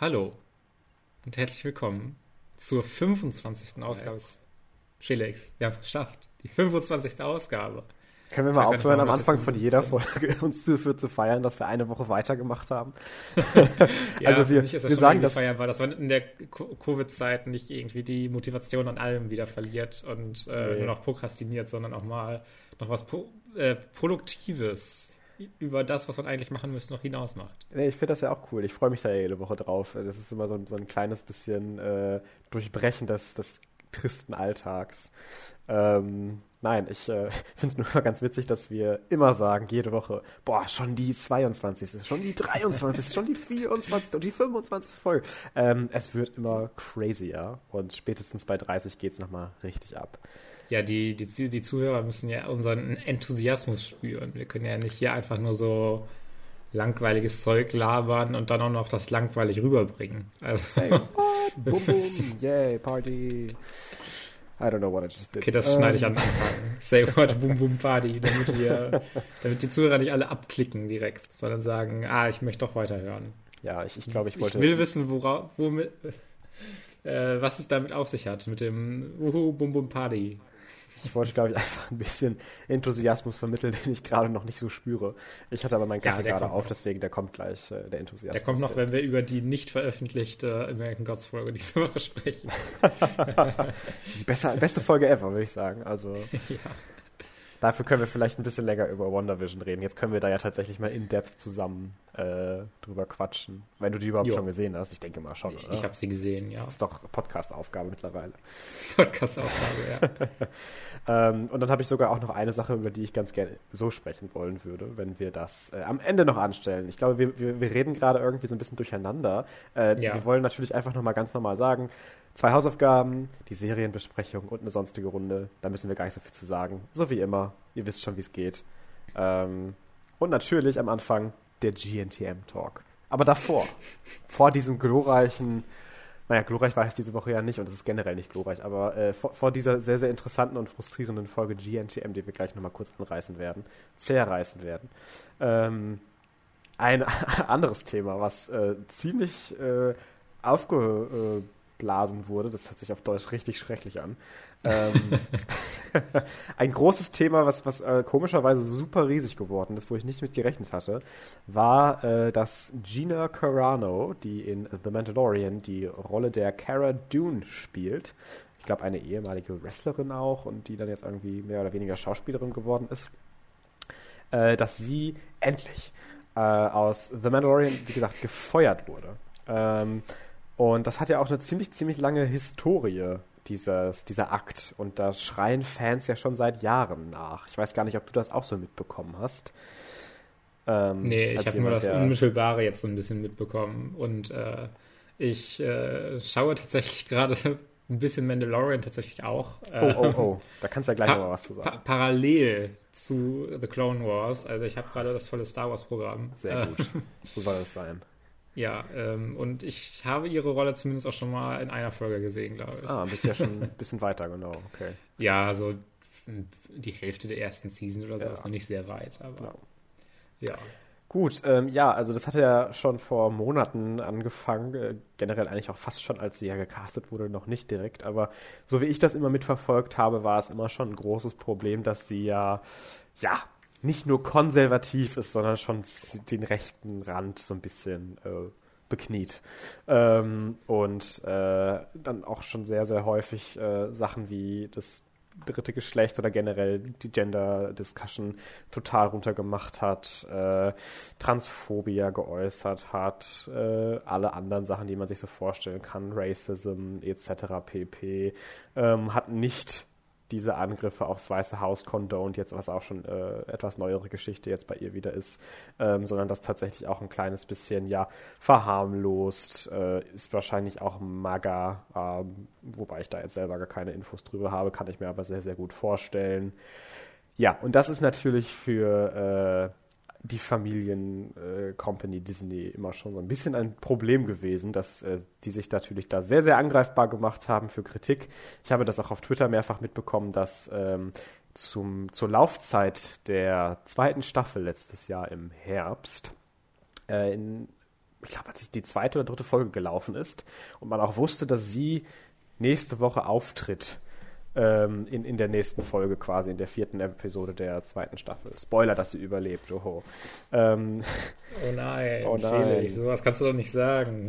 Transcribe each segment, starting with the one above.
Hallo und herzlich willkommen zur 25. Ausgabe. Felix, wir haben es geschafft. Die 25. Ausgabe. Können wir mal aufhören, am Anfang von jeder Folge uns dafür zu feiern, dass wir eine Woche weitergemacht haben? ja, also wir, wir sagen das feiern war, dass man in der Covid-Zeit nicht irgendwie die Motivation an allem wieder verliert und äh, nee. nur noch prokrastiniert, sondern auch mal noch was Pro äh, Produktives über das, was man eigentlich machen müsste, noch hinaus macht. Nee, ich finde das ja auch cool. Ich freue mich da ja jede Woche drauf. Das ist immer so ein, so ein kleines bisschen äh, Durchbrechen des, des tristen Alltags. Ähm, nein, ich äh, finde es nur immer ganz witzig, dass wir immer sagen, jede Woche, boah, schon die 22., schon die 23., schon die 24. und die 25. Folge. Ähm, es wird immer crazier und spätestens bei 30 geht es nochmal richtig ab. Ja, die, die, die Zuhörer müssen ja unseren Enthusiasmus spüren. Wir können ja nicht hier einfach nur so langweiliges Zeug labern und dann auch noch das langweilig rüberbringen. Also, boom, boom, yay, Party. I don't know what I just did. Okay, das schneide ich an Anfang. Say what, boom, boom, party, damit wir, damit die Zuhörer nicht alle abklicken direkt, sondern sagen, ah, ich möchte doch weiterhören. Ja, ich, ich glaube, ich wollte. Ich will wissen, worauf, womit, äh, was es damit auf sich hat, mit dem Uhu, Bum, Bum, Party. Ich wollte, glaube ich, einfach ein bisschen Enthusiasmus vermitteln, den ich gerade noch nicht so spüre. Ich hatte aber meinen Kaffee ja, gerade auf, deswegen der kommt gleich, äh, der Enthusiasmus. Der kommt noch, wenn wir über die nicht veröffentlichte American Gods Folge diese Woche sprechen. die besser, beste Folge ever, würde ich sagen. Also. Ja. Dafür können wir vielleicht ein bisschen länger über WandaVision reden. Jetzt können wir da ja tatsächlich mal in Depth zusammen äh, drüber quatschen. Wenn du die überhaupt jo. schon gesehen hast. Ich denke mal schon, oder? Ich habe sie gesehen, ja. Das ist doch Podcast-Aufgabe mittlerweile. Podcast-Aufgabe, ja. ähm, und dann habe ich sogar auch noch eine Sache, über die ich ganz gerne so sprechen wollen würde, wenn wir das äh, am Ende noch anstellen. Ich glaube, wir, wir, wir reden gerade irgendwie so ein bisschen durcheinander. Äh, ja. Wir wollen natürlich einfach nochmal ganz normal sagen, Zwei Hausaufgaben, die Serienbesprechung und eine sonstige Runde. Da müssen wir gar nicht so viel zu sagen. So wie immer. Ihr wisst schon, wie es geht. Ähm, und natürlich am Anfang der GNTM-Talk. Aber davor, vor diesem glorreichen, naja, glorreich war es diese Woche ja nicht und es ist generell nicht glorreich, aber äh, vor, vor, dieser sehr, sehr interessanten und frustrierenden Folge GNTM, die wir gleich nochmal kurz anreißen werden, zerreißen werden, ähm, ein anderes Thema, was äh, ziemlich äh, aufge äh, geblasen wurde. Das hört sich auf Deutsch richtig schrecklich an. Ähm, ein großes Thema, was, was äh, komischerweise super riesig geworden ist, wo ich nicht mit gerechnet hatte, war, äh, dass Gina Carano, die in The Mandalorian die Rolle der Cara Dune spielt, ich glaube eine ehemalige Wrestlerin auch und die dann jetzt irgendwie mehr oder weniger Schauspielerin geworden ist, äh, dass sie endlich äh, aus The Mandalorian, wie gesagt, gefeuert wurde. Ähm, und das hat ja auch eine ziemlich, ziemlich lange Historie, dieses, dieser Akt. Und da schreien Fans ja schon seit Jahren nach. Ich weiß gar nicht, ob du das auch so mitbekommen hast. Ähm, nee, ich habe nur das Unmittelbare jetzt so ein bisschen mitbekommen. Und äh, ich äh, schaue tatsächlich gerade ein bisschen Mandalorian tatsächlich auch. Oh, oh, oh. Da kannst du ja gleich pa noch was zu sagen. Pa parallel zu The Clone Wars. Also ich habe gerade das volle Star Wars Programm. Sehr gut. so soll es sein. Ja, ähm, und ich habe ihre Rolle zumindest auch schon mal in einer Folge gesehen, glaube ich. Ah, bist ja schon ein bisschen weiter, genau, okay. Ja, so die Hälfte der ersten Season oder so ja. ist noch nicht sehr weit, aber genau. ja. Gut, ähm, ja, also das hatte ja schon vor Monaten angefangen, äh, generell eigentlich auch fast schon, als sie ja gecastet wurde, noch nicht direkt, aber so wie ich das immer mitverfolgt habe, war es immer schon ein großes Problem, dass sie ja, ja, nicht nur konservativ ist, sondern schon den rechten Rand so ein bisschen äh, bekniet. Ähm, und äh, dann auch schon sehr, sehr häufig äh, Sachen wie das dritte Geschlecht oder generell die Gender Discussion total runtergemacht hat, äh, Transphobia geäußert hat, äh, alle anderen Sachen, die man sich so vorstellen kann, Racism etc. pp. Ähm, hat nicht diese Angriffe aufs Weiße Haus condoned, jetzt was auch schon äh, etwas neuere Geschichte jetzt bei ihr wieder ist, ähm, sondern das tatsächlich auch ein kleines bisschen, ja, verharmlost, äh, ist wahrscheinlich auch MAGA, ähm, wobei ich da jetzt selber gar keine Infos drüber habe, kann ich mir aber sehr, sehr gut vorstellen. Ja, und das ist natürlich für äh, die Familien-Company äh, Disney immer schon so ein bisschen ein Problem gewesen, dass äh, die sich natürlich da sehr, sehr angreifbar gemacht haben für Kritik. Ich habe das auch auf Twitter mehrfach mitbekommen, dass ähm, zum, zur Laufzeit der zweiten Staffel letztes Jahr im Herbst äh, in ich glaube, als die zweite oder dritte Folge gelaufen ist und man auch wusste, dass sie nächste Woche auftritt ähm, in, in der nächsten Folge quasi, in der vierten Episode der zweiten Staffel. Spoiler, dass sie überlebt, joho. Ähm, oh nein, oh nein. Felix, sowas kannst du doch nicht sagen.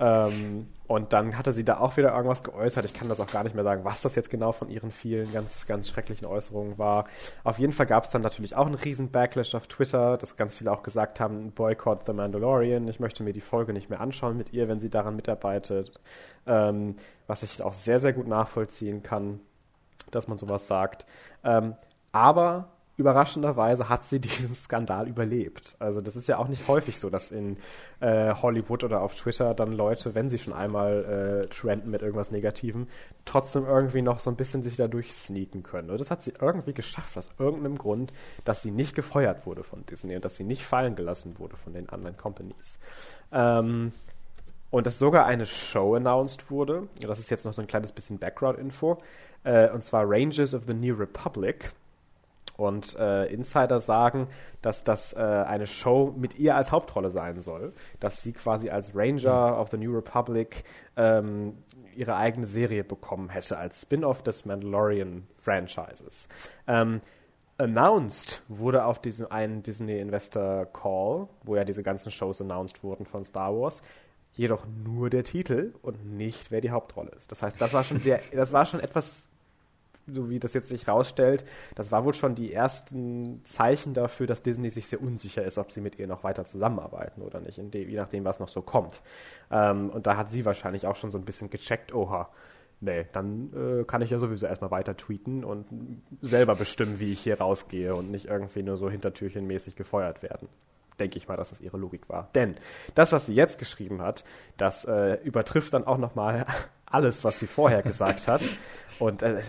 Ähm, und dann hatte sie da auch wieder irgendwas geäußert. Ich kann das auch gar nicht mehr sagen, was das jetzt genau von ihren vielen ganz, ganz schrecklichen Äußerungen war. Auf jeden Fall gab es dann natürlich auch einen riesen Backlash auf Twitter, dass ganz viele auch gesagt haben, Boycott The Mandalorian. Ich möchte mir die Folge nicht mehr anschauen mit ihr, wenn sie daran mitarbeitet. Ähm, was ich auch sehr, sehr gut nachvollziehen kann dass man sowas sagt. Ähm, aber überraschenderweise hat sie diesen Skandal überlebt. Also das ist ja auch nicht häufig so, dass in äh, Hollywood oder auf Twitter dann Leute, wenn sie schon einmal äh, trenden mit irgendwas Negativem, trotzdem irgendwie noch so ein bisschen sich dadurch sneaken können. Und das hat sie irgendwie geschafft, aus irgendeinem Grund, dass sie nicht gefeuert wurde von Disney und dass sie nicht fallen gelassen wurde von den anderen Companies. Ähm, und dass sogar eine Show announced wurde. Das ist jetzt noch so ein kleines bisschen Background-Info äh, und zwar Rangers of the New Republic. Und äh, Insider sagen, dass das äh, eine Show mit ihr als Hauptrolle sein soll, dass sie quasi als Ranger mhm. of the New Republic ähm, ihre eigene Serie bekommen hätte als Spin-off des Mandalorian Franchises. Ähm, announced wurde auf diesem einen Disney Investor Call, wo ja diese ganzen Shows announced wurden von Star Wars, jedoch nur der Titel und nicht, wer die Hauptrolle ist. Das heißt, das war schon der, das war schon etwas, so wie das jetzt sich rausstellt, das war wohl schon die ersten Zeichen dafür, dass Disney sich sehr unsicher ist, ob sie mit ihr noch weiter zusammenarbeiten oder nicht, dem, je nachdem, was noch so kommt. Ähm, und da hat sie wahrscheinlich auch schon so ein bisschen gecheckt, oha, nee, dann äh, kann ich ja sowieso erstmal weiter tweeten und selber bestimmen, wie ich hier rausgehe und nicht irgendwie nur so hintertürchenmäßig gefeuert werden denke ich mal, dass das ihre Logik war. Denn das, was sie jetzt geschrieben hat, das äh, übertrifft dann auch nochmal alles, was sie vorher gesagt hat. Und äh,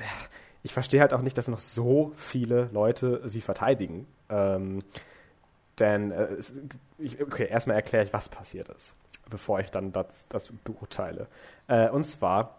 ich verstehe halt auch nicht, dass noch so viele Leute sie verteidigen. Ähm, denn, äh, ich, okay, erstmal erkläre ich, was passiert ist, bevor ich dann das, das beurteile. Äh, und zwar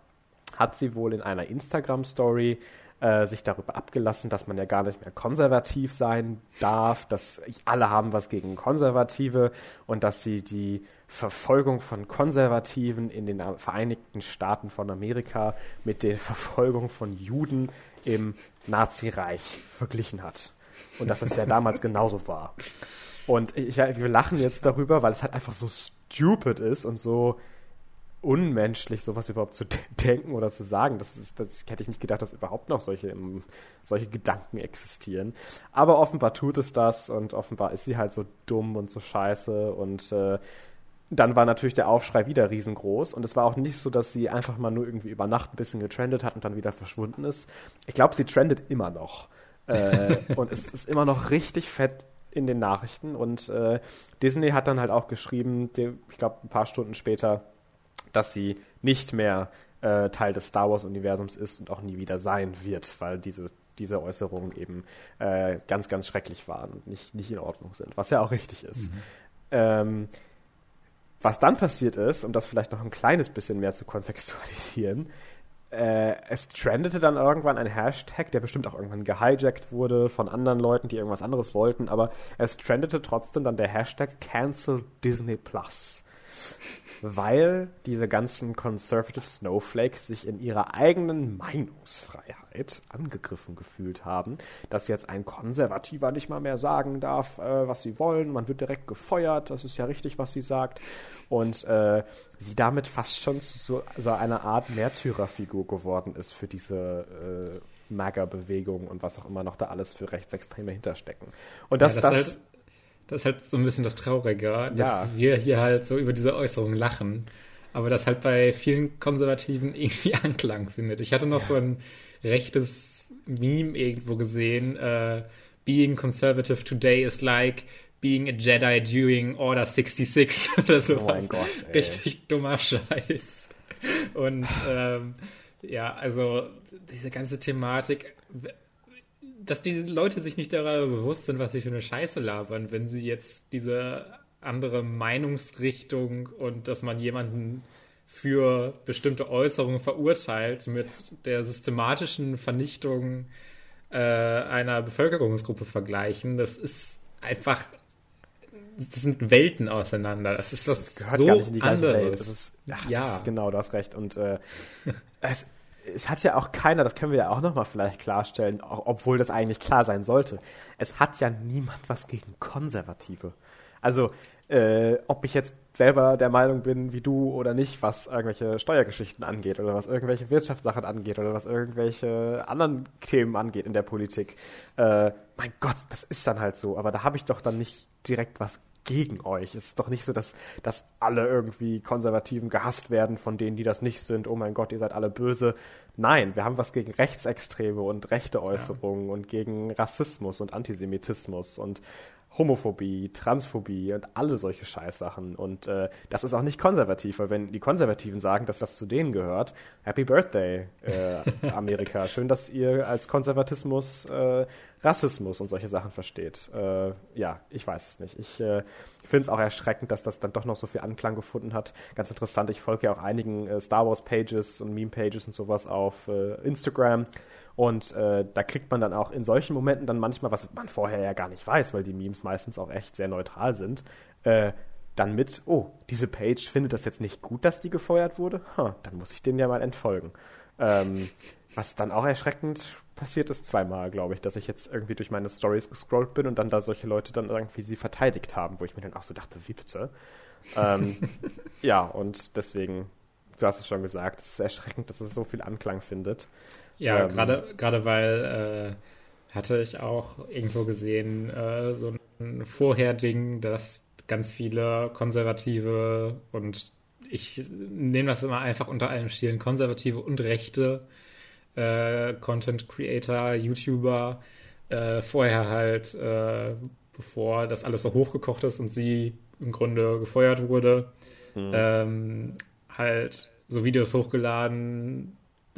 hat sie wohl in einer Instagram-Story äh, sich darüber abgelassen, dass man ja gar nicht mehr konservativ sein darf, dass alle haben was gegen Konservative und dass sie die Verfolgung von Konservativen in den Vereinigten Staaten von Amerika mit der Verfolgung von Juden im Nazireich verglichen hat. Und dass das ja damals genauso war. Und ich, wir lachen jetzt darüber, weil es halt einfach so stupid ist und so unmenschlich, sowas überhaupt zu denken oder zu sagen. Das, ist, das hätte ich nicht gedacht, dass überhaupt noch solche, solche Gedanken existieren. Aber offenbar tut es das und offenbar ist sie halt so dumm und so scheiße und äh, dann war natürlich der Aufschrei wieder riesengroß und es war auch nicht so, dass sie einfach mal nur irgendwie über Nacht ein bisschen getrendet hat und dann wieder verschwunden ist. Ich glaube, sie trendet immer noch. äh, und es ist immer noch richtig fett in den Nachrichten und äh, Disney hat dann halt auch geschrieben, ich glaube ein paar Stunden später, dass sie nicht mehr äh, Teil des Star Wars-Universums ist und auch nie wieder sein wird, weil diese, diese Äußerungen eben äh, ganz, ganz schrecklich waren und nicht, nicht in Ordnung sind, was ja auch richtig ist. Mhm. Ähm, was dann passiert ist, um das vielleicht noch ein kleines bisschen mehr zu kontextualisieren, äh, es trendete dann irgendwann ein Hashtag, der bestimmt auch irgendwann gehijackt wurde von anderen Leuten, die irgendwas anderes wollten, aber es trendete trotzdem dann der Hashtag Cancel Disney Plus weil diese ganzen Conservative Snowflakes sich in ihrer eigenen Meinungsfreiheit angegriffen gefühlt haben, dass jetzt ein Konservativer nicht mal mehr sagen darf, äh, was sie wollen. Man wird direkt gefeuert, das ist ja richtig, was sie sagt. Und äh, sie damit fast schon zu so, so einer Art Märtyrerfigur geworden ist für diese äh, MAGA-Bewegung und was auch immer noch da alles für Rechtsextreme hinterstecken. Und dass ja, das, das halt das ist halt so ein bisschen das Traurige, dass ja. wir hier halt so über diese Äußerungen lachen, aber das halt bei vielen Konservativen irgendwie Anklang findet. Ich hatte noch ja. so ein rechtes Meme irgendwo gesehen, uh, being conservative today is like being a Jedi during Order 66 oder so. Oh mein Gott. Ey. Richtig dummer Scheiß. Und ähm, ja, also diese ganze Thematik, dass diese Leute sich nicht darüber bewusst sind, was sie für eine Scheiße labern, wenn sie jetzt diese andere Meinungsrichtung und dass man jemanden für bestimmte Äußerungen verurteilt mit der systematischen Vernichtung äh, einer Bevölkerungsgruppe vergleichen. Das ist einfach das sind Welten auseinander. Das ist was das gehört so gar nicht in die gleiche anderes. Welt. Das ist, ach, ja. Das ist, genau, du hast recht. Und äh, es, es hat ja auch keiner, das können wir ja auch nochmal vielleicht klarstellen, obwohl das eigentlich klar sein sollte. Es hat ja niemand was gegen Konservative. Also, äh, ob ich jetzt selber der Meinung bin wie du oder nicht, was irgendwelche Steuergeschichten angeht oder was irgendwelche Wirtschaftssachen angeht oder was irgendwelche anderen Themen angeht in der Politik. Äh, mein Gott, das ist dann halt so. Aber da habe ich doch dann nicht direkt was gegen euch. Es ist doch nicht so, dass, dass alle irgendwie Konservativen gehasst werden von denen, die das nicht sind. Oh mein Gott, ihr seid alle böse. Nein, wir haben was gegen Rechtsextreme und rechte Äußerungen ja. und gegen Rassismus und Antisemitismus und Homophobie, Transphobie und alle solche Scheißsachen. Und äh, das ist auch nicht konservativ, weil wenn die Konservativen sagen, dass das zu denen gehört, Happy Birthday, äh, Amerika. Schön, dass ihr als Konservatismus äh, Rassismus und solche Sachen versteht. Äh, ja, ich weiß es nicht. Ich äh, finde es auch erschreckend, dass das dann doch noch so viel Anklang gefunden hat. Ganz interessant, ich folge ja auch einigen äh, Star Wars Pages und Meme Pages und sowas auf Instagram. Und äh, da kriegt man dann auch in solchen Momenten dann manchmal, was man vorher ja gar nicht weiß, weil die Memes meistens auch echt sehr neutral sind, äh, dann mit, oh, diese Page findet das jetzt nicht gut, dass die gefeuert wurde, huh, dann muss ich denen ja mal entfolgen. Ähm, was dann auch erschreckend passiert ist zweimal, glaube ich, dass ich jetzt irgendwie durch meine Stories gescrollt bin und dann da solche Leute dann irgendwie sie verteidigt haben, wo ich mir dann auch so dachte, wie bitte? ähm, ja, und deswegen, du hast es schon gesagt, es ist erschreckend, dass es so viel Anklang findet. Ja, ähm, gerade gerade weil äh, hatte ich auch irgendwo gesehen äh, so ein Vorher-Ding, dass ganz viele konservative und ich nehme das immer einfach unter einem Schielen konservative und rechte äh, Content Creator, YouTuber äh, vorher halt, äh, bevor das alles so hochgekocht ist und sie im Grunde gefeuert wurde, mhm. ähm, halt so Videos hochgeladen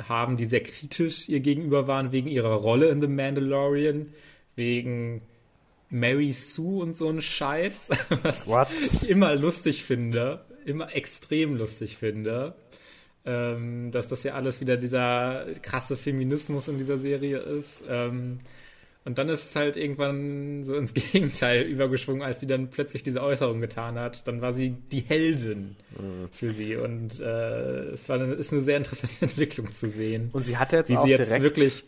haben, die sehr kritisch ihr gegenüber waren, wegen ihrer Rolle in The Mandalorian, wegen Mary Sue und so ein Scheiß, was What? ich immer lustig finde, immer extrem lustig finde. Ähm, dass das ja alles wieder dieser krasse Feminismus in dieser Serie ist. Ähm, und dann ist es halt irgendwann so ins Gegenteil übergeschwungen, als sie dann plötzlich diese Äußerung getan hat. Dann war sie die Heldin mhm. für sie. Und äh, es war eine, ist eine sehr interessante Entwicklung zu sehen. Und sie hatte jetzt wie auch sie jetzt direkt wirklich,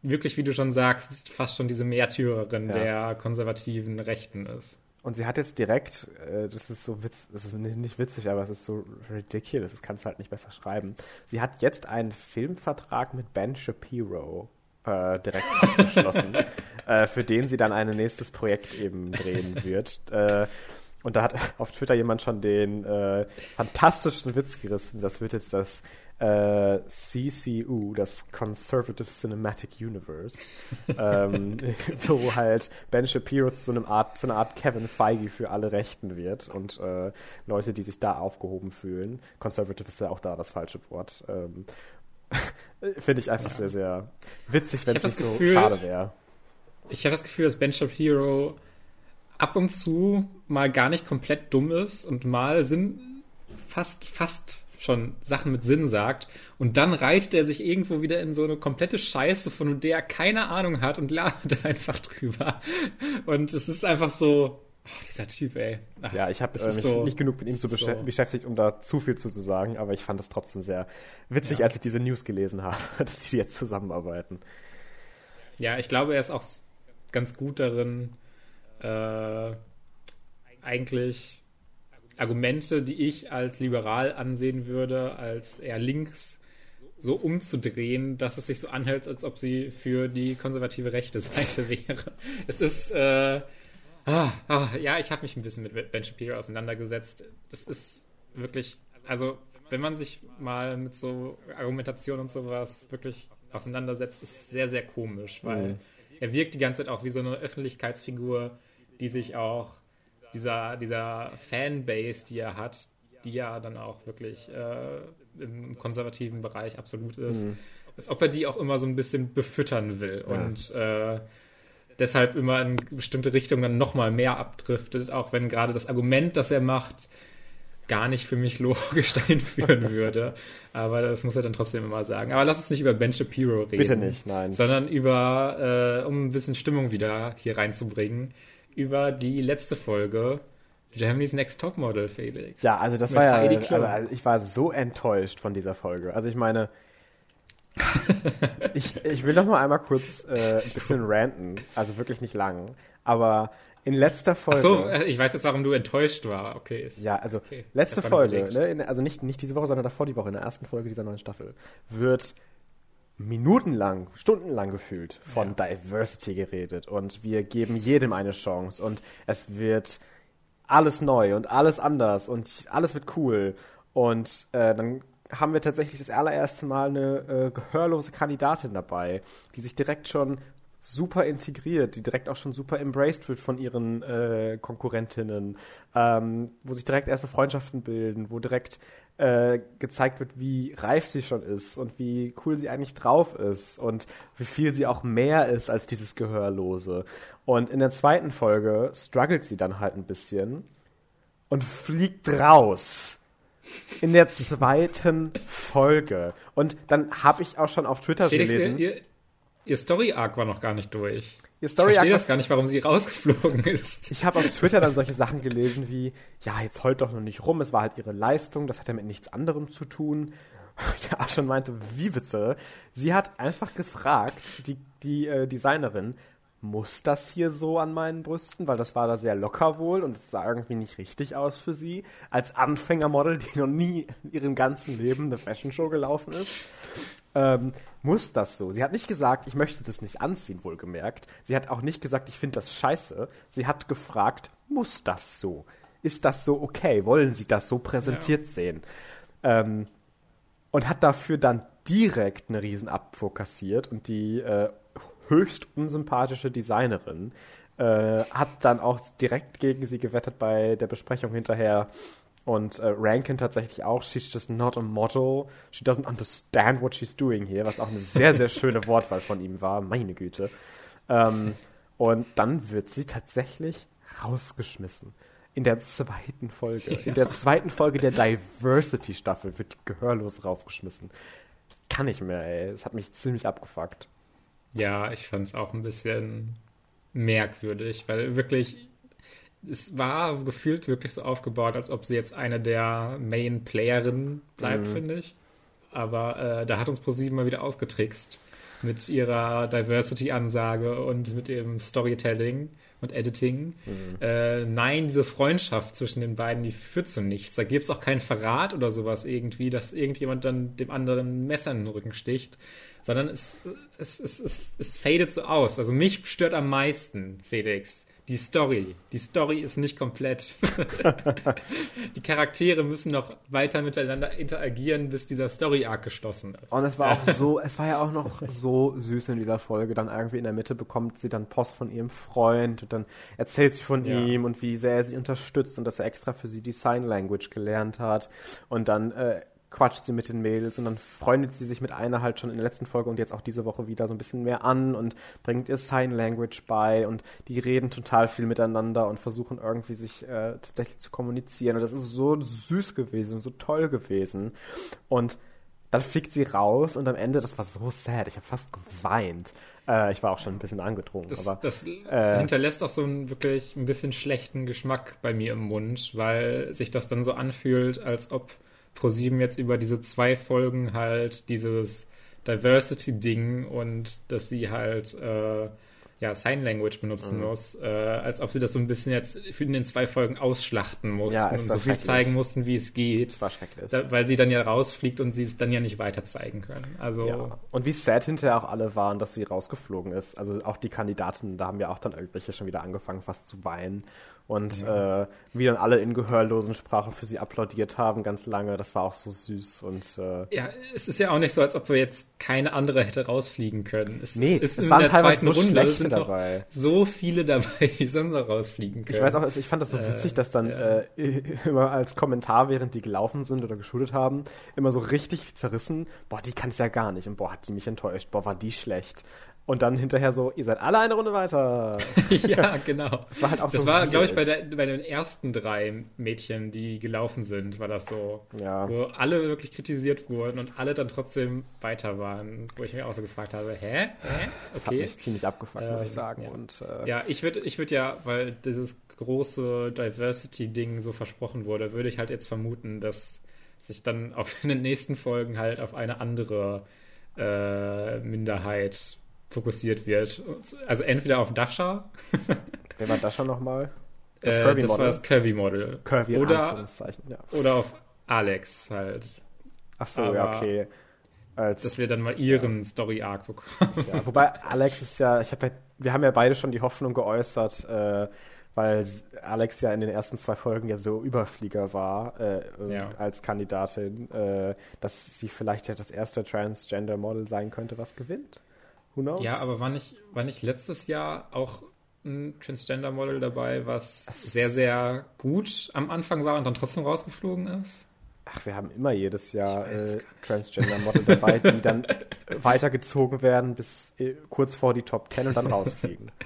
wirklich, wie du schon sagst, fast schon diese Märtyrerin ja. der konservativen Rechten ist. Und sie hat jetzt direkt, äh, das ist so witz, das ist nicht witzig, aber es ist so ridiculous, das kannst du halt nicht besser schreiben. Sie hat jetzt einen Filmvertrag mit Ben Shapiro äh, direkt abgeschlossen, äh, für den sie dann ein nächstes Projekt eben drehen wird. Äh, und da hat auf Twitter jemand schon den äh, fantastischen Witz gerissen. Das wird jetzt das äh, CCU, das Conservative Cinematic Universe, ähm, wo halt Ben Shapiro zu so, einem Art, zu einer Art Kevin Feige für alle Rechten wird und äh, Leute, die sich da aufgehoben fühlen. Conservative ist ja auch da das falsche Wort. Ähm, Finde ich einfach ja. sehr, sehr witzig, wenn es nicht so schade wäre. Ich habe das Gefühl, dass Ben Shapiro ab und zu mal gar nicht komplett dumm ist und mal Sinn, fast, fast schon Sachen mit Sinn sagt und dann reicht er sich irgendwo wieder in so eine komplette Scheiße, von der er keine Ahnung hat und labert einfach drüber. Und es ist einfach so, Oh, dieser Typ, ey. Ach, ja, ich habe äh, mich so, nicht genug mit ihm zu besch so. beschäftigt, um da zu viel zu sagen, aber ich fand es trotzdem sehr witzig, ja. als ich diese News gelesen habe, dass die jetzt zusammenarbeiten. Ja, ich glaube, er ist auch ganz gut darin, äh, eigentlich Argumente, die ich als liberal ansehen würde, als eher links, so umzudrehen, dass es sich so anhält, als ob sie für die konservative rechte Seite wäre. Es ist äh, Ah, ah, ja, ich habe mich ein bisschen mit Ben Shapiro auseinandergesetzt. Das ist wirklich, also wenn man sich mal mit so Argumentation und sowas wirklich auseinandersetzt, ist es sehr, sehr komisch, weil mhm. er wirkt die ganze Zeit auch wie so eine Öffentlichkeitsfigur, die sich auch dieser, dieser Fanbase, die er hat, die ja dann auch wirklich äh, im konservativen Bereich absolut ist, mhm. als ob er die auch immer so ein bisschen befüttern will. Ja. Und äh, deshalb immer in bestimmte Richtungen dann nochmal mehr abdriftet, auch wenn gerade das Argument, das er macht, gar nicht für mich logisch dahin führen würde. Aber das muss er dann trotzdem immer sagen. Aber lass uns nicht über Ben Shapiro reden. Bitte nicht, nein. Sondern über, äh, um ein bisschen Stimmung wieder hier reinzubringen, über die letzte Folge Germany's Next Topmodel, Felix. Ja, also das Mit war ja, also, also ich war so enttäuscht von dieser Folge. Also ich meine, ich, ich will noch mal einmal kurz äh, ein bisschen ranten, also wirklich nicht lang, aber in letzter Folge. Ach so, äh, ich weiß jetzt, warum du enttäuscht war. Okay. Ist, ja, also okay. letzte Folge, ne, in, also nicht, nicht diese Woche, sondern davor die Woche, in der ersten Folge dieser neuen Staffel, wird minutenlang, stundenlang gefühlt von ja. Diversity geredet und wir geben jedem eine Chance und es wird alles neu und alles anders und alles wird cool und äh, dann haben wir tatsächlich das allererste Mal eine äh, gehörlose Kandidatin dabei, die sich direkt schon super integriert, die direkt auch schon super embraced wird von ihren äh, Konkurrentinnen, ähm, wo sich direkt erste Freundschaften bilden, wo direkt äh, gezeigt wird, wie reif sie schon ist und wie cool sie eigentlich drauf ist und wie viel sie auch mehr ist als dieses Gehörlose. Und in der zweiten Folge struggelt sie dann halt ein bisschen und fliegt raus in der zweiten Folge. Und dann habe ich auch schon auf Twitter Felix, gelesen. Ihr, ihr Story-Arc war noch gar nicht durch. Ihr Story ich verstehe das gar nicht, warum sie rausgeflogen ist. Ich habe auf Twitter dann solche Sachen gelesen wie, ja, jetzt heult doch noch nicht rum, es war halt ihre Leistung, das hat ja mit nichts anderem zu tun. Der auch schon meinte, wie bitte? Sie hat einfach gefragt, die, die äh, Designerin, muss das hier so an meinen Brüsten? Weil das war da sehr locker wohl und es sah irgendwie nicht richtig aus für sie. Als Anfängermodel, die noch nie in ihrem ganzen Leben eine Fashion Show gelaufen ist. Ähm, muss das so? Sie hat nicht gesagt, ich möchte das nicht anziehen, wohlgemerkt. Sie hat auch nicht gesagt, ich finde das scheiße. Sie hat gefragt, muss das so? Ist das so okay? Wollen Sie das so präsentiert ja. sehen? Ähm, und hat dafür dann direkt eine Riesenabfuhr kassiert und die äh, höchst unsympathische Designerin, äh, hat dann auch direkt gegen sie gewettet bei der Besprechung hinterher. Und äh, Rankin tatsächlich auch, she's just not a model. She doesn't understand what she's doing here, was auch eine sehr, sehr schöne Wortwahl von ihm war, meine Güte. Ähm, und dann wird sie tatsächlich rausgeschmissen. In der zweiten Folge. Ja. In der zweiten Folge der Diversity-Staffel wird gehörlos rausgeschmissen. Kann nicht mehr, ey. Es hat mich ziemlich abgefuckt. Ja, ich fand es auch ein bisschen merkwürdig, weil wirklich, es war gefühlt wirklich so aufgebaut, als ob sie jetzt eine der Main-Playerinnen bleibt, mhm. finde ich. Aber äh, da hat uns ProSieben mal wieder ausgetrickst mit ihrer Diversity-Ansage und mit ihrem Storytelling und Editing. Mhm. Äh, nein, diese Freundschaft zwischen den beiden, die führt zu nichts. Da gibt es auch keinen Verrat oder sowas irgendwie, dass irgendjemand dann dem anderen Messer in den Rücken sticht sondern es, es, es, es, es fadet so aus. Also mich stört am meisten, Felix, die Story. Die Story ist nicht komplett. die Charaktere müssen noch weiter miteinander interagieren, bis dieser Story-Arc geschlossen ist. Und es war auch so, es war ja auch noch so süß in dieser Folge. Dann irgendwie in der Mitte bekommt sie dann Post von ihrem Freund und dann erzählt sie von ja. ihm und wie sehr er sie unterstützt und dass er extra für sie die Sign Language gelernt hat. Und dann äh, quatscht sie mit den Mädels und dann freundet sie sich mit einer halt schon in der letzten Folge und jetzt auch diese Woche wieder so ein bisschen mehr an und bringt ihr Sign Language bei und die reden total viel miteinander und versuchen irgendwie sich äh, tatsächlich zu kommunizieren und das ist so süß gewesen und so toll gewesen und dann fliegt sie raus und am Ende, das war so sad, ich habe fast geweint. Äh, ich war auch schon ein bisschen angedrungen. Das, aber, das äh, hinterlässt auch so einen wirklich ein bisschen schlechten Geschmack bei mir im Mund, weil sich das dann so anfühlt, als ob ProSieben jetzt über diese zwei Folgen halt dieses Diversity-Ding und dass sie halt äh, ja, Sign Language benutzen mhm. muss, äh, als ob sie das so ein bisschen jetzt in den zwei Folgen ausschlachten mussten ja, und so viel zeigen mussten, wie es geht. Das war schrecklich. Da, weil sie dann ja rausfliegt und sie es dann ja nicht weiter zeigen können. Also ja. Und wie sad hinterher auch alle waren, dass sie rausgeflogen ist. Also auch die Kandidaten, da haben ja auch dann irgendwelche schon wieder angefangen, fast zu weinen und ja. äh, wie dann alle in gehörlosen Sprache für sie applaudiert haben, ganz lange. Das war auch so süß und äh, ja, es ist ja auch nicht so, als ob wir jetzt keine andere hätte rausfliegen können. Es, nee, es, es waren teilweise so Runde, schlechte dabei. So viele dabei, die sonst noch rausfliegen können. Ich weiß auch, ich fand das so äh, witzig, dass dann ja. äh, immer als Kommentar, während die gelaufen sind oder geschuldet haben, immer so richtig zerrissen. Boah, die kann es ja gar nicht und boah, hat die mich enttäuscht. Boah, war die schlecht. Und dann hinterher so, ihr seid alle eine Runde weiter. ja, genau. Das war halt auch das so war, glaube ich, bei, der, bei den ersten drei Mädchen, die gelaufen sind, war das so. Ja. Wo alle wirklich kritisiert wurden und alle dann trotzdem weiter waren. Wo ich mich auch so gefragt habe, hä? hä? Okay. Das hat mich ziemlich abgefuckt, äh, muss ich ähm, sagen. Ja, und, äh, ja ich würde ich würd ja, weil dieses große Diversity-Ding so versprochen wurde, würde ich halt jetzt vermuten, dass sich dann auf in den nächsten Folgen halt auf eine andere äh, Minderheit fokussiert wird. Also entweder auf Dasha. Wer war Dasha nochmal? Das, äh, das war das Curvy-Model. Curvy oder, ja. oder auf Alex halt. Ach so, Aber ja, okay. Als, dass wir dann mal ihren ja. Story-Arc bekommen. Ja, wobei Alex ist ja, ich habe ja, wir haben ja beide schon die Hoffnung geäußert, äh, weil Alex ja in den ersten zwei Folgen ja so Überflieger war äh, ja. als Kandidatin, äh, dass sie vielleicht ja das erste Transgender-Model sein könnte, was gewinnt. Who knows? Ja, aber war nicht, war nicht letztes Jahr auch ein Transgender-Model dabei, was sehr, sehr gut am Anfang war und dann trotzdem rausgeflogen ist? Ach, wir haben immer jedes Jahr äh, Transgender-Model dabei, die dann weitergezogen werden bis äh, kurz vor die Top 10 und dann rausfliegen.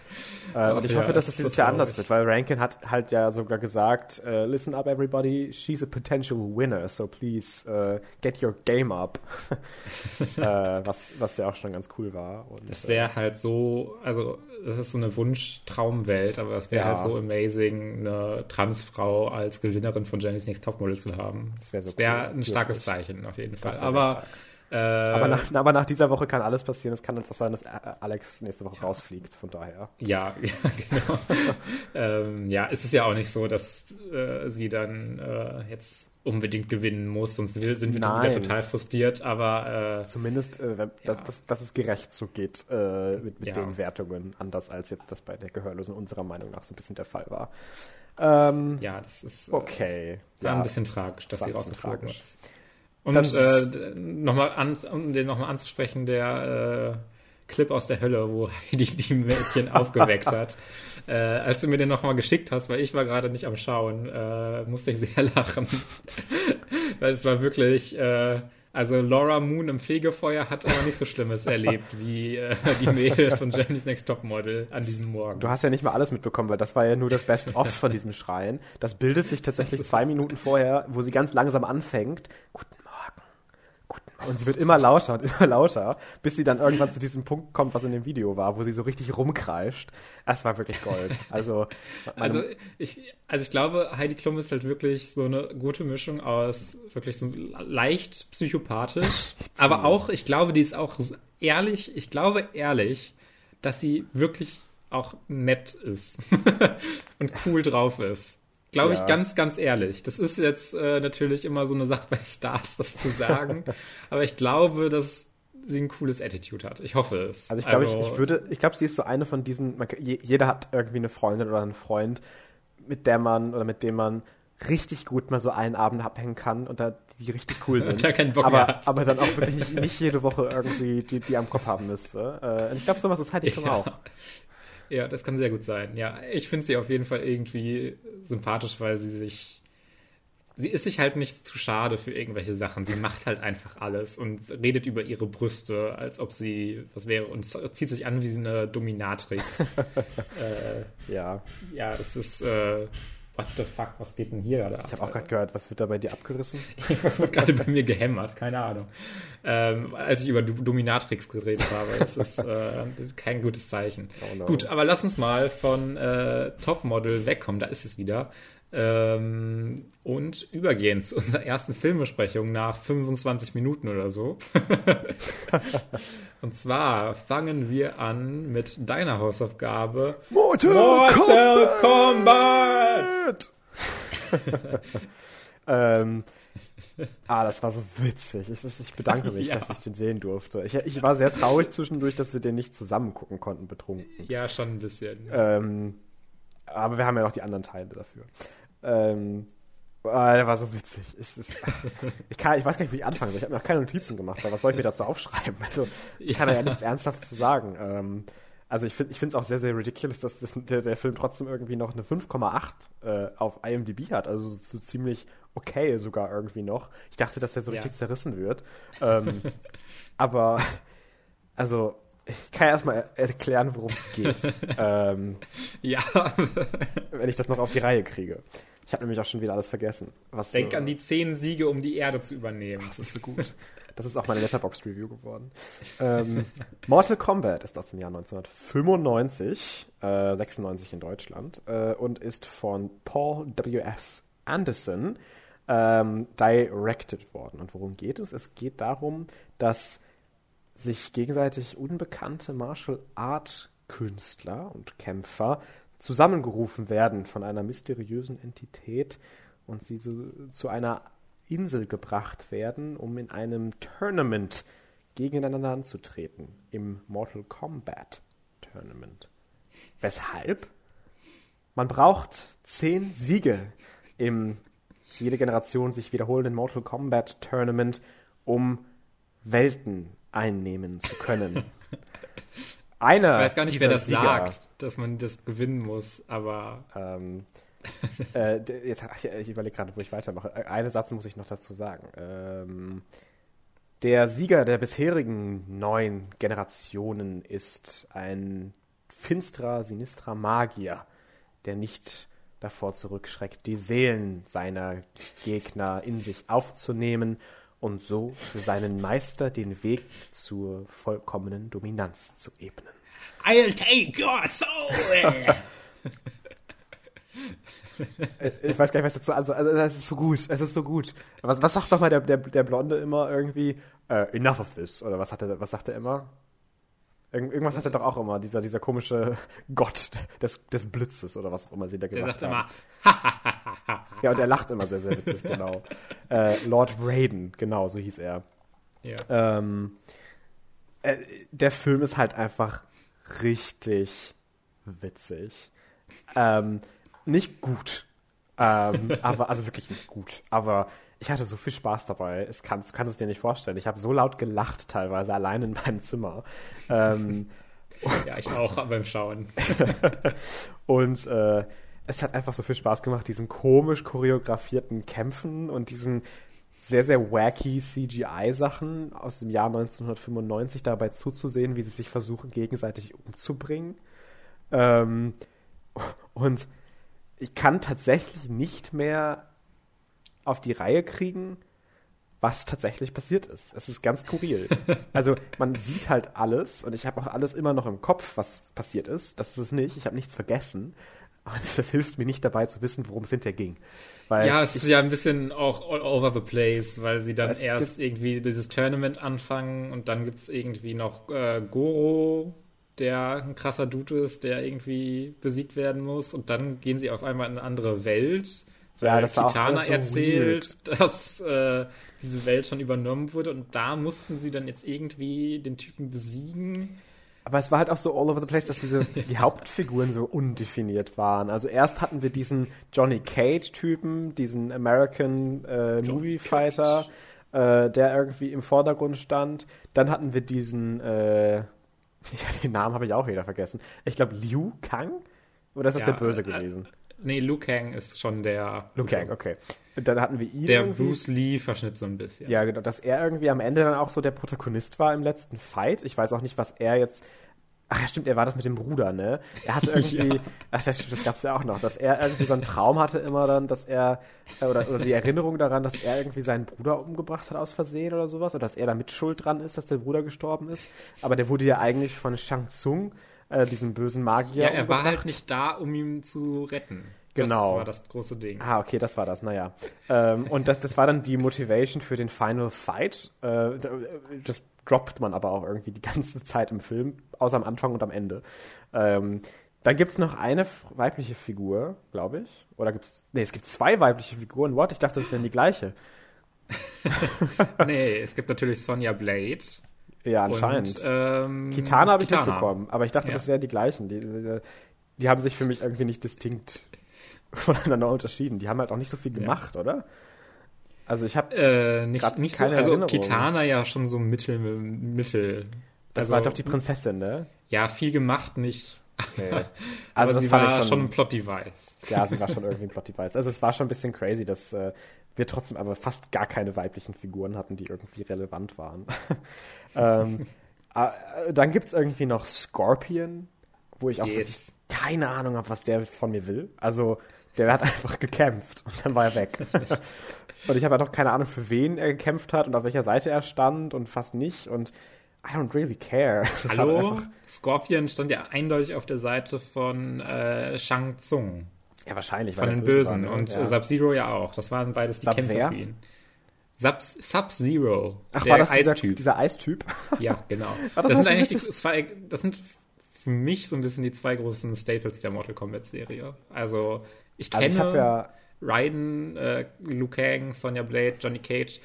äh, und ich hoffe, dass es das dieses Jahr anders wird, weil Rankin hat halt ja sogar gesagt, uh, listen up everybody, she's a potential winner, so please uh, get your game up. was, was ja auch schon ganz cool war. Und, das wäre halt so, also das ist so eine Wunsch-Traumwelt, aber es wäre ja. halt so amazing, eine Transfrau als Gewinnerin von Jenny's Next Topmodel zu haben. Das wäre so wäre cool, ein starkes wirklich. Zeichen auf jeden Fall. Aber äh, aber, nach, aber, nach, dieser Woche kann alles passieren. Es kann jetzt auch sein, dass Alex nächste Woche ja. rausfliegt. Von daher. Ja, ja genau. ähm, ja, es ist ja auch nicht so, dass äh, sie dann äh, jetzt unbedingt gewinnen muss, sonst sind wir Nein. wieder total frustriert. Aber äh, zumindest, äh, wenn, ja. dass, dass, dass, es gerecht so geht äh, mit, mit den Wertungen, anders als jetzt das bei der Gehörlosen unserer Meinung nach so ein bisschen der Fall war. Ähm, ja, das ist okay. War ein bisschen tragisch, dass sie rausgeflogen ist. Und äh, nochmal an, um den nochmal anzusprechen, der äh, Clip aus der Hölle, wo Heidi die Mädchen aufgeweckt hat. Äh, als du mir den nochmal geschickt hast, weil ich war gerade nicht am Schauen, äh, musste ich sehr lachen. weil es war wirklich, äh, also Laura Moon im Fegefeuer hat aber nicht so Schlimmes erlebt wie äh, die Mädels von Jenny's Next Topmodel an diesem Morgen. Du hast ja nicht mal alles mitbekommen, weil das war ja nur das Best-of von diesem Schreien. Das bildet sich tatsächlich zwei Minuten vorher, wo sie ganz langsam anfängt. Guten und sie wird immer lauter und immer lauter, bis sie dann irgendwann zu diesem Punkt kommt, was in dem Video war, wo sie so richtig rumkreischt. Es war wirklich Gold. Also, also ich, also ich glaube, Heidi Klum ist halt wirklich so eine gute Mischung aus wirklich so leicht psychopathisch, aber auch, ich glaube, die ist auch ehrlich, ich glaube ehrlich, dass sie wirklich auch nett ist und cool drauf ist. Glaube ja. ich ganz, ganz ehrlich. Das ist jetzt äh, natürlich immer so eine Sache bei Stars, das zu sagen. aber ich glaube, dass sie ein cooles Attitude hat. Ich hoffe es. Also ich glaube, also, ich, ich würde, ich glaube, sie ist so eine von diesen, man, jeder hat irgendwie eine Freundin oder einen Freund, mit der man oder mit dem man richtig gut mal so einen Abend abhängen kann und da die richtig cool sind. da keinen Bock aber, hat. aber dann auch wirklich nicht, nicht jede Woche irgendwie die, die am Kopf haben müsste. Äh, und ich glaube, sowas ist halt ja. auch. Ja, das kann sehr gut sein. Ja, ich finde sie auf jeden Fall irgendwie sympathisch, weil sie sich. Sie ist sich halt nicht zu schade für irgendwelche Sachen. Sie macht halt einfach alles und redet über ihre Brüste, als ob sie was wäre und zieht sich an wie eine Dominatrix. äh, ja. Ja, es ist. Äh, what the fuck, was geht denn hier gerade ab? Ich habe auch gerade gehört, was wird da bei dir abgerissen? was wird gerade bei mir gehämmert? Keine Ahnung. Ähm, als ich über Dominatrix geredet habe. Das ist äh, kein gutes Zeichen. Oh no. Gut, aber lass uns mal von äh, Topmodel wegkommen. Da ist es wieder. Ähm, und übergehen zu unserer ersten Filmbesprechung nach 25 Minuten oder so. und zwar fangen wir an mit deiner Hausaufgabe. Mortal, Mortal Kombat! Kombat! ähm, ah, das war so witzig. Ich, ich bedanke mich, ja. dass ich den sehen durfte. Ich, ich, war sehr traurig zwischendurch, dass wir den nicht zusammen gucken konnten, betrunken. Ja, schon ein bisschen. Ähm, aber wir haben ja noch die anderen Teile dafür. Ähm, Ah, der war so witzig. Ich, ist, ich, kann, ich weiß gar nicht, wie ich anfangen soll. Ich habe mir auch keine Notizen gemacht, weil was soll ich mir dazu aufschreiben? Also, ich kann ja, ja nichts ernsthaft zu sagen. Ähm, also, ich finde es auch sehr, sehr ridiculous, dass das, der, der Film trotzdem irgendwie noch eine 5,8 äh, auf IMDb hat. Also, so, so, ziemlich okay sogar irgendwie noch. Ich dachte, dass der so ja. richtig zerrissen wird. Ähm, aber, also, ich kann erstmal erklären, worum es geht. ähm, ja. wenn ich das noch auf die Reihe kriege. Ich habe nämlich auch schon wieder alles vergessen. Denk äh, an die zehn Siege, um die Erde zu übernehmen. Das ist so gut. Das ist auch meine Letterbox-Review geworden. ähm, Mortal Kombat ist das im Jahr 1995, äh, 96 in Deutschland, äh, und ist von Paul W.S. Anderson ähm, directed worden. Und worum geht es? Es geht darum, dass sich gegenseitig unbekannte Martial Art Künstler und Kämpfer zusammengerufen werden von einer mysteriösen Entität und sie so zu einer Insel gebracht werden, um in einem Tournament gegeneinander anzutreten. Im Mortal Kombat Tournament. Weshalb? Man braucht zehn Siege im jede Generation sich wiederholenden Mortal Kombat Tournament, um Welten einnehmen zu können. Einer ich weiß gar nicht, wer das Sieger, sagt, dass man das gewinnen muss, aber. Ähm, äh, jetzt, ich überlege gerade, wo ich weitermache. Äh, einen Satz muss ich noch dazu sagen. Ähm, der Sieger der bisherigen neun Generationen ist ein finsterer, sinistrer Magier, der nicht davor zurückschreckt, die Seelen seiner Gegner in sich aufzunehmen und so für seinen Meister den Weg zur vollkommenen Dominanz zu ebnen. I'll take your soul! ich weiß gar nicht, was dazu also, also es ist so gut, es ist so gut. Was, was sagt doch mal der, der, der Blonde immer irgendwie? Uh, enough of this, oder was hat er, was sagt er immer? Irgend, irgendwas hat er doch auch immer, dieser, dieser komische Gott des, des Blitzes oder was auch immer sie da gesagt haben. Der sagt immer, ja, und er lacht immer sehr, sehr witzig, genau. Äh, Lord Raiden, genau, so hieß er. Ja. Ähm, äh, der Film ist halt einfach richtig witzig. Ähm, nicht gut. Ähm, aber, also wirklich nicht gut. Aber ich hatte so viel Spaß dabei. Es kann, du kannst es dir nicht vorstellen. Ich habe so laut gelacht teilweise allein in meinem Zimmer. Ähm, ja, ich auch beim Schauen. und äh, es hat einfach so viel Spaß gemacht, diesen komisch choreografierten Kämpfen und diesen sehr, sehr wacky CGI-Sachen aus dem Jahr 1995 dabei zuzusehen, wie sie sich versuchen, gegenseitig umzubringen. Ähm, und ich kann tatsächlich nicht mehr auf die Reihe kriegen, was tatsächlich passiert ist. Es ist ganz skurril. also man sieht halt alles und ich habe auch alles immer noch im Kopf, was passiert ist. Das ist es nicht. Ich habe nichts vergessen. Aber das, das, hilft mir nicht dabei zu wissen, worum es hinterher ging. Weil ja, es ich, ist ja ein bisschen auch all over the place, weil sie dann erst irgendwie dieses Tournament anfangen und dann gibt es irgendwie noch äh, Goro, der ein krasser Dude ist, der irgendwie besiegt werden muss und dann gehen sie auf einmal in eine andere Welt ja, das war Kitana auch so erzählt, weird. dass äh, diese Welt schon übernommen wurde und da mussten sie dann jetzt irgendwie den Typen besiegen. Aber es war halt auch so all over the place, dass diese die Hauptfiguren so undefiniert waren. Also erst hatten wir diesen Johnny Cage-Typen, diesen American äh, Movie Fighter, äh, der irgendwie im Vordergrund stand. Dann hatten wir diesen, äh, ja, den Namen habe ich auch wieder vergessen. Ich glaube Liu Kang? Oder ist das ja, der Böse gewesen? Nee, Liu Kang ist schon der. Liu Kang, okay. Und dann hatten wir ihn. Der Bruce Lee-Verschnitt so ein bisschen. Ja, genau. Dass er irgendwie am Ende dann auch so der Protagonist war im letzten Fight. Ich weiß auch nicht, was er jetzt. Ach ja, stimmt, er war das mit dem Bruder, ne? Er hatte irgendwie, ja. ach das, das gab's ja auch noch, dass er irgendwie so einen Traum hatte immer dann, dass er, oder, oder die Erinnerung daran, dass er irgendwie seinen Bruder umgebracht hat aus Versehen oder sowas, oder dass er da mit Schuld dran ist, dass der Bruder gestorben ist. Aber der wurde ja eigentlich von Shang Tsung äh, diesem bösen Magier. Ja, er umgebracht. war halt nicht da, um ihn zu retten. Genau. Das war das große Ding. Ah, okay, das war das, naja. ähm, und das, das war dann die Motivation für den Final Fight. Äh, das droppt man aber auch irgendwie die ganze Zeit im Film, außer am Anfang und am Ende. Ähm, dann gibt es noch eine weibliche Figur, glaube ich. Oder gibt es. Nee, es gibt zwei weibliche Figuren. What? Ich dachte, das wären die gleiche. nee, es gibt natürlich Sonja Blade. Ja, anscheinend. Und, ähm, Kitana habe ich mitbekommen, aber ich dachte, ja. das wären die gleichen. Die, die, die, haben sich für mich irgendwie nicht distinkt voneinander unterschieden. Die haben halt auch nicht so viel gemacht, ja. oder? Also ich habe äh, nicht, nicht keine so, also Erinnerung. Kitana ja schon so mittel mittel. Das also, war doch die Prinzessin, ne? Ja, viel gemacht nicht. Okay. Also das war schon, schon ein Plot-Device. Ja, sie war schon irgendwie ein Plot-Device. Also es war schon ein bisschen crazy, dass äh, wir trotzdem aber fast gar keine weiblichen Figuren hatten, die irgendwie relevant waren. ähm, Äh, dann gibt es irgendwie noch Scorpion, wo ich auch yes. keine Ahnung habe, was der von mir will. Also, der hat einfach gekämpft und dann war er weg. und ich habe ja noch keine Ahnung, für wen er gekämpft hat und auf welcher Seite er stand und fast nicht. Und I don't really care. Hallo? Scorpion stand ja eindeutig auf der Seite von äh, Shang Tsung. Ja, wahrscheinlich. Von den Bösen. War, ne? Und ja. Sub-Zero ja auch. Das waren beides die Sub Kämpfe wer? für ihn. Sub-Zero. Ach, war das Eistyp. dieser, Eistyp? Ja, genau. das, das sind eigentlich die zwei, das sind für mich so ein bisschen die zwei großen Staples der Mortal Kombat Serie. Also, ich kenne also ich ja Raiden, äh, Liu Kang, Sonja Blade, Johnny Cage,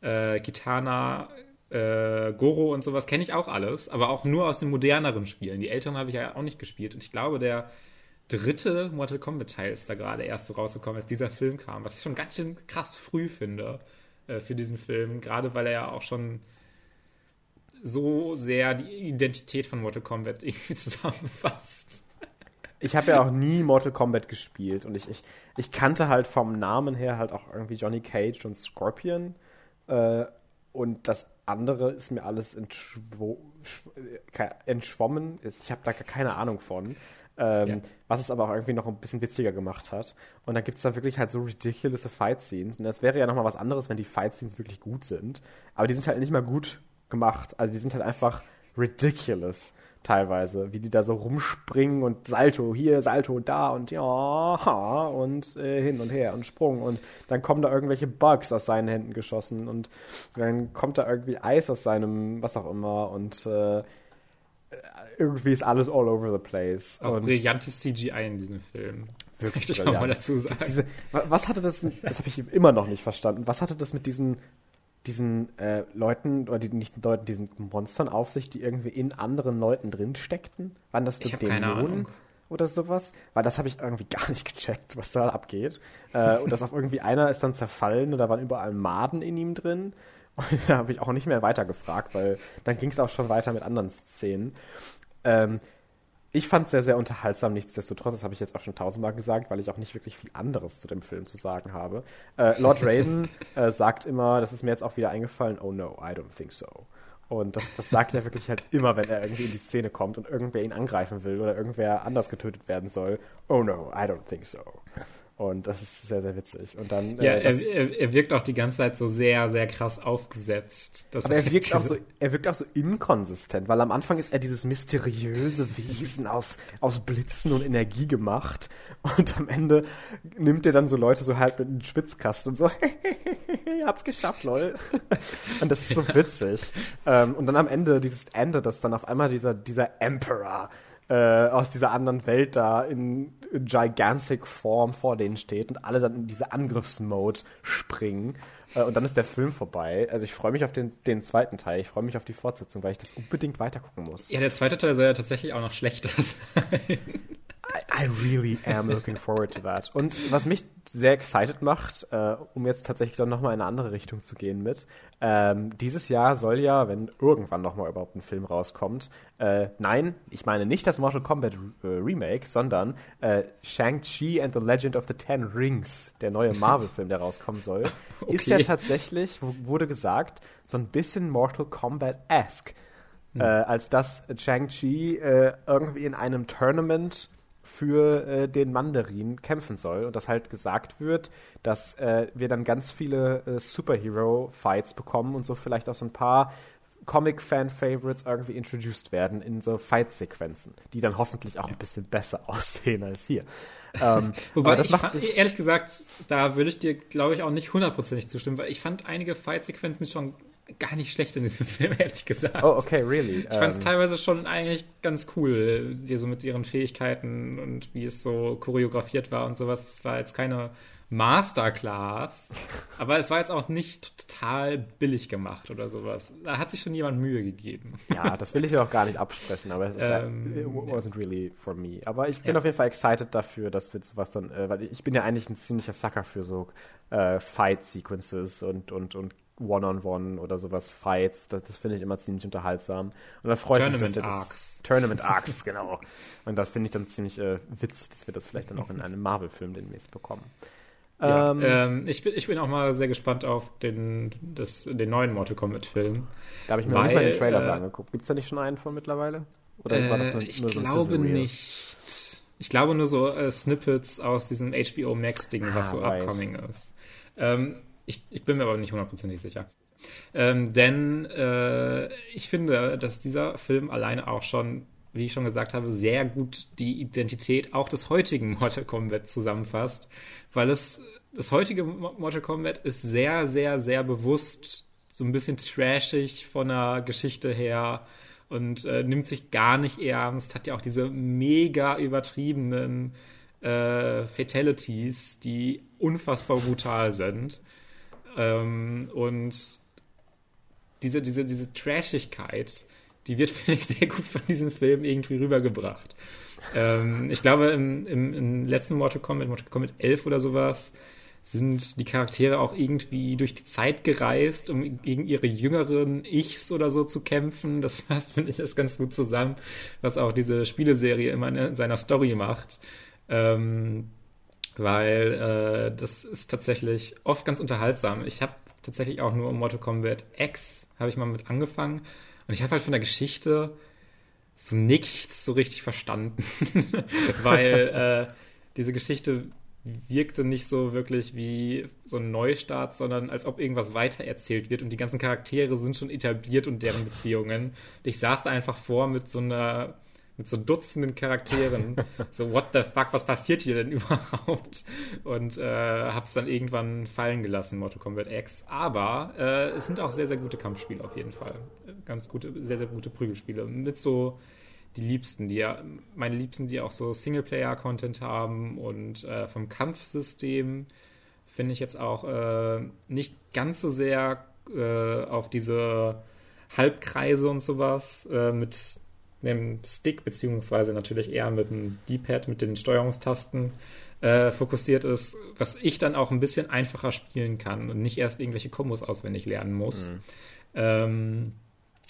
äh, Kitana, äh, Goro und sowas kenne ich auch alles, aber auch nur aus den moderneren Spielen. Die älteren habe ich ja auch nicht gespielt. Und ich glaube, der dritte Mortal Kombat Teil ist da gerade erst so rausgekommen, als dieser Film kam, was ich schon ganz schön krass früh finde äh, für diesen Film, gerade weil er ja auch schon so sehr die Identität von Mortal Kombat irgendwie zusammenfasst. Ich habe ja auch nie Mortal Kombat gespielt und ich, ich, ich kannte halt vom Namen her halt auch irgendwie Johnny Cage und Scorpion. Äh, und das andere ist mir alles entschw entschwommen. Ich habe da keine Ahnung von. Ähm, ja. Was es aber auch irgendwie noch ein bisschen witziger gemacht hat. Und dann gibt es da wirklich halt so ridiculous Fight-Scenes. Und das wäre ja nochmal was anderes, wenn die Fight-Scenes wirklich gut sind. Aber die sind halt nicht mal gut gemacht. Also die sind halt einfach ridiculous teilweise, wie die da so rumspringen und Salto hier, Salto da und ja, und äh, hin und her und Sprung und dann kommen da irgendwelche Bugs aus seinen Händen geschossen und dann kommt da irgendwie Eis aus seinem, was auch immer und äh, irgendwie ist alles all over the place. Auch und brillantes CGI in diesem Film. Wirklich ich auch mal dazu sagen. Diese, was hatte das, das habe ich immer noch nicht verstanden, was hatte das mit diesen diesen äh, Leuten, oder die, nicht Leuten, diesen Monstern auf sich, die irgendwie in anderen Leuten drin steckten? Waren das die Dämonen oder sowas? Weil das habe ich irgendwie gar nicht gecheckt, was da abgeht. Äh, und das auf irgendwie einer ist dann zerfallen und da waren überall Maden in ihm drin. Und da habe ich auch nicht mehr weitergefragt, weil dann ging es auch schon weiter mit anderen Szenen. Ähm, ich fand es sehr, sehr unterhaltsam, nichtsdestotrotz. Das habe ich jetzt auch schon tausendmal gesagt, weil ich auch nicht wirklich viel anderes zu dem Film zu sagen habe. Äh, Lord Raiden äh, sagt immer, das ist mir jetzt auch wieder eingefallen, oh no, I don't think so. Und das, das sagt er wirklich halt immer, wenn er irgendwie in die Szene kommt und irgendwer ihn angreifen will oder irgendwer anders getötet werden soll. Oh no, I don't think so. Und das ist sehr, sehr witzig. Und dann, ja, äh, er, er, er, wirkt auch die ganze Zeit so sehr, sehr krass aufgesetzt. aber er wirkt, auch so, er wirkt auch so inkonsistent, weil am Anfang ist er dieses mysteriöse Wesen aus, aus Blitzen und Energie gemacht. Und am Ende nimmt er dann so Leute so halb mit einem Schwitzkasten und so, ihr habt's geschafft, lol. und das ist so witzig. ähm, und dann am Ende, dieses Ende, dass dann auf einmal dieser, dieser Emperor äh, aus dieser anderen Welt da in gigantic Form vor denen steht und alle dann in diese Angriffsmode springen. Äh, und dann ist der Film vorbei. Also ich freue mich auf den, den zweiten Teil. Ich freue mich auf die Fortsetzung, weil ich das unbedingt weitergucken muss. Ja, der zweite Teil soll ja tatsächlich auch noch schlechter sein. I, really am looking forward to that. Und was mich sehr excited macht, äh, um jetzt tatsächlich dann nochmal in eine andere Richtung zu gehen mit, ähm, dieses Jahr soll ja, wenn irgendwann nochmal überhaupt ein Film rauskommt, äh, nein, ich meine nicht das Mortal Kombat äh, Remake, sondern äh, Shang-Chi and the Legend of the Ten Rings, der neue Marvel-Film, der rauskommen soll, okay. ist ja tatsächlich, wurde gesagt, so ein bisschen Mortal Kombat-esque. Hm. Äh, als dass Shang-Chi äh, irgendwie in einem Tournament für äh, den Mandarin kämpfen soll und dass halt gesagt wird, dass äh, wir dann ganz viele äh, Superhero-Fights bekommen und so vielleicht auch so ein paar Comic-Fan-Favorites irgendwie introduced werden in so Fight-Sequenzen, die dann hoffentlich auch ein bisschen besser aussehen als hier. Ähm, Wobei, das macht fand, ehrlich gesagt, da würde ich dir, glaube ich, auch nicht hundertprozentig zustimmen, weil ich fand einige Fight-Sequenzen schon gar nicht schlecht in diesem Film, ehrlich gesagt. Oh, okay, really. Ich fand es um, ähm, teilweise schon eigentlich ganz cool, die so mit ihren Fähigkeiten und wie es so choreografiert war und sowas. Es war jetzt keine Masterclass, aber es war jetzt auch nicht total billig gemacht oder sowas. Da hat sich schon jemand Mühe gegeben. Ja, das will ich ja auch gar nicht absprechen, aber es ähm, it wasn't really for me. Aber ich bin ja. auf jeden Fall excited dafür, dass wir sowas dann, äh, weil ich bin ja eigentlich ein ziemlicher Sucker für so äh, Fight-Sequences und, und, und One-on-One -on -one oder sowas, Fights. Das, das finde ich immer ziemlich unterhaltsam. Und da freue ich mich dann. Das, Tournament Arcs, genau. Und das finde ich dann ziemlich äh, witzig, dass wir das vielleicht dann auch in einem Marvel-Film demnächst bekommen. Ja, ähm, ähm, ich, bin, ich bin auch mal sehr gespannt auf den, das, den neuen Mortal Kombat-Film. Da habe ich mir weil, nicht mal den Trailer äh, angeguckt. Gibt es da nicht schon einen von mittlerweile? Oder äh, war das nur, ich nur so glaube nicht. Ich glaube nur so äh, Snippets aus diesem HBO Max-Ding, was ah, so weiß. upcoming ist. Ähm, ich, ich, bin mir aber nicht hundertprozentig sicher. Ähm, denn äh, ich finde, dass dieser Film alleine auch schon, wie ich schon gesagt habe, sehr gut die Identität auch des heutigen Mortal Kombat zusammenfasst, weil es das heutige Mortal Kombat ist sehr, sehr, sehr bewusst so ein bisschen trashig von der Geschichte her und äh, nimmt sich gar nicht ernst, hat ja auch diese mega übertriebenen äh, Fatalities, die unfassbar brutal sind. Ähm, und diese, diese, diese Trashigkeit, die wird, finde ich, sehr gut von diesem Film irgendwie rübergebracht. Ähm, ich glaube, im, im, im, letzten Mortal Kombat, Mortal Kombat 11 oder sowas, sind die Charaktere auch irgendwie durch die Zeit gereist, um gegen ihre jüngeren Ichs oder so zu kämpfen. Das passt, finde ich, das ganz gut zusammen, was auch diese Spieleserie immer in seiner Story macht. Ähm, weil äh, das ist tatsächlich oft ganz unterhaltsam. Ich habe tatsächlich auch nur Mortal Kombat X habe ich mal mit angefangen und ich habe halt von der Geschichte so nichts so richtig verstanden, weil äh, diese Geschichte wirkte nicht so wirklich wie so ein Neustart, sondern als ob irgendwas weitererzählt wird und die ganzen Charaktere sind schon etabliert und deren Beziehungen. Ich saß da einfach vor mit so einer mit so Dutzenden Charakteren. so, what the fuck, was passiert hier denn überhaupt? Und äh, hab's dann irgendwann fallen gelassen, Mortal Kombat X. Aber äh, es sind auch sehr, sehr gute Kampfspiele auf jeden Fall. Ganz gute, sehr, sehr gute Prügelspiele. Mit so die Liebsten, die ja, meine Liebsten, die auch so Singleplayer-Content haben und äh, vom Kampfsystem finde ich jetzt auch äh, nicht ganz so sehr äh, auf diese Halbkreise und sowas äh, mit dem Stick, beziehungsweise natürlich eher mit dem D-Pad, mit den Steuerungstasten äh, fokussiert ist, was ich dann auch ein bisschen einfacher spielen kann und nicht erst irgendwelche Kombos auswendig lernen muss. Mhm. Ähm,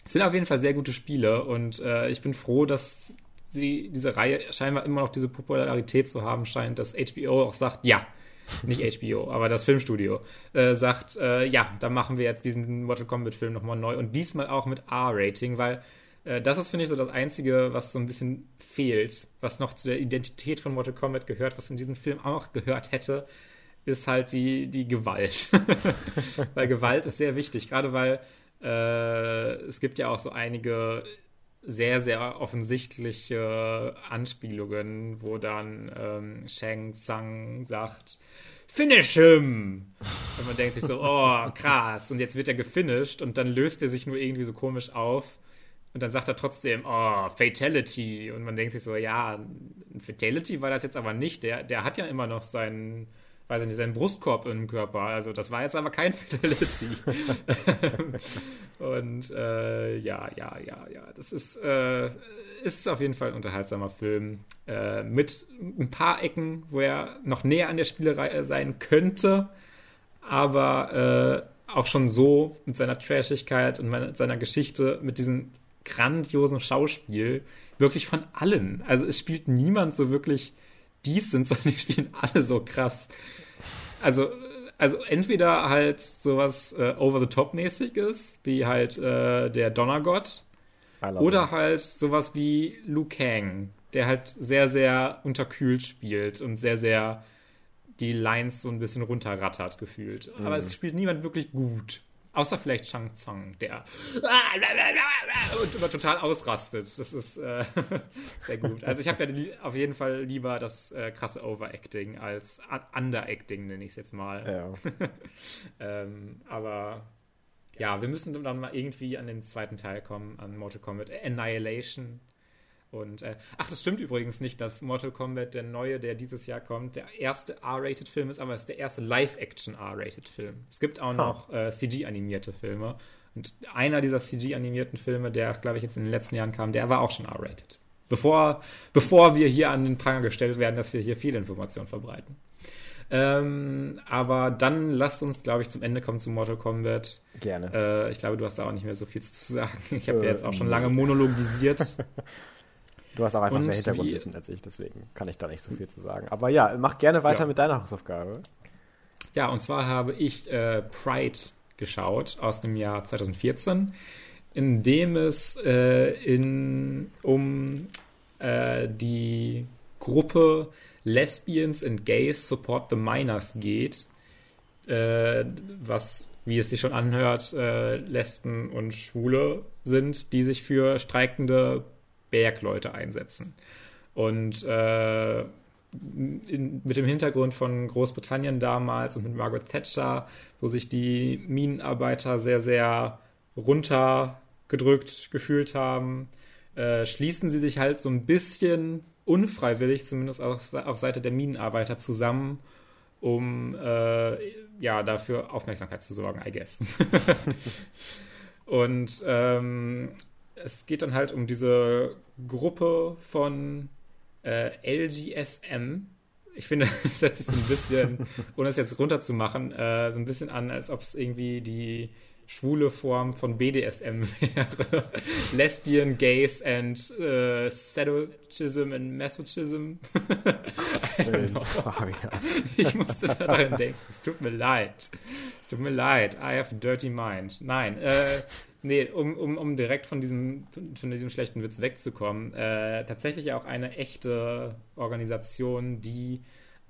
sind auf jeden Fall sehr gute Spiele und äh, ich bin froh, dass sie diese Reihe scheinbar immer noch diese Popularität zu haben scheint, dass HBO auch sagt, ja, nicht HBO, aber das Filmstudio äh, sagt, äh, ja, da machen wir jetzt diesen Mortal Kombat Film nochmal neu und diesmal auch mit R-Rating, weil das ist, finde ich, so das Einzige, was so ein bisschen fehlt, was noch zu der Identität von Mortal Kombat gehört, was in diesem Film auch noch gehört hätte, ist halt die, die Gewalt. weil Gewalt ist sehr wichtig, gerade weil äh, es gibt ja auch so einige sehr, sehr offensichtliche Anspielungen, wo dann ähm, Shang Tsang sagt, Finish him! Und man denkt sich so, oh, krass. Und jetzt wird er gefinisht und dann löst er sich nur irgendwie so komisch auf. Und dann sagt er trotzdem, oh, Fatality. Und man denkt sich so, ja, Fatality war das jetzt aber nicht. Der, der hat ja immer noch seinen, weiß ich nicht, seinen Brustkorb im Körper. Also das war jetzt aber kein Fatality. und äh, ja, ja, ja, ja. Das ist, äh, ist auf jeden Fall ein unterhaltsamer Film. Äh, mit ein paar Ecken, wo er noch näher an der Spielerei sein könnte. Aber äh, auch schon so mit seiner Trashigkeit und seiner Geschichte, mit diesem grandiosen Schauspiel, wirklich von allen. Also es spielt niemand so wirklich decent, sondern die spielen alle so krass. Also, also entweder halt sowas äh, over-the-top-mäßiges, wie halt äh, der Donnergott, oder halt sowas wie Liu Kang, der halt sehr, sehr unterkühlt spielt und sehr, sehr die Lines so ein bisschen runterrattert gefühlt. Mhm. Aber es spielt niemand wirklich gut. Außer vielleicht Chang Tsang, der und immer total ausrastet. Das ist äh, sehr gut. Also ich habe ja auf jeden Fall lieber das äh, krasse Overacting als Underacting, nenne ich es jetzt mal. Ja. ähm, aber ja, wir müssen dann mal irgendwie an den zweiten Teil kommen, an Mortal Kombat Annihilation. Und äh, ach, das stimmt übrigens nicht, dass Mortal Kombat, der neue, der dieses Jahr kommt, der erste R-Rated-Film ist, aber es ist der erste Live-Action R-Rated-Film. Es gibt auch noch äh, CG-animierte Filme. Und einer dieser CG-animierten Filme, der, glaube ich, jetzt in den letzten Jahren kam, der war auch schon R-Rated. Bevor, bevor wir hier an den Pranger gestellt werden, dass wir hier viel Information verbreiten. Ähm, aber dann lasst uns, glaube ich, zum Ende kommen zu Mortal Kombat. Gerne. Äh, ich glaube, du hast da auch nicht mehr so viel zu sagen. Ich habe äh, ja jetzt auch schon lange monologisiert. Du hast auch einfach und mehr Hintergrundwissen als ich, deswegen kann ich da nicht so viel zu sagen. Aber ja, mach gerne weiter ja. mit deiner Hausaufgabe. Ja, und zwar habe ich äh, Pride geschaut aus dem Jahr 2014, in dem es äh, in, um äh, die Gruppe Lesbians and Gays Support the Minors geht, äh, was, wie es sich schon anhört, äh, Lesben und Schwule sind, die sich für streikende Bergleute einsetzen. Und äh, in, mit dem Hintergrund von Großbritannien damals und mit Margaret Thatcher, wo sich die Minenarbeiter sehr, sehr runtergedrückt gefühlt haben, äh, schließen sie sich halt so ein bisschen unfreiwillig, zumindest auf, auf Seite der Minenarbeiter, zusammen, um äh, ja dafür Aufmerksamkeit zu sorgen, I guess. und ähm, es geht dann halt um diese Gruppe von äh, LGSM. Ich finde, es setzt sich so ein bisschen, ohne es jetzt runterzumachen, äh, so ein bisschen an, als ob es irgendwie die schwule Form von BDSM wäre. Lesbian, Gays and äh, Sadochism and Masochism. genau. ich musste daran denken. Es tut mir leid. Es tut mir leid. I have a dirty mind. Nein, äh, Nee, um, um, um direkt von diesem, von diesem schlechten Witz wegzukommen, äh, tatsächlich auch eine echte Organisation, die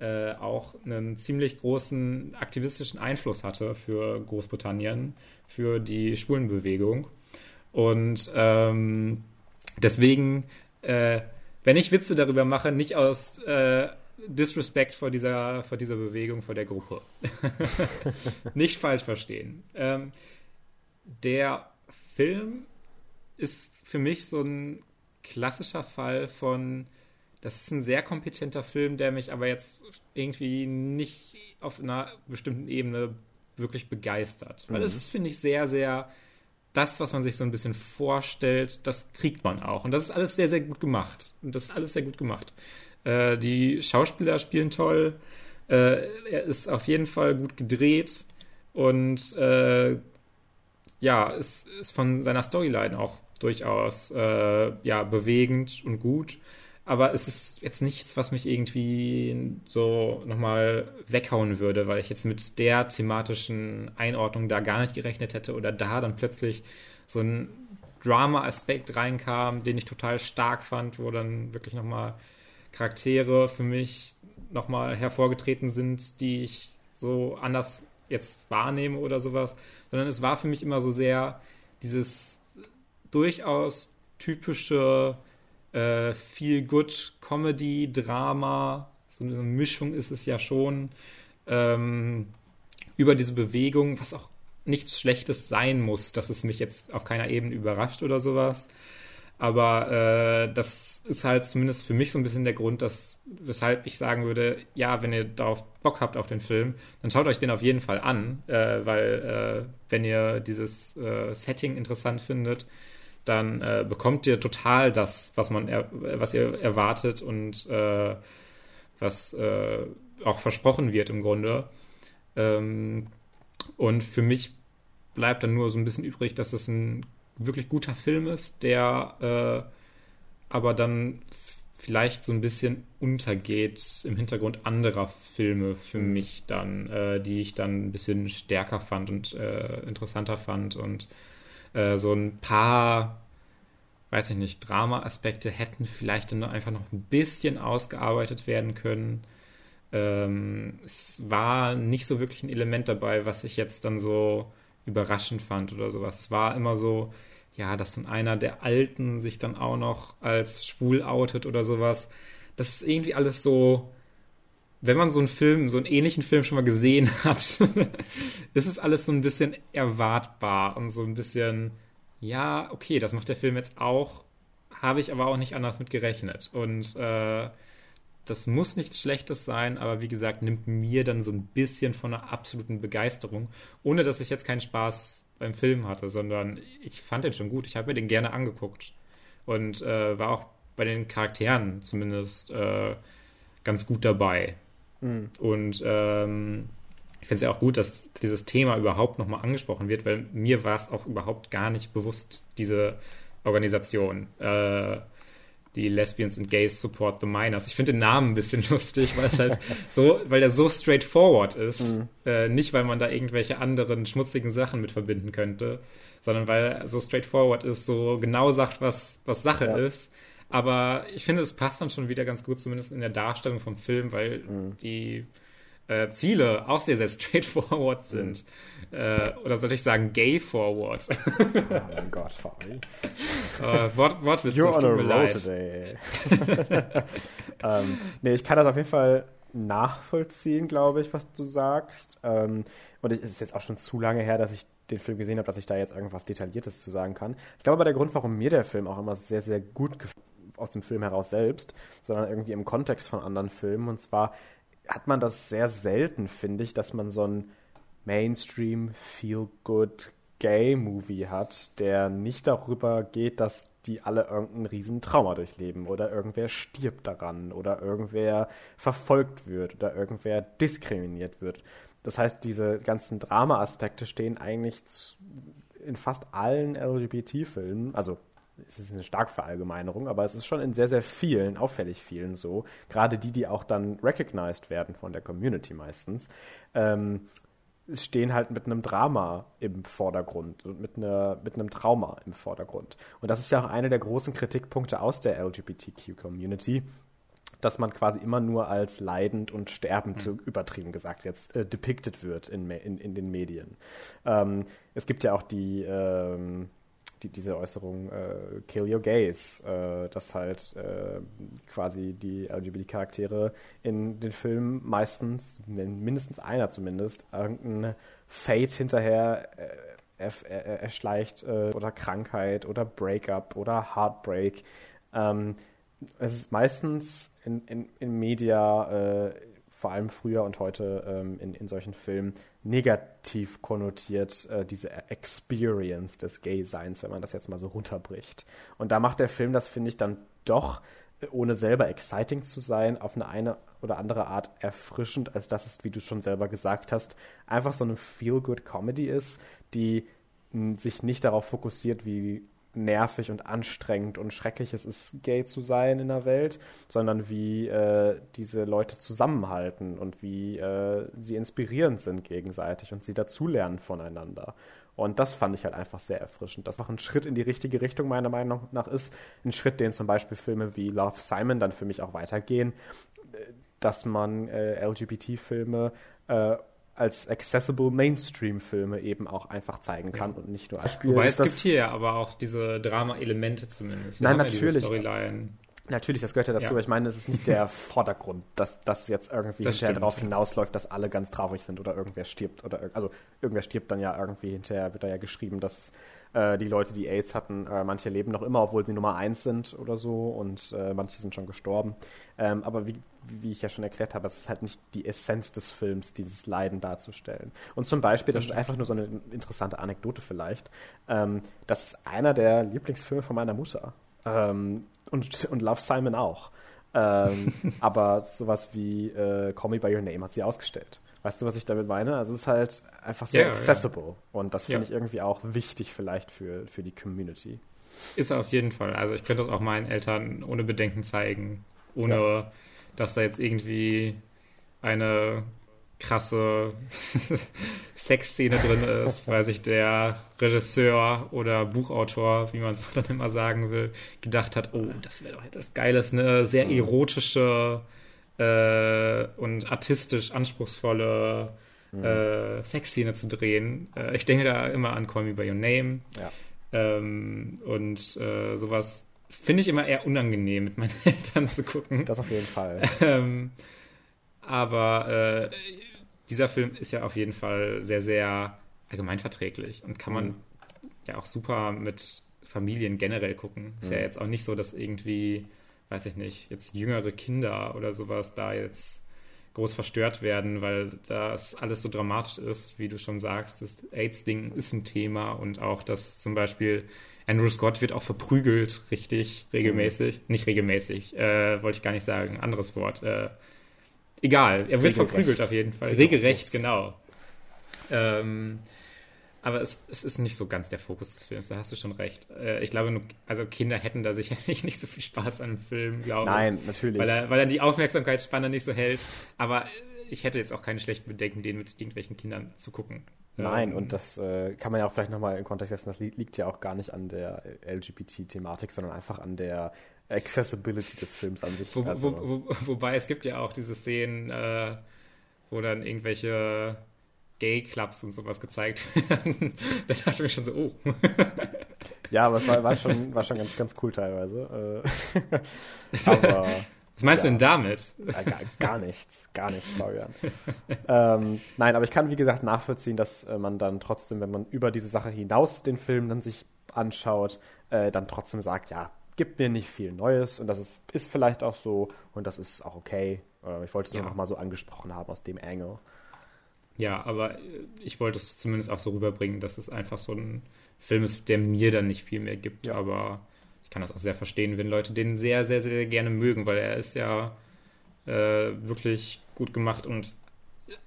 äh, auch einen ziemlich großen aktivistischen Einfluss hatte für Großbritannien, für die Schwulenbewegung. Und ähm, deswegen, äh, wenn ich Witze darüber mache, nicht aus äh, Disrespect vor dieser, vor dieser Bewegung, vor der Gruppe. nicht falsch verstehen. Ähm, der Film ist für mich so ein klassischer Fall von, das ist ein sehr kompetenter Film, der mich aber jetzt irgendwie nicht auf einer bestimmten Ebene wirklich begeistert. Weil es mhm. ist, finde ich, sehr, sehr das, was man sich so ein bisschen vorstellt, das kriegt man auch. Und das ist alles sehr, sehr gut gemacht. Und das ist alles sehr gut gemacht. Äh, die Schauspieler spielen toll. Äh, er ist auf jeden Fall gut gedreht. Und äh, ja, ist, ist von seiner Storyline auch durchaus äh, ja, bewegend und gut. Aber es ist jetzt nichts, was mich irgendwie so nochmal weghauen würde, weil ich jetzt mit der thematischen Einordnung da gar nicht gerechnet hätte oder da dann plötzlich so ein Drama-Aspekt reinkam, den ich total stark fand, wo dann wirklich nochmal Charaktere für mich nochmal hervorgetreten sind, die ich so anders jetzt wahrnehme oder sowas, sondern es war für mich immer so sehr dieses durchaus typische äh, Good Comedy Drama, so eine Mischung ist es ja schon ähm, über diese Bewegung, was auch nichts Schlechtes sein muss, dass es mich jetzt auf keiner Ebene überrascht oder sowas. Aber äh, das ist halt zumindest für mich so ein bisschen der Grund, dass, weshalb ich sagen würde, ja, wenn ihr darauf Bock habt auf den Film, dann schaut euch den auf jeden Fall an, äh, weil äh, wenn ihr dieses äh, Setting interessant findet, dann äh, bekommt ihr total das, was man er, was ihr erwartet und äh, was auch versprochen wird im Grunde. Ähm, und für mich bleibt dann nur so ein bisschen übrig, dass es ein wirklich guter Film ist, der äh, aber dann vielleicht so ein bisschen untergeht im Hintergrund anderer Filme für mhm. mich dann, äh, die ich dann ein bisschen stärker fand und äh, interessanter fand und äh, so ein paar, weiß ich nicht, Drama-Aspekte hätten vielleicht dann einfach noch ein bisschen ausgearbeitet werden können. Ähm, es war nicht so wirklich ein Element dabei, was ich jetzt dann so überraschend fand oder sowas. Es war immer so, ja, dass dann einer der Alten sich dann auch noch als schwul outet oder sowas. Das ist irgendwie alles so, wenn man so einen Film, so einen ähnlichen Film schon mal gesehen hat, ist es alles so ein bisschen erwartbar und so ein bisschen, ja, okay, das macht der Film jetzt auch, habe ich aber auch nicht anders mit gerechnet. Und äh, das muss nichts Schlechtes sein, aber wie gesagt, nimmt mir dann so ein bisschen von einer absoluten Begeisterung, ohne dass ich jetzt keinen Spaß beim Film hatte, sondern ich fand den schon gut. Ich habe mir den gerne angeguckt und äh, war auch bei den Charakteren zumindest äh, ganz gut dabei. Mhm. Und ähm, ich finde es ja auch gut, dass dieses Thema überhaupt nochmal angesprochen wird, weil mir war es auch überhaupt gar nicht bewusst, diese Organisation. Äh, die Lesbians and Gays Support the Minors. Ich finde den Namen ein bisschen lustig, weil es halt so, weil der so straightforward ist. Mhm. Äh, nicht, weil man da irgendwelche anderen schmutzigen Sachen mit verbinden könnte, sondern weil er so straightforward ist, so genau sagt, was, was Sache ja. ist. Aber ich finde, es passt dann schon wieder ganz gut, zumindest in der Darstellung vom Film, weil mhm. die äh, Ziele auch sehr, sehr straightforward sind. Mhm. Äh, oder sollte ich sagen, gay forward? oh mein Gott, Fabi. äh, Wort, Wortwitz, You're on a roll leid. today. ähm, nee, ich kann das auf jeden Fall nachvollziehen, glaube ich, was du sagst. Ähm, und es ist jetzt auch schon zu lange her, dass ich den Film gesehen habe, dass ich da jetzt irgendwas Detailliertes zu sagen kann. Ich glaube aber, der Grund, warum mir der Film auch immer sehr, sehr gut gefällt, aus dem Film heraus selbst, sondern irgendwie im Kontext von anderen Filmen. Und zwar hat man das sehr selten, finde ich, dass man so ein Mainstream Feel-Good Gay-Movie hat, der nicht darüber geht, dass die alle irgendein riesen Trauma durchleben oder irgendwer stirbt daran oder irgendwer verfolgt wird oder irgendwer diskriminiert wird. Das heißt, diese ganzen Drama-Aspekte stehen eigentlich in fast allen LGBT-Filmen, also es ist eine starke Verallgemeinerung, aber es ist schon in sehr, sehr vielen, auffällig vielen so, gerade die, die auch dann recognized werden von der Community meistens, ähm, stehen halt mit einem Drama im Vordergrund und mit, einer, mit einem Trauma im Vordergrund. Und das ist ja auch einer der großen Kritikpunkte aus der LGBTQ-Community, dass man quasi immer nur als leidend und sterbend, mhm. übertrieben gesagt, jetzt äh, depicted wird in, in, in den Medien. Ähm, es gibt ja auch die, ähm, die, diese Äußerung äh, Kill Your Gays, äh, dass halt äh, quasi die LGBT-Charaktere in den Filmen meistens, mindestens einer zumindest, irgendein Fate hinterher äh, erschleicht äh, oder Krankheit oder Breakup oder Heartbreak. Ähm, es ist meistens in, in, in Media äh, vor allem früher und heute ähm, in, in solchen Filmen negativ konnotiert, äh, diese Experience des Gay-Seins, wenn man das jetzt mal so runterbricht. Und da macht der Film das, finde ich, dann doch, ohne selber exciting zu sein, auf eine, eine oder andere Art erfrischend, als dass es, wie du schon selber gesagt hast, einfach so eine Feel-Good-Comedy ist, die sich nicht darauf fokussiert, wie nervig und anstrengend und schrecklich es ist, gay zu sein in der Welt, sondern wie äh, diese Leute zusammenhalten und wie äh, sie inspirierend sind gegenseitig und sie dazulernen voneinander. Und das fand ich halt einfach sehr erfrischend. Das auch ein Schritt in die richtige Richtung meiner Meinung nach ist. Ein Schritt, den zum Beispiel Filme wie Love Simon dann für mich auch weitergehen, äh, dass man äh, LGBT-Filme äh, als accessible Mainstream-Filme eben auch einfach zeigen kann ja. und nicht nur als Spiel. Wobei es gibt hier ja aber auch diese Drama-Elemente zumindest. Nein, natürlich. Ja Natürlich, das gehört ja dazu. Ja. Ich meine, es ist nicht der Vordergrund, dass das jetzt irgendwie das hinterher darauf hinausläuft, dass alle ganz traurig sind oder irgendwer stirbt. Oder also irgendwer stirbt dann ja irgendwie hinterher, wird da ja geschrieben, dass äh, die Leute, die AIDS hatten, äh, manche leben noch immer, obwohl sie Nummer eins sind oder so und äh, manche sind schon gestorben. Ähm, aber wie, wie ich ja schon erklärt habe, es ist halt nicht die Essenz des Films, dieses Leiden darzustellen. Und zum Beispiel, das ist einfach nur so eine interessante Anekdote vielleicht, ähm, das ist einer der Lieblingsfilme von meiner Mutter. Ähm, und, und Love Simon auch. Ähm, aber sowas wie äh, Call Me By Your Name hat sie ausgestellt. Weißt du, was ich damit meine? Also es ist halt einfach sehr yeah, accessible. Yeah. Und das finde yeah. ich irgendwie auch wichtig vielleicht für, für die Community. Ist auf jeden Fall. Also ich könnte das auch meinen Eltern ohne Bedenken zeigen. Ohne, ja. dass da jetzt irgendwie eine krasse Sexszene drin ist, weil sich der Regisseur oder Buchautor, wie man es dann immer sagen will, gedacht hat, oh, das wäre doch etwas Geiles, eine sehr erotische äh, und artistisch anspruchsvolle mhm. äh, Sexszene zu drehen. Äh, ich denke da immer an Call Me By Your Name. Ja. Ähm, und äh, sowas finde ich immer eher unangenehm, mit meinen Eltern zu gucken. Das auf jeden Fall. Ähm, aber äh, dieser Film ist ja auf jeden Fall sehr, sehr allgemeinverträglich und kann man mhm. ja auch super mit Familien generell gucken. Ist mhm. ja jetzt auch nicht so, dass irgendwie, weiß ich nicht, jetzt jüngere Kinder oder sowas da jetzt groß verstört werden, weil das alles so dramatisch ist, wie du schon sagst. Das AIDS-Ding ist ein Thema und auch, dass zum Beispiel Andrew Scott wird auch verprügelt, richtig, regelmäßig. Mhm. Nicht regelmäßig, äh, wollte ich gar nicht sagen, anderes Wort. Äh, egal, er wird Regelrecht. verprügelt auf jeden Fall. Regelrecht, genau. Ähm, aber es, es, ist nicht so ganz der Fokus des Films, da hast du schon recht. Äh, ich glaube, also Kinder hätten da sicherlich nicht so viel Spaß an dem Film, glaube ich. Nein, natürlich. Weil er, weil er die Aufmerksamkeitsspanne nicht so hält. Aber ich hätte jetzt auch keine schlechten Bedenken, den mit irgendwelchen Kindern zu gucken. Nein, ähm, und das äh, kann man ja auch vielleicht nochmal im Kontext setzen, das li liegt ja auch gar nicht an der LGBT-Thematik, sondern einfach an der Accessibility des Films an sich. Wo, also, wo, wo, wobei es gibt ja auch diese Szenen, äh, wo dann irgendwelche Gay-Clubs und sowas gezeigt werden. da dachte ich mir schon so, oh. ja, aber es war, war, schon, war schon ganz, ganz cool teilweise. Äh, aber was meinst ja. du denn damit? Ja, gar, gar, nichts, gar nichts, Florian. ähm, nein, aber ich kann, wie gesagt, nachvollziehen, dass äh, man dann trotzdem, wenn man über diese Sache hinaus den Film dann sich anschaut, äh, dann trotzdem sagt, ja, gibt mir nicht viel Neues und das ist, ist vielleicht auch so und das ist auch okay. Äh, ich wollte es ja. nur noch mal so angesprochen haben aus dem Angle. Ja, aber ich wollte es zumindest auch so rüberbringen, dass es einfach so ein Film ist, der mir dann nicht viel mehr gibt, ja. aber kann das auch sehr verstehen, wenn Leute den sehr, sehr, sehr gerne mögen, weil er ist ja äh, wirklich gut gemacht und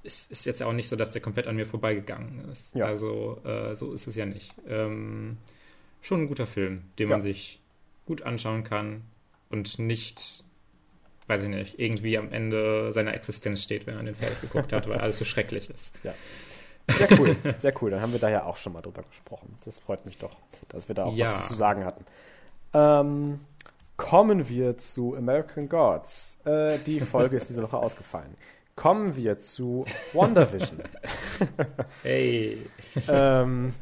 es ist jetzt auch nicht so, dass der komplett an mir vorbeigegangen ist. Ja. Also äh, so ist es ja nicht. Ähm, schon ein guter Film, den ja. man sich gut anschauen kann und nicht, weiß ich nicht, irgendwie am Ende seiner Existenz steht, wenn man den fertig geguckt hat, weil alles so schrecklich ist. Ja. Sehr cool, sehr cool. Dann haben wir da ja auch schon mal drüber gesprochen. Das freut mich doch, dass wir da auch ja. was zu sagen hatten. Ähm, kommen wir zu American Gods. Äh, die Folge ist diese Woche ausgefallen. Kommen wir zu WandaVision. hey. ähm,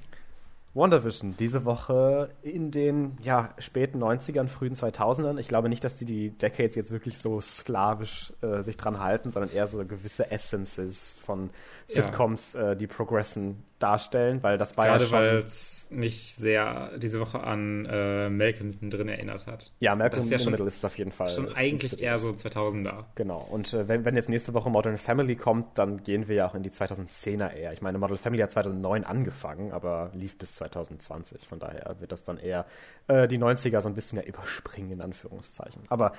WandaVision, diese Woche in den ja, späten 90ern, frühen 2000ern. Ich glaube nicht, dass die die Decades jetzt wirklich so sklavisch äh, sich dran halten, sondern eher so gewisse Essences von Sitcoms, ja. äh, die progressen, darstellen, weil das war Gerade ja schon... Mich sehr diese Woche an äh, Malcolm mittendrin erinnert hat. Ja, Malcolm ja in the Middle ist es auf jeden Fall. Schon eigentlich eher so 2000er. Genau. Und äh, wenn, wenn jetzt nächste Woche Modern Family kommt, dann gehen wir ja auch in die 2010er eher. Ich meine, Modern Family hat 2009 angefangen, aber lief bis 2020. Von daher wird das dann eher äh, die 90er so ein bisschen ja überspringen, in Anführungszeichen. Aber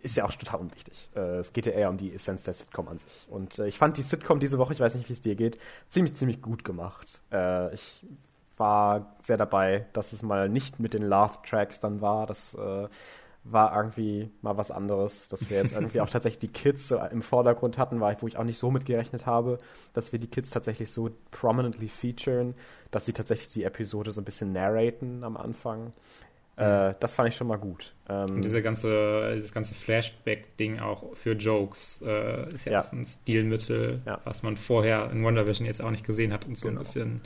ist ja auch total unwichtig. Äh, es geht ja eher um die Essenz der Sitcom an sich. Und äh, ich fand die Sitcom diese Woche, ich weiß nicht, wie es dir geht, ziemlich, ziemlich gut gemacht. Äh, ich war sehr dabei, dass es mal nicht mit den Love-Tracks dann war. Das äh, war irgendwie mal was anderes, dass wir jetzt irgendwie auch tatsächlich die Kids so im Vordergrund hatten, war, wo ich auch nicht so mitgerechnet habe, dass wir die Kids tatsächlich so prominently featuren, dass sie tatsächlich die Episode so ein bisschen narraten am Anfang. Äh, das fand ich schon mal gut. Ähm, Und diese ganze, dieses ganze Flashback-Ding auch für Jokes äh, ist ja, ja. auch so ein Stilmittel, ja. was man vorher in Wonder Vision jetzt auch nicht gesehen hat und so genau. ein bisschen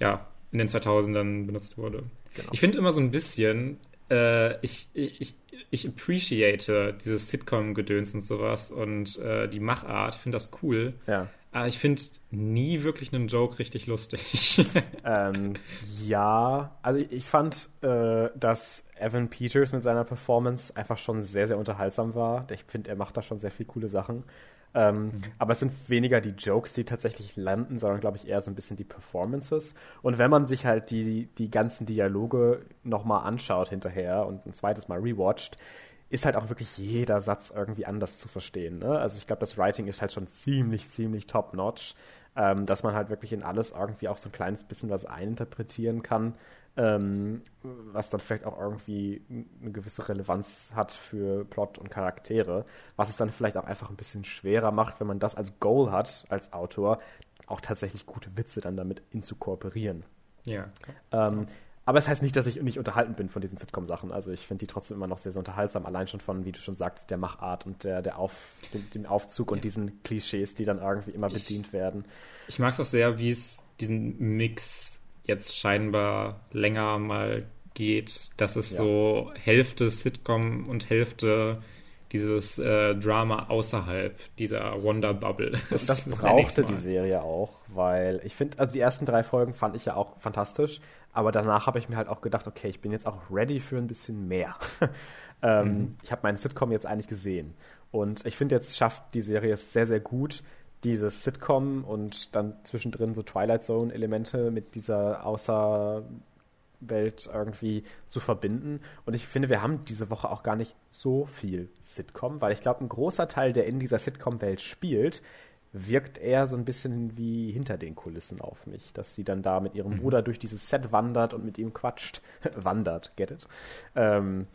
ja, in den 2000ern benutzt wurde. Genau. Ich finde immer so ein bisschen, äh, ich, ich, ich appreciate dieses Sitcom-Gedöns und sowas und äh, die Machart, ich finde das cool. Ja. Aber ich finde nie wirklich einen Joke richtig lustig. ähm, ja, also ich fand, äh, dass Evan Peters mit seiner Performance einfach schon sehr, sehr unterhaltsam war. Ich finde, er macht da schon sehr viele coole Sachen. Ähm, mhm. Aber es sind weniger die Jokes, die tatsächlich landen, sondern glaube ich eher so ein bisschen die Performances. Und wenn man sich halt die, die ganzen Dialoge nochmal anschaut hinterher und ein zweites Mal rewatcht, ist halt auch wirklich jeder Satz irgendwie anders zu verstehen. Ne? Also ich glaube, das Writing ist halt schon ziemlich, ziemlich top-notch, ähm, dass man halt wirklich in alles irgendwie auch so ein kleines bisschen was eininterpretieren kann ähm, was dann vielleicht auch irgendwie eine gewisse Relevanz hat für Plot und Charaktere, was es dann vielleicht auch einfach ein bisschen schwerer macht, wenn man das als Goal hat, als Autor, auch tatsächlich gute Witze dann damit inzukorporieren. Ja. Ähm, aber es das heißt nicht, dass ich nicht unterhalten bin von diesen Sitcom-Sachen. Also ich finde die trotzdem immer noch sehr, sehr unterhaltsam, allein schon von, wie du schon sagst, der Machart und der, der Auf, dem, dem Aufzug ja. und diesen Klischees, die dann irgendwie immer bedient ich, werden. Ich mag es auch sehr, wie es diesen Mix jetzt scheinbar länger mal geht, dass es ja. so Hälfte Sitcom und Hälfte dieses äh, Drama außerhalb dieser Wonder Bubble. Das, das brauchte die Serie auch, weil ich finde, also die ersten drei Folgen fand ich ja auch fantastisch, aber danach habe ich mir halt auch gedacht, okay, ich bin jetzt auch ready für ein bisschen mehr. ähm, mhm. Ich habe meinen Sitcom jetzt eigentlich gesehen und ich finde, jetzt schafft die Serie es sehr, sehr gut, dieses Sitcom und dann zwischendrin so Twilight Zone-Elemente mit dieser Außerwelt irgendwie zu verbinden. Und ich finde, wir haben diese Woche auch gar nicht so viel Sitcom, weil ich glaube, ein großer Teil, der in dieser Sitcom-Welt spielt, wirkt eher so ein bisschen wie hinter den Kulissen auf mich, dass sie dann da mit ihrem mhm. Bruder durch dieses Set wandert und mit ihm quatscht. wandert, get it? Ähm,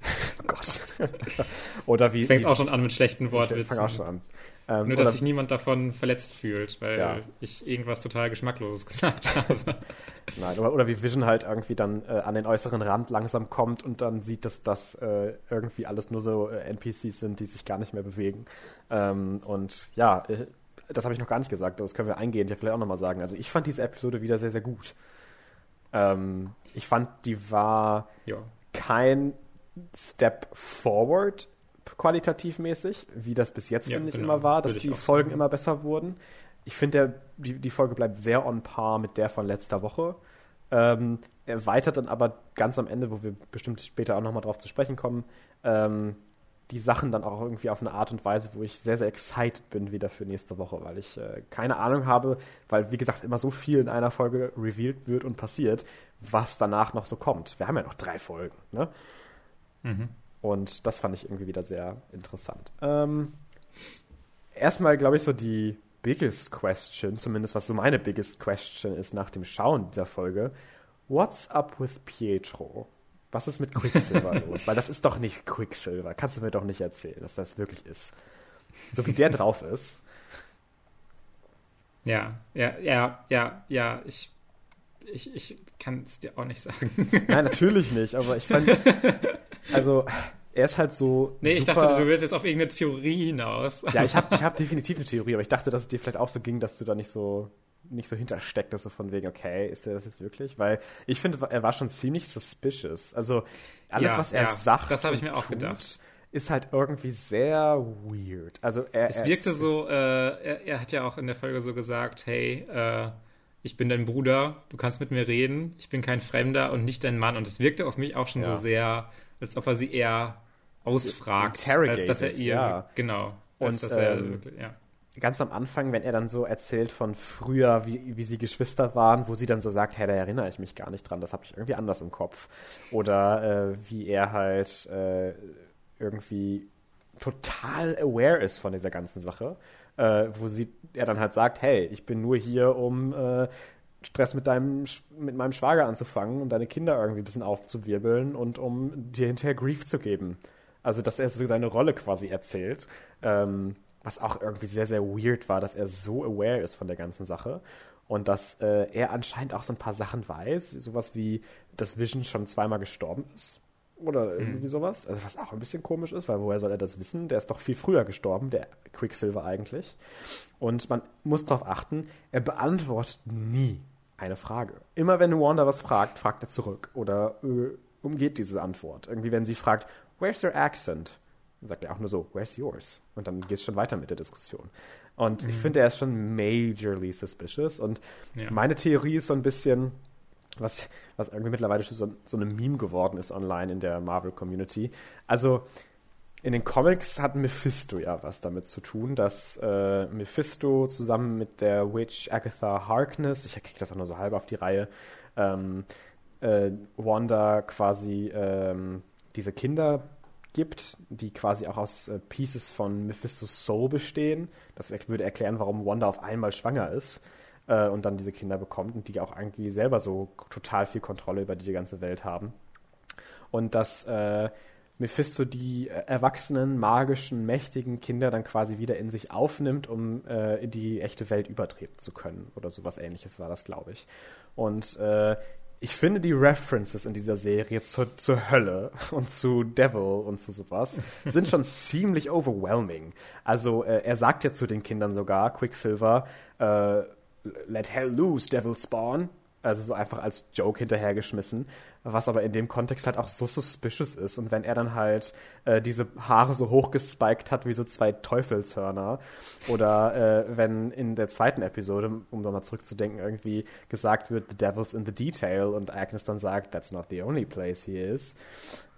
oh Gott. Oder wie. Fängst wie, auch schon an mit schlechten Worten. Ich fang auch schon an. Ähm, Nur, dass sich niemand davon verletzt fühlt, weil ja. ich irgendwas total Geschmackloses gesagt habe. Nein, oder, oder, wie Vision halt irgendwie dann äh, an den äußeren Rand langsam kommt und dann sieht, dass das äh, irgendwie alles nur so äh, NPCs sind, die sich gar nicht mehr bewegen. Ähm, und ja, äh, das habe ich noch gar nicht gesagt, das können wir eingehend ja vielleicht auch nochmal sagen. Also ich fand diese Episode wieder sehr, sehr gut. Ähm, ich fand, die war ja. kein Step forward qualitativ mäßig, wie das bis jetzt, ja, finde ich, genau. immer war, dass die Folgen sagen. immer besser wurden. Ich finde, die, die Folge bleibt sehr on par mit der von letzter Woche. Ähm, erweitert dann aber ganz am Ende, wo wir bestimmt später auch nochmal drauf zu sprechen kommen, ähm, die Sachen dann auch irgendwie auf eine Art und Weise, wo ich sehr, sehr excited bin wieder für nächste Woche, weil ich äh, keine Ahnung habe, weil, wie gesagt, immer so viel in einer Folge revealed wird und passiert, was danach noch so kommt. Wir haben ja noch drei Folgen, ne? Mhm. Und das fand ich irgendwie wieder sehr interessant. Ähm, erstmal, glaube ich, so die biggest question, zumindest was so meine biggest question ist nach dem Schauen dieser Folge. What's up with Pietro? Was ist mit Quicksilver los? Weil das ist doch nicht Quicksilver. Kannst du mir doch nicht erzählen, dass das wirklich ist. So wie der drauf ist. Ja, ja, ja, ja, ja, ich, ich, ich kann es dir auch nicht sagen. Nein, natürlich nicht, aber ich fand, also er ist halt so. Nee, super... ich dachte, du willst jetzt auf irgendeine Theorie hinaus. Ja, ich habe ich hab definitiv eine Theorie, aber ich dachte, dass es dir vielleicht auch so ging, dass du da nicht so nicht so hintersteckt, so von wegen, okay, ist er das jetzt wirklich? Weil ich finde, er war schon ziemlich suspicious. Also alles, ja, was er ja, sagt, das habe ich mir auch tut, gedacht ist halt irgendwie sehr weird. Also er, es wirkte er so, äh, er, er, hat ja auch in der Folge so gesagt, hey, äh, ich bin dein Bruder, du kannst mit mir reden, ich bin kein Fremder und nicht dein Mann. Und es wirkte auf mich auch schon ja. so sehr, als ob er sie eher ausfragt, als dass er ihr, ja. genau. Und er, ähm, ja. ganz am Anfang, wenn er dann so erzählt von früher, wie, wie sie Geschwister waren, wo sie dann so sagt, hey, da erinnere ich mich gar nicht dran, das habe ich irgendwie anders im Kopf. Oder äh, wie er halt äh, irgendwie total aware ist von dieser ganzen Sache, äh, wo sie, er dann halt sagt, hey, ich bin nur hier, um äh, Stress mit deinem mit meinem Schwager anzufangen, um deine Kinder irgendwie ein bisschen aufzuwirbeln und um dir hinterher Grief zu geben. Also, dass er so seine Rolle quasi erzählt. Ähm, was auch irgendwie sehr, sehr weird war, dass er so aware ist von der ganzen Sache. Und dass äh, er anscheinend auch so ein paar Sachen weiß. Sowas wie, dass Vision schon zweimal gestorben ist. Oder mhm. irgendwie mhm. sowas. Also, was auch ein bisschen komisch ist, weil woher soll er das wissen? Der ist doch viel früher gestorben, der Quicksilver eigentlich. Und man muss darauf achten, er beantwortet nie eine Frage. Immer wenn Wanda was fragt, fragt er zurück oder äh, umgeht diese Antwort. Irgendwie, wenn sie fragt, where's your accent? Dann sagt er auch nur so, where's yours? Und dann geht es schon weiter mit der Diskussion. Und mhm. ich finde, er ist schon majorly suspicious. Und ja. meine Theorie ist so ein bisschen, was, was irgendwie mittlerweile schon so, so eine Meme geworden ist online in der Marvel-Community. Also, in den Comics hat Mephisto ja was damit zu tun, dass äh, Mephisto zusammen mit der Witch Agatha Harkness, ich kriege das auch nur so halb auf die Reihe, ähm, äh, Wanda quasi ähm, diese Kinder gibt, die quasi auch aus äh, Pieces von Mephistos Soul bestehen. Das würde erklären, warum Wanda auf einmal schwanger ist äh, und dann diese Kinder bekommt und die auch eigentlich selber so total viel Kontrolle über die ganze Welt haben. Und dass äh, Mephisto die äh, erwachsenen, magischen, mächtigen Kinder dann quasi wieder in sich aufnimmt, um äh, in die echte Welt übertreten zu können. Oder sowas ähnliches war das, glaube ich. Und äh, ich finde die References in dieser Serie zur, zur Hölle und zu Devil und zu sowas sind schon ziemlich overwhelming. Also äh, er sagt ja zu den Kindern sogar, Quicksilver, äh, let hell loose, Devil Spawn. Also so einfach als Joke hinterhergeschmissen, was aber in dem Kontext halt auch so suspicious ist. Und wenn er dann halt äh, diese Haare so hochgespiked hat wie so zwei Teufelshörner oder äh, wenn in der zweiten Episode, um nochmal zurückzudenken, irgendwie gesagt wird, the devil's in the detail und Agnes dann sagt, that's not the only place he is.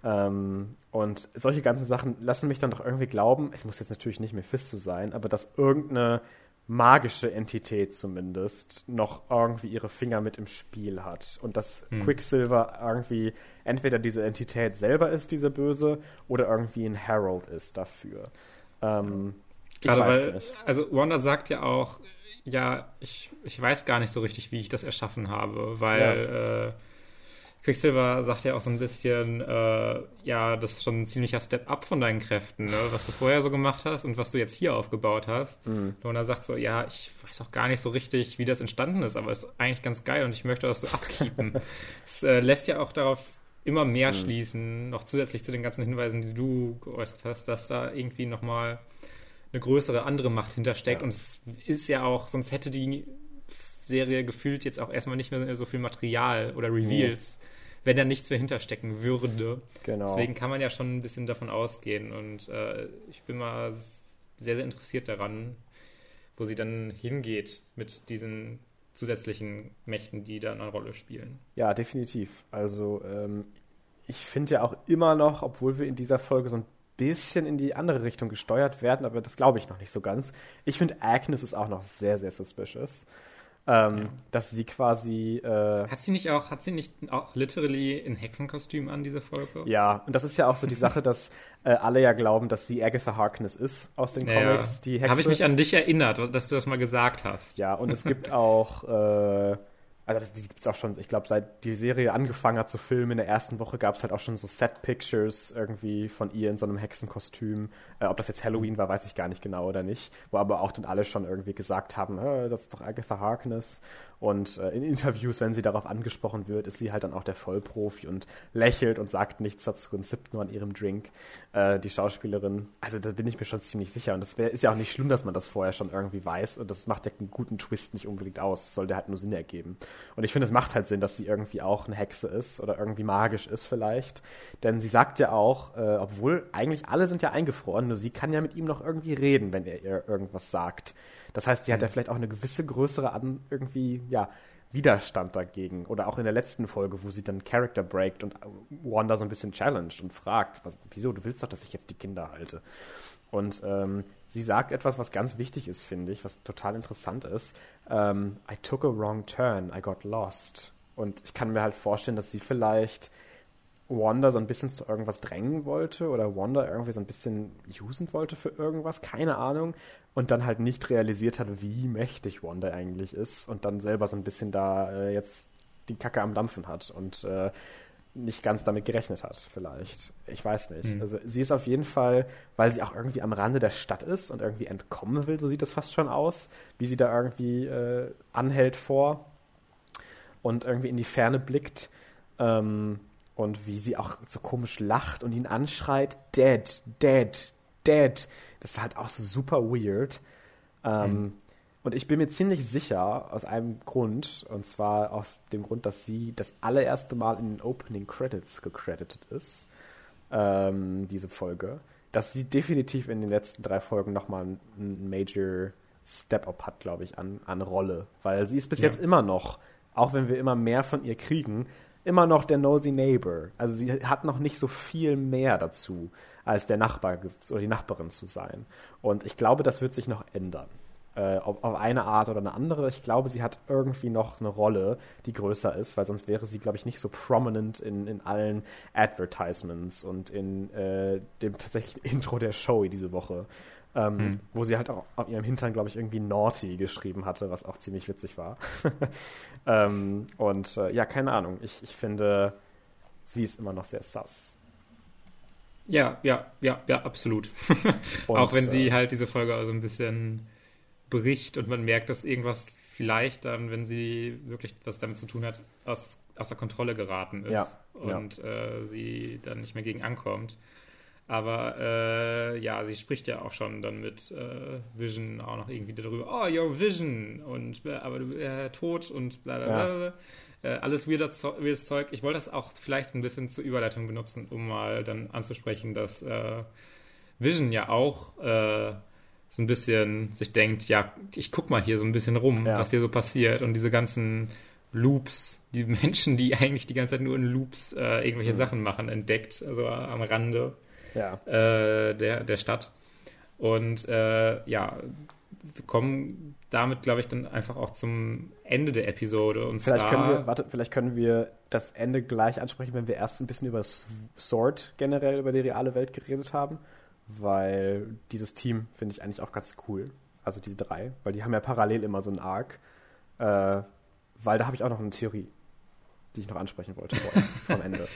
Ähm, und solche ganzen Sachen lassen mich dann doch irgendwie glauben, es muss jetzt natürlich nicht Mephisto sein, aber dass irgendeine magische Entität zumindest noch irgendwie ihre Finger mit im Spiel hat. Und dass hm. Quicksilver irgendwie entweder diese Entität selber ist, diese Böse, oder irgendwie ein Herald ist dafür. Ähm, Gerade weil, nicht. also Wanda sagt ja auch, ja, ich, ich weiß gar nicht so richtig, wie ich das erschaffen habe, weil ja. äh, Quicksilver sagt ja auch so ein bisschen, äh, ja, das ist schon ein ziemlicher Step-up von deinen Kräften, ne? was du vorher so gemacht hast und was du jetzt hier aufgebaut hast. Mhm. Und er sagt so, ja, ich weiß auch gar nicht so richtig, wie das entstanden ist, aber es ist eigentlich ganz geil und ich möchte das so abkeepen. es äh, lässt ja auch darauf immer mehr mhm. schließen, noch zusätzlich zu den ganzen Hinweisen, die du geäußert hast, dass da irgendwie nochmal eine größere andere Macht hintersteckt. Ja. Und es ist ja auch, sonst hätte die Serie gefühlt jetzt auch erstmal nicht mehr so viel Material oder Reveals, mhm. Wenn da nichts mehr hinterstecken würde. Genau. Deswegen kann man ja schon ein bisschen davon ausgehen. Und äh, ich bin mal sehr, sehr interessiert daran, wo sie dann hingeht mit diesen zusätzlichen Mächten, die da eine Rolle spielen. Ja, definitiv. Also ähm, ich finde ja auch immer noch, obwohl wir in dieser Folge so ein bisschen in die andere Richtung gesteuert werden, aber das glaube ich noch nicht so ganz. Ich finde, Agnes ist auch noch sehr, sehr suspicious. Ähm, ja. Dass sie quasi. Äh, hat sie nicht auch, hat sie nicht auch literally in Hexenkostüm an, diese Folge? Ja, und das ist ja auch so die Sache, dass äh, alle ja glauben, dass sie Agatha Harkness ist aus den ja, Comics, die Hexe. Habe ich mich an dich erinnert, dass du das mal gesagt hast. Ja, und es gibt auch. Äh, also das, die gibt es auch schon, ich glaube, seit die Serie angefangen hat zu filmen, in der ersten Woche gab es halt auch schon so Set-Pictures irgendwie von ihr in so einem Hexenkostüm. Äh, ob das jetzt Halloween war, weiß ich gar nicht genau oder nicht. Wo aber auch dann alle schon irgendwie gesagt haben, äh, das ist doch Agatha Harkness. Und äh, in Interviews, wenn sie darauf angesprochen wird, ist sie halt dann auch der Vollprofi und lächelt und sagt nichts dazu und sippt nur an ihrem Drink, äh, die Schauspielerin. Also da bin ich mir schon ziemlich sicher. Und das wär, ist ja auch nicht schlimm, dass man das vorher schon irgendwie weiß. Und das macht ja einen guten Twist nicht unbedingt aus. Das sollte halt nur Sinn ergeben. Und ich finde, es macht halt Sinn, dass sie irgendwie auch eine Hexe ist oder irgendwie magisch ist vielleicht. Denn sie sagt ja auch, äh, obwohl eigentlich alle sind ja eingefroren, nur sie kann ja mit ihm noch irgendwie reden, wenn er ihr irgendwas sagt. Das heißt, sie hat ja mhm. vielleicht auch eine gewisse größere an irgendwie, ja, Widerstand dagegen. Oder auch in der letzten Folge, wo sie dann Character breakt und Wanda so ein bisschen challenged und fragt, was, wieso, du willst doch, dass ich jetzt die Kinder halte. Und ähm, sie sagt etwas, was ganz wichtig ist, finde ich, was total interessant ist. Ähm, I took a wrong turn, I got lost. Und ich kann mir halt vorstellen, dass sie vielleicht Wanda so ein bisschen zu irgendwas drängen wollte oder Wanda irgendwie so ein bisschen usen wollte für irgendwas, keine Ahnung, und dann halt nicht realisiert hat, wie mächtig Wanda eigentlich ist und dann selber so ein bisschen da äh, jetzt die Kacke am Dampfen hat und äh, nicht ganz damit gerechnet hat, vielleicht. Ich weiß nicht. Mhm. Also sie ist auf jeden Fall, weil sie auch irgendwie am Rande der Stadt ist und irgendwie entkommen will, so sieht das fast schon aus, wie sie da irgendwie äh, anhält vor und irgendwie in die Ferne blickt. Ähm, und wie sie auch so komisch lacht und ihn anschreit, dead, dead, dead. Das war halt auch so super weird. Ähm, mhm. Und ich bin mir ziemlich sicher, aus einem Grund, und zwar aus dem Grund, dass sie das allererste Mal in den Opening Credits gecredited ist, ähm, diese Folge, dass sie definitiv in den letzten drei Folgen nochmal einen Major Step-Up hat, glaube ich, an, an Rolle. Weil sie ist bis ja. jetzt immer noch, auch wenn wir immer mehr von ihr kriegen, immer noch der Nosy Neighbor. Also sie hat noch nicht so viel mehr dazu, als der Nachbar oder die Nachbarin zu sein. Und ich glaube, das wird sich noch ändern. Äh, auf, auf eine Art oder eine andere. Ich glaube, sie hat irgendwie noch eine Rolle, die größer ist, weil sonst wäre sie, glaube ich, nicht so prominent in, in allen Advertisements und in äh, dem tatsächlichen Intro der Show diese Woche ähm, hm. wo sie halt auch auf ihrem Hintern, glaube ich, irgendwie Naughty geschrieben hatte, was auch ziemlich witzig war. ähm, und äh, ja, keine Ahnung. Ich, ich finde, sie ist immer noch sehr sass. Ja, ja, ja, ja, absolut. auch wenn sie äh, halt diese Folge also ein bisschen bricht und man merkt, dass irgendwas vielleicht dann, wenn sie wirklich was damit zu tun hat, aus, außer Kontrolle geraten ist ja, und ja. Äh, sie dann nicht mehr gegen ankommt. Aber äh, ja, sie spricht ja auch schon dann mit äh, Vision auch noch irgendwie darüber, oh, your Vision und äh, aber du äh, tot und bla bla bla. Ja. Äh, alles weirdes, weirdes Zeug. Ich wollte das auch vielleicht ein bisschen zur Überleitung benutzen, um mal dann anzusprechen, dass äh, Vision ja auch so ein bisschen sich denkt, ja, ich guck mal hier so ein bisschen rum, ja. was hier so passiert und diese ganzen Loops, die Menschen, die eigentlich die ganze Zeit nur in Loops irgendwelche mhm. Sachen machen, entdeckt, also am Rande ja. äh, der, der Stadt. Und äh, ja, wir kommen damit, glaube ich, dann einfach auch zum Ende der Episode. Und vielleicht können wir, warte, vielleicht können wir das Ende gleich ansprechen, wenn wir erst ein bisschen über Sword generell, über die reale Welt geredet haben. weil dieses Team finde ich eigentlich auch ganz cool. Also diese drei, weil die haben ja parallel immer so einen Arc. Äh, weil da habe ich auch noch eine Theorie, die ich noch ansprechen wollte vor, vom Ende.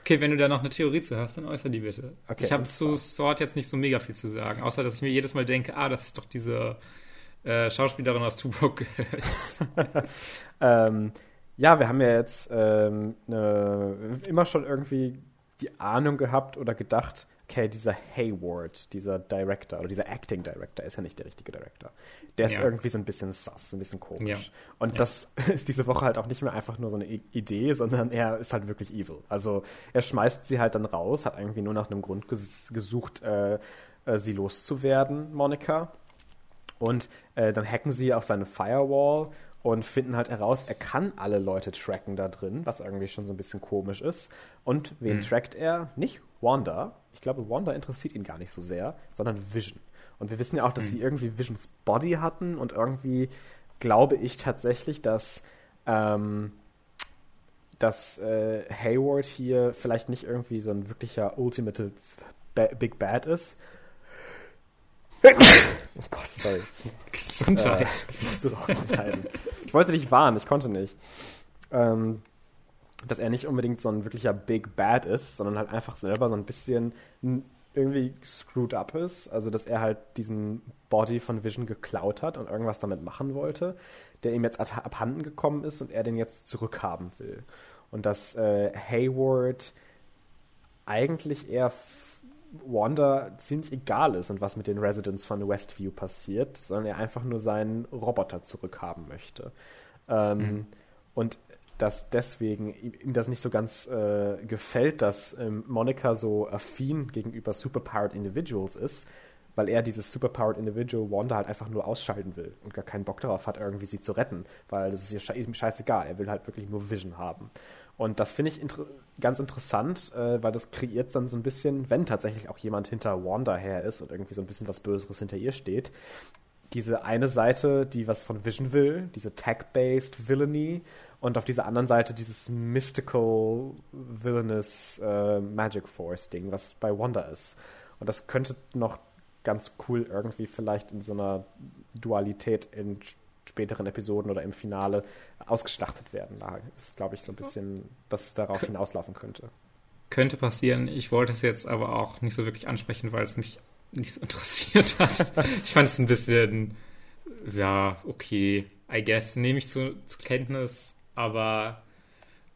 Okay, wenn du da noch eine Theorie zu hast, dann äußer die bitte. Okay, ich habe zu Sword jetzt nicht so mega viel zu sagen, außer dass ich mir jedes Mal denke, ah, das ist doch diese äh, Schauspielerin aus Broke ähm, ja, wir haben ja jetzt ähm, eine, immer schon irgendwie die Ahnung gehabt oder gedacht, okay, dieser Hayward, dieser Director oder dieser Acting Director ist ja nicht der richtige Director. Der ist ja. irgendwie so ein bisschen sass, ein bisschen komisch. Ja. Und ja. das ist diese Woche halt auch nicht mehr einfach nur so eine Idee, sondern er ist halt wirklich evil. Also er schmeißt sie halt dann raus, hat irgendwie nur nach einem Grund ges gesucht, äh, äh, sie loszuwerden, Monika. Und äh, dann hacken sie auf seine Firewall und finden halt heraus, er kann alle Leute tracken da drin, was irgendwie schon so ein bisschen komisch ist. Und wen mhm. trackt er? Nicht Wanda. Ich glaube, Wanda interessiert ihn gar nicht so sehr, sondern Vision. Und wir wissen ja auch, dass mhm. sie irgendwie Visions Body hatten und irgendwie glaube ich tatsächlich, dass, ähm, dass äh, Hayward hier vielleicht nicht irgendwie so ein wirklicher Ultimate Big Bad ist, Oh Gott, sorry. Gesundheit. Äh, das musst du doch entscheiden. Ich wollte dich warnen, ich konnte nicht. Ähm, dass er nicht unbedingt so ein wirklicher Big Bad ist, sondern halt einfach selber so ein bisschen irgendwie screwed up ist. Also, dass er halt diesen Body von Vision geklaut hat und irgendwas damit machen wollte, der ihm jetzt abhanden gekommen ist und er den jetzt zurückhaben will. Und dass äh, Hayward eigentlich eher Wanda ziemlich egal ist und was mit den Residents von Westview passiert, sondern er einfach nur seinen Roboter zurückhaben möchte. Ähm, mhm. Und dass deswegen ihm das nicht so ganz äh, gefällt, dass ähm, Monica so affin gegenüber superpowered Individuals ist, weil er dieses superpowered Individual Wanda halt einfach nur ausschalten will und gar keinen Bock darauf hat, irgendwie sie zu retten, weil das ist ihm scheißegal. Er will halt wirklich nur Vision haben. Und das finde ich inter ganz interessant, äh, weil das kreiert dann so ein bisschen, wenn tatsächlich auch jemand hinter Wanda her ist und irgendwie so ein bisschen was Böseres hinter ihr steht, diese eine Seite, die was von Vision will, diese Tech-based Villainy, und auf dieser anderen Seite dieses mystical, villainous äh, Magic Force-Ding, was bei Wanda ist. Und das könnte noch ganz cool irgendwie vielleicht in so einer Dualität in späteren Episoden oder im Finale ausgeschlachtet werden. Da ist, glaube ich, so ein bisschen, dass es darauf hinauslaufen könnte. Könnte passieren. Ich wollte es jetzt aber auch nicht so wirklich ansprechen, weil es mich nicht so interessiert hat. ich fand es ein bisschen, ja, okay, I guess, nehme ich zu, zur Kenntnis, aber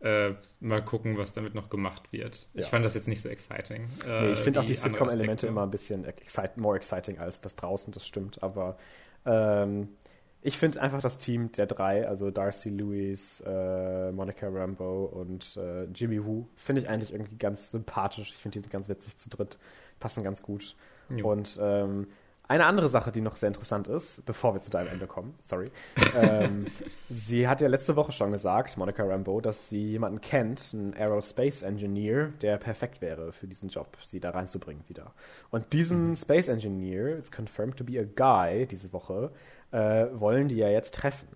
äh, mal gucken, was damit noch gemacht wird. Ja. Ich fand das jetzt nicht so exciting. Äh, nee, ich finde auch die Sitcom-Elemente immer ein bisschen excite, more exciting als das draußen, das stimmt, aber ähm, ich finde einfach das Team der drei, also Darcy Lewis, äh, Monica Rambo und äh, Jimmy Woo, finde ich eigentlich irgendwie ganz sympathisch. Ich finde, die sind ganz witzig zu dritt, passen ganz gut. Jo. Und ähm, eine andere Sache, die noch sehr interessant ist, bevor wir zu deinem Ende kommen, sorry. ähm, sie hat ja letzte Woche schon gesagt, Monica Rambo, dass sie jemanden kennt, einen Aerospace Engineer, der perfekt wäre für diesen Job, sie da reinzubringen wieder. Und diesen mhm. Space Engineer, it's confirmed to be a guy diese Woche, äh, wollen die ja jetzt treffen.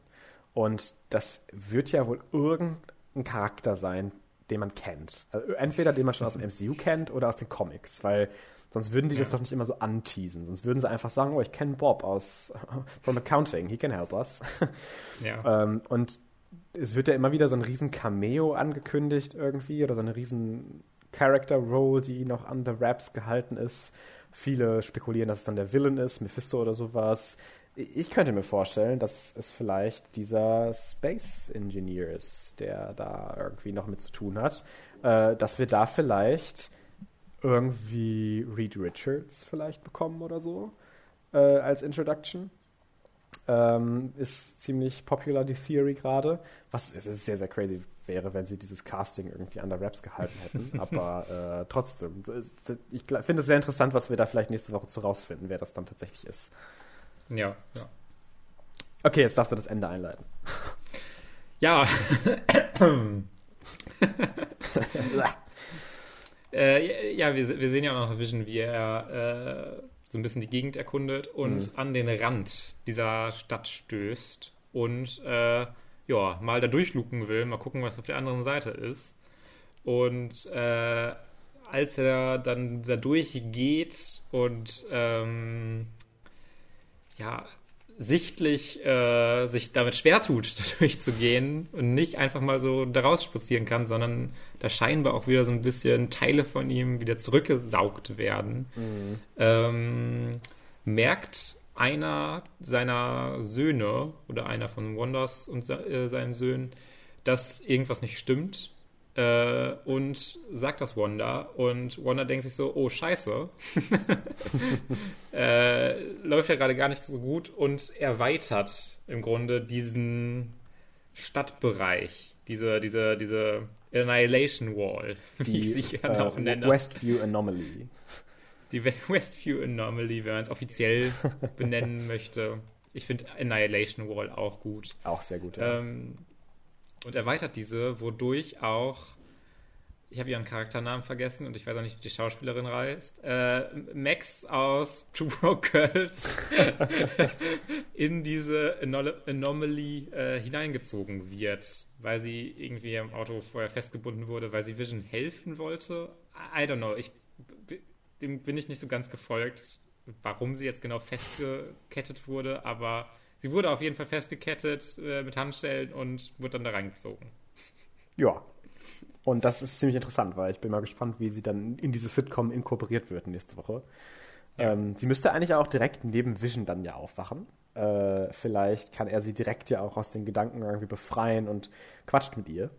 Und das wird ja wohl irgendein Charakter sein, den man kennt. Also entweder den man schon aus dem MCU kennt oder aus den Comics, weil Sonst würden die das doch nicht immer so anteasen. Sonst würden sie einfach sagen, oh, ich kenne Bob aus from Accounting, he can help us. Ja. ähm, und es wird ja immer wieder so ein riesen Cameo angekündigt irgendwie oder so eine riesen Character Role, die noch under wraps gehalten ist. Viele spekulieren, dass es dann der Villain ist, Mephisto oder sowas. Ich könnte mir vorstellen, dass es vielleicht dieser Space Engineer ist, der da irgendwie noch mit zu tun hat. Äh, dass wir da vielleicht irgendwie Reed Richards vielleicht bekommen oder so äh, als Introduction. Ähm, ist ziemlich popular, die Theory gerade. Was ist, ist sehr, sehr crazy wäre, wenn sie dieses Casting irgendwie an der Raps gehalten hätten. Aber äh, trotzdem, ich finde es sehr interessant, was wir da vielleicht nächste Woche zu rausfinden, wer das dann tatsächlich ist. Ja, ja. Okay, jetzt darfst du das Ende einleiten. Ja. Äh, ja, wir, wir, sehen ja auch noch Vision, wie er äh, so ein bisschen die Gegend erkundet und mhm. an den Rand dieser Stadt stößt und äh, ja, mal da durchlucken will, mal gucken, was auf der anderen Seite ist. Und äh, als er dann da durchgeht und ähm, ja, sichtlich äh, sich damit schwer tut, durchzugehen und nicht einfach mal so daraus spazieren kann, sondern da scheinbar auch wieder so ein bisschen Teile von ihm wieder zurückgesaugt werden, mhm. ähm, merkt einer seiner Söhne oder einer von Wonders und äh, seinen Söhnen, dass irgendwas nicht stimmt äh, und sagt das Wanda und Wanda denkt sich so, oh scheiße, äh, läuft ja gerade gar nicht so gut und erweitert im Grunde diesen Stadtbereich, diese, diese, diese Annihilation Wall, wie Die, ich sie gerne äh, auch nenne. Westview Anomaly. Die Westview Anomaly, wenn man es offiziell benennen möchte. Ich finde Annihilation Wall auch gut. Auch sehr gut, ja. Ähm, und erweitert diese, wodurch auch, ich habe ihren Charakternamen vergessen und ich weiß auch nicht, wie die Schauspielerin reist, äh, Max aus True Broke Girls in diese Anomaly äh, hineingezogen wird, weil sie irgendwie im Auto vorher festgebunden wurde, weil sie Vision helfen wollte. I don't know, ich, dem bin ich nicht so ganz gefolgt, warum sie jetzt genau festgekettet wurde, aber sie wurde auf jeden Fall festgekettet äh, mit Handschellen und wurde dann da reingezogen. Ja. Und das ist ziemlich interessant, weil ich bin mal gespannt, wie sie dann in diese Sitcom inkorporiert wird nächste Woche. Ja. Ähm, sie müsste eigentlich auch direkt neben Vision dann ja aufwachen. Äh, vielleicht kann er sie direkt ja auch aus den Gedanken irgendwie befreien und quatscht mit ihr.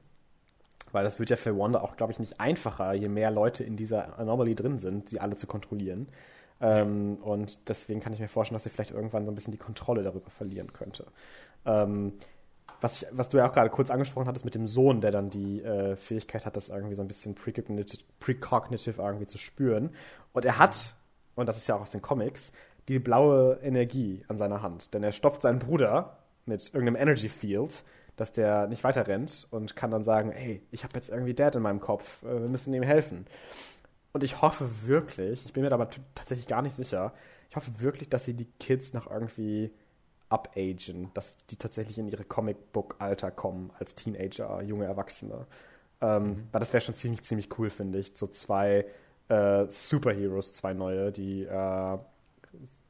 Weil das wird ja für Wanda auch, glaube ich, nicht einfacher, je mehr Leute in dieser Anomaly drin sind, sie alle zu kontrollieren. Ähm, und deswegen kann ich mir vorstellen, dass sie vielleicht irgendwann so ein bisschen die Kontrolle darüber verlieren könnte. Ähm, was, ich, was, du ja auch gerade kurz angesprochen hattest mit dem Sohn, der dann die äh, Fähigkeit hat, das irgendwie so ein bisschen precognitive, precognitive irgendwie zu spüren. Und er hat, und das ist ja auch aus den Comics, die blaue Energie an seiner Hand. Denn er stopft seinen Bruder mit irgendeinem Energy Field, dass der nicht weiter rennt und kann dann sagen, hey, ich habe jetzt irgendwie Dad in meinem Kopf, äh, wir müssen ihm helfen. Und ich hoffe wirklich, ich bin mir aber tatsächlich gar nicht sicher, ich hoffe wirklich, dass sie die Kids noch irgendwie upagen, dass die tatsächlich in ihre Comicbook-Alter kommen als Teenager, junge Erwachsene. Ähm, mhm. Weil das wäre schon ziemlich, ziemlich cool, finde ich. So zwei äh, Superheroes, zwei neue, die äh,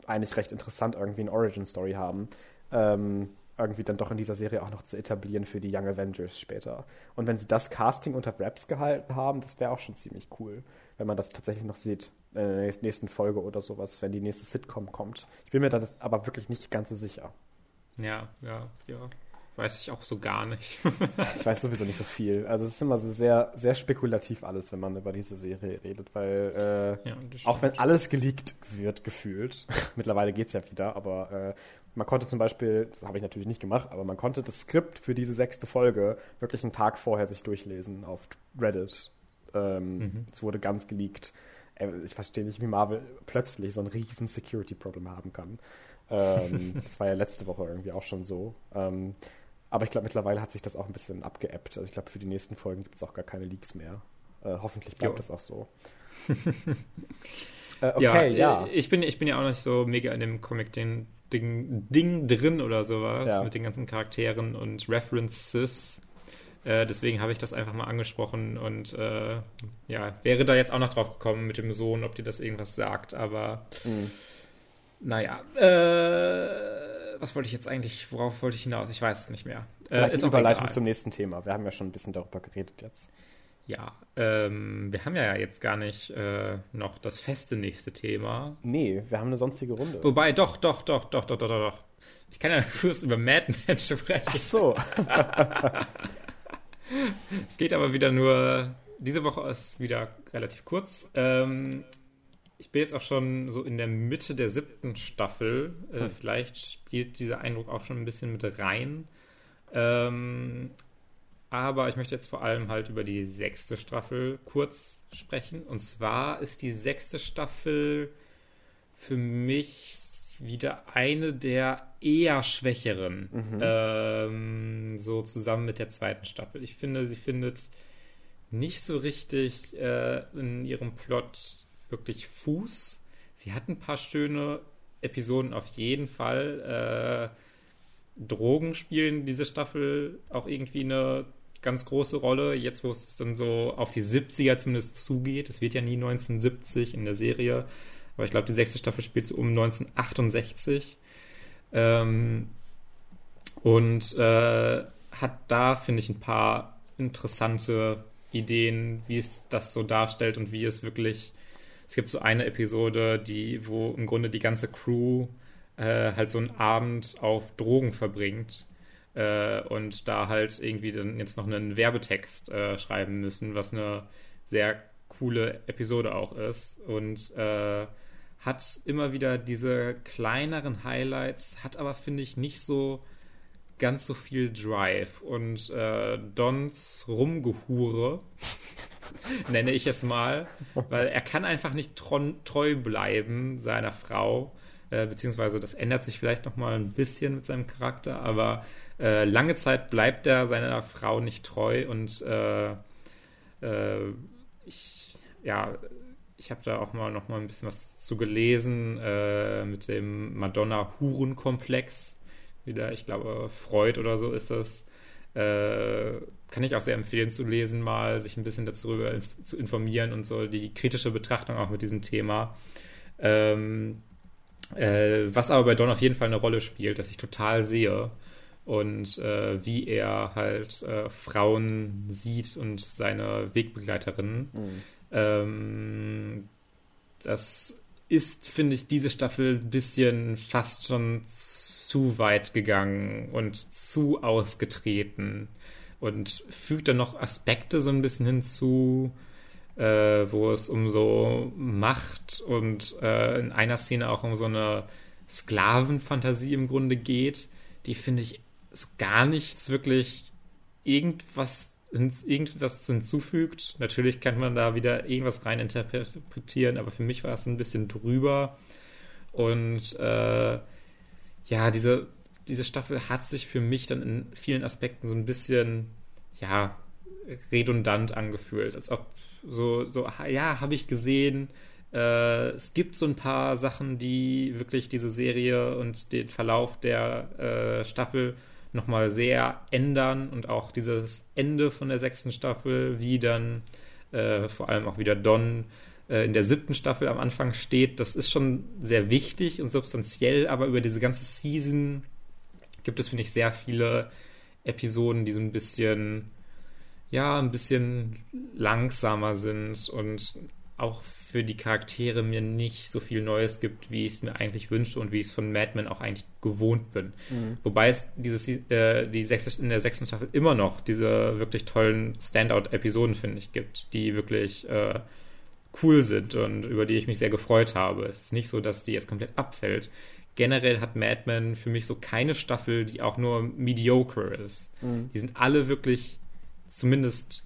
eigentlich recht interessant irgendwie eine Origin-Story haben. Ähm, irgendwie dann doch in dieser Serie auch noch zu etablieren für die Young Avengers später. Und wenn sie das Casting unter Raps gehalten haben, das wäre auch schon ziemlich cool wenn man das tatsächlich noch sieht in der nächsten Folge oder sowas, wenn die nächste Sitcom kommt. Ich bin mir da aber wirklich nicht ganz so sicher. Ja, ja, ja. Weiß ich auch so gar nicht. ich weiß sowieso nicht so viel. Also es ist immer so sehr, sehr spekulativ alles, wenn man über diese Serie redet, weil äh, ja, auch wenn alles geleakt wird, gefühlt, mittlerweile geht es ja wieder, aber äh, man konnte zum Beispiel, das habe ich natürlich nicht gemacht, aber man konnte das Skript für diese sechste Folge wirklich einen Tag vorher sich durchlesen auf Reddit ähm, mhm. Es wurde ganz geleakt. Äh, ich verstehe nicht, wie Marvel plötzlich so ein riesen Security-Problem haben kann. Ähm, das war ja letzte Woche irgendwie auch schon so. Ähm, aber ich glaube, mittlerweile hat sich das auch ein bisschen abgeappt. Also ich glaube, für die nächsten Folgen gibt es auch gar keine Leaks mehr. Äh, hoffentlich bleibt jo. das auch so. äh, okay, ja, ja, Ich bin, ich bin ja auch nicht so mega in dem Comic-Ding Ding, Ding drin oder sowas ja. mit den ganzen Charakteren und References. Äh, deswegen habe ich das einfach mal angesprochen und äh, ja, wäre da jetzt auch noch drauf gekommen mit dem Sohn, ob dir das irgendwas sagt, aber mhm. naja. Äh, was wollte ich jetzt eigentlich, worauf wollte ich hinaus? Ich weiß es nicht mehr. Äh, Vielleicht ist eine Überleitung zum nächsten Thema. Wir haben ja schon ein bisschen darüber geredet jetzt. Ja, ähm, wir haben ja jetzt gar nicht äh, noch das feste nächste Thema. Nee, wir haben eine sonstige Runde. Wobei, doch, doch, doch, doch, doch, doch, doch. Ich kann ja kurz über Madman sprechen. Ach so. es geht aber wieder nur, diese Woche ist wieder relativ kurz. Ähm, ich bin jetzt auch schon so in der Mitte der siebten Staffel. Äh, hm. Vielleicht spielt dieser Eindruck auch schon ein bisschen mit rein. Ähm, aber ich möchte jetzt vor allem halt über die sechste Staffel kurz sprechen. Und zwar ist die sechste Staffel für mich wieder eine der eher schwächeren, mhm. ähm, so zusammen mit der zweiten Staffel. Ich finde, sie findet nicht so richtig äh, in ihrem Plot wirklich Fuß. Sie hat ein paar schöne Episoden auf jeden Fall. Äh, Drogen spielen diese Staffel auch irgendwie eine ganz große Rolle, jetzt wo es dann so auf die 70er zumindest zugeht. Es wird ja nie 1970 in der Serie, aber ich glaube, die sechste Staffel spielt so um 1968. Ähm, und äh, hat da, finde ich, ein paar interessante Ideen, wie es das so darstellt und wie es wirklich. Es gibt so eine Episode, die, wo im Grunde die ganze Crew äh, halt so einen Abend auf Drogen verbringt äh, und da halt irgendwie dann jetzt noch einen Werbetext äh, schreiben müssen, was eine sehr coole Episode auch ist. Und äh, hat immer wieder diese kleineren Highlights, hat aber finde ich nicht so ganz so viel Drive. Und äh, Dons Rumgehure nenne ich es mal, weil er kann einfach nicht treu bleiben seiner Frau, äh, beziehungsweise das ändert sich vielleicht noch mal ein bisschen mit seinem Charakter, aber äh, lange Zeit bleibt er seiner Frau nicht treu und äh, äh, ich, ja, ich habe da auch mal noch ein bisschen was zu gelesen äh, mit dem Madonna-Huren-Komplex. Wieder, ich glaube, Freud oder so ist das. Äh, kann ich auch sehr empfehlen zu lesen, mal sich ein bisschen darüber zu informieren und so die kritische Betrachtung auch mit diesem Thema. Ähm, äh, was aber bei Don auf jeden Fall eine Rolle spielt, dass ich total sehe und äh, wie er halt äh, Frauen sieht und seine Wegbegleiterinnen. Mhm. Ähm, das ist, finde ich, diese Staffel ein bisschen fast schon zu weit gegangen und zu ausgetreten und fügt dann noch Aspekte so ein bisschen hinzu, äh, wo es um so Macht und äh, in einer Szene auch um so eine Sklavenfantasie im Grunde geht, die finde ich so gar nichts wirklich irgendwas irgendwas hinzufügt. Natürlich kann man da wieder irgendwas rein interpretieren, aber für mich war es ein bisschen drüber. Und äh, ja, diese, diese Staffel hat sich für mich dann in vielen Aspekten so ein bisschen, ja, redundant angefühlt. Als ob so, so ja, habe ich gesehen. Äh, es gibt so ein paar Sachen, die wirklich diese Serie und den Verlauf der äh, Staffel nochmal sehr ändern und auch dieses Ende von der sechsten Staffel, wie dann äh, vor allem auch wieder Don äh, in der siebten Staffel am Anfang steht, das ist schon sehr wichtig und substanziell, aber über diese ganze Season gibt es, finde ich, sehr viele Episoden, die so ein bisschen, ja, ein bisschen langsamer sind und auch für die Charaktere mir nicht so viel Neues gibt, wie ich es mir eigentlich wünsche und wie ich es von Mad Men auch eigentlich gewohnt bin. Mhm. Wobei es dieses, äh, die sechste, in der sechsten Staffel immer noch diese wirklich tollen Standout-Episoden, finde ich, gibt, die wirklich äh, cool sind und über die ich mich sehr gefreut habe. Es ist nicht so, dass die jetzt komplett abfällt. Generell hat Mad Men für mich so keine Staffel, die auch nur mediocre ist. Mhm. Die sind alle wirklich zumindest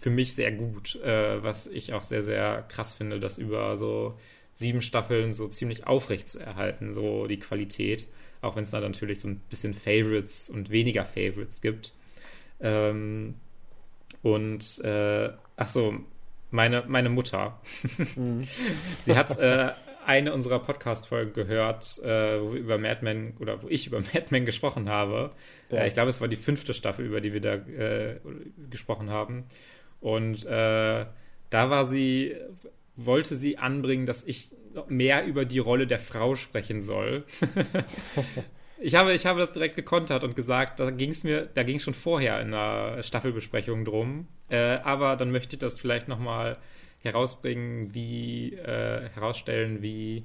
für mich sehr gut, äh, was ich auch sehr, sehr krass finde, das über so sieben Staffeln so ziemlich aufrecht zu erhalten, so die Qualität, auch wenn es da natürlich so ein bisschen Favorites und weniger Favorites gibt. Ähm, und äh, ach so, meine, meine Mutter, mhm. sie hat äh, eine unserer Podcast-Folgen gehört, äh, wo wir über Mad Men oder wo ich über Mad Men gesprochen habe. Ja. Äh, ich glaube, es war die fünfte Staffel, über die wir da äh, gesprochen haben. Und äh, da war sie, wollte sie anbringen, dass ich mehr über die Rolle der Frau sprechen soll. ich, habe, ich habe das direkt gekontert und gesagt, da ging es mir, da ging es schon vorher in der Staffelbesprechung drum. Äh, aber dann möchte ich das vielleicht nochmal herausbringen, wie, äh, herausstellen, wie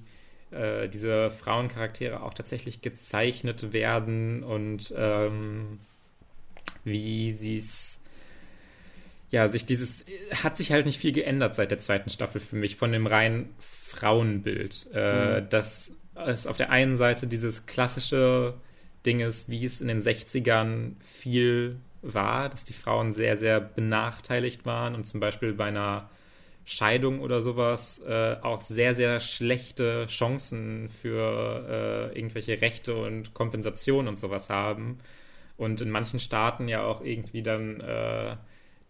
äh, diese Frauencharaktere auch tatsächlich gezeichnet werden und ähm, wie sie es ja, sich dieses, hat sich halt nicht viel geändert seit der zweiten Staffel für mich von dem reinen Frauenbild. Äh, mhm. Dass es auf der einen Seite dieses klassische Ding ist, wie es in den 60ern viel war, dass die Frauen sehr, sehr benachteiligt waren und zum Beispiel bei einer Scheidung oder sowas äh, auch sehr, sehr schlechte Chancen für äh, irgendwelche Rechte und Kompensation und sowas haben. Und in manchen Staaten ja auch irgendwie dann äh,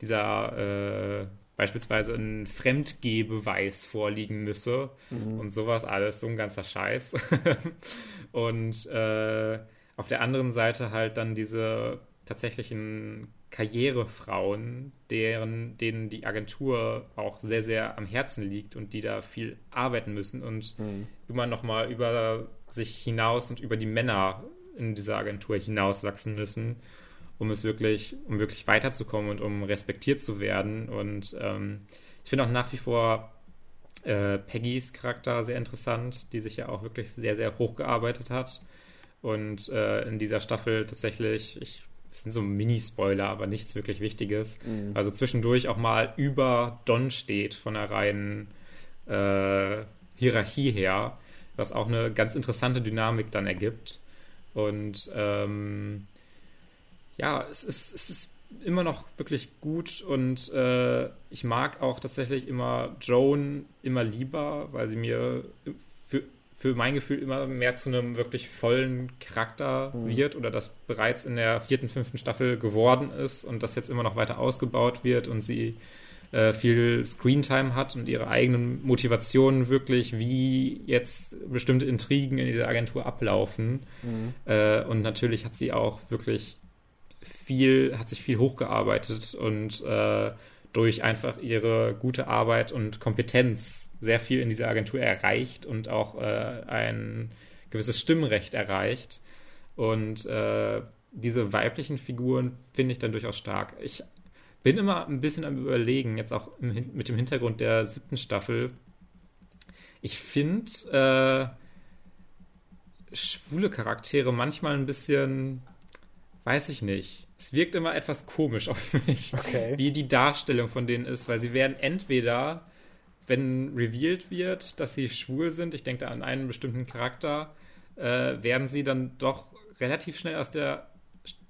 dieser äh, beispielsweise ein Fremdgehbeweis vorliegen müsse mhm. und sowas alles, so ein ganzer Scheiß. und äh, auf der anderen Seite halt dann diese tatsächlichen Karrierefrauen, deren, denen die Agentur auch sehr, sehr am Herzen liegt und die da viel arbeiten müssen und mhm. immer noch mal über sich hinaus und über die Männer in dieser Agentur hinauswachsen müssen, um es wirklich, um wirklich weiterzukommen und um respektiert zu werden. Und ähm, ich finde auch nach wie vor äh, Peggys Charakter sehr interessant, die sich ja auch wirklich sehr, sehr hochgearbeitet hat. Und äh, in dieser Staffel tatsächlich, ich das sind so Mini-Spoiler, aber nichts wirklich Wichtiges. Mhm. Also zwischendurch auch mal über Don steht von der reinen äh, Hierarchie her, was auch eine ganz interessante Dynamik dann ergibt. Und ähm, ja, es ist, es ist immer noch wirklich gut und äh, ich mag auch tatsächlich immer Joan immer lieber, weil sie mir für mein Gefühl immer mehr zu einem wirklich vollen Charakter mhm. wird oder das bereits in der vierten, fünften Staffel geworden ist und das jetzt immer noch weiter ausgebaut wird und sie äh, viel Screentime hat und ihre eigenen Motivationen wirklich, wie jetzt bestimmte Intrigen in dieser Agentur ablaufen. Mhm. Äh, und natürlich hat sie auch wirklich viel, hat sich viel hochgearbeitet und äh, durch einfach ihre gute Arbeit und Kompetenz sehr viel in dieser Agentur erreicht und auch äh, ein gewisses Stimmrecht erreicht. Und äh, diese weiblichen Figuren finde ich dann durchaus stark. Ich bin immer ein bisschen am Überlegen, jetzt auch im, mit dem Hintergrund der siebten Staffel. Ich finde äh, schwule Charaktere manchmal ein bisschen, weiß ich nicht. Es wirkt immer etwas komisch auf mich, okay. wie die Darstellung von denen ist, weil sie werden entweder wenn revealed wird, dass sie schwul sind, ich denke da an einen bestimmten Charakter, äh, werden sie dann doch relativ schnell aus der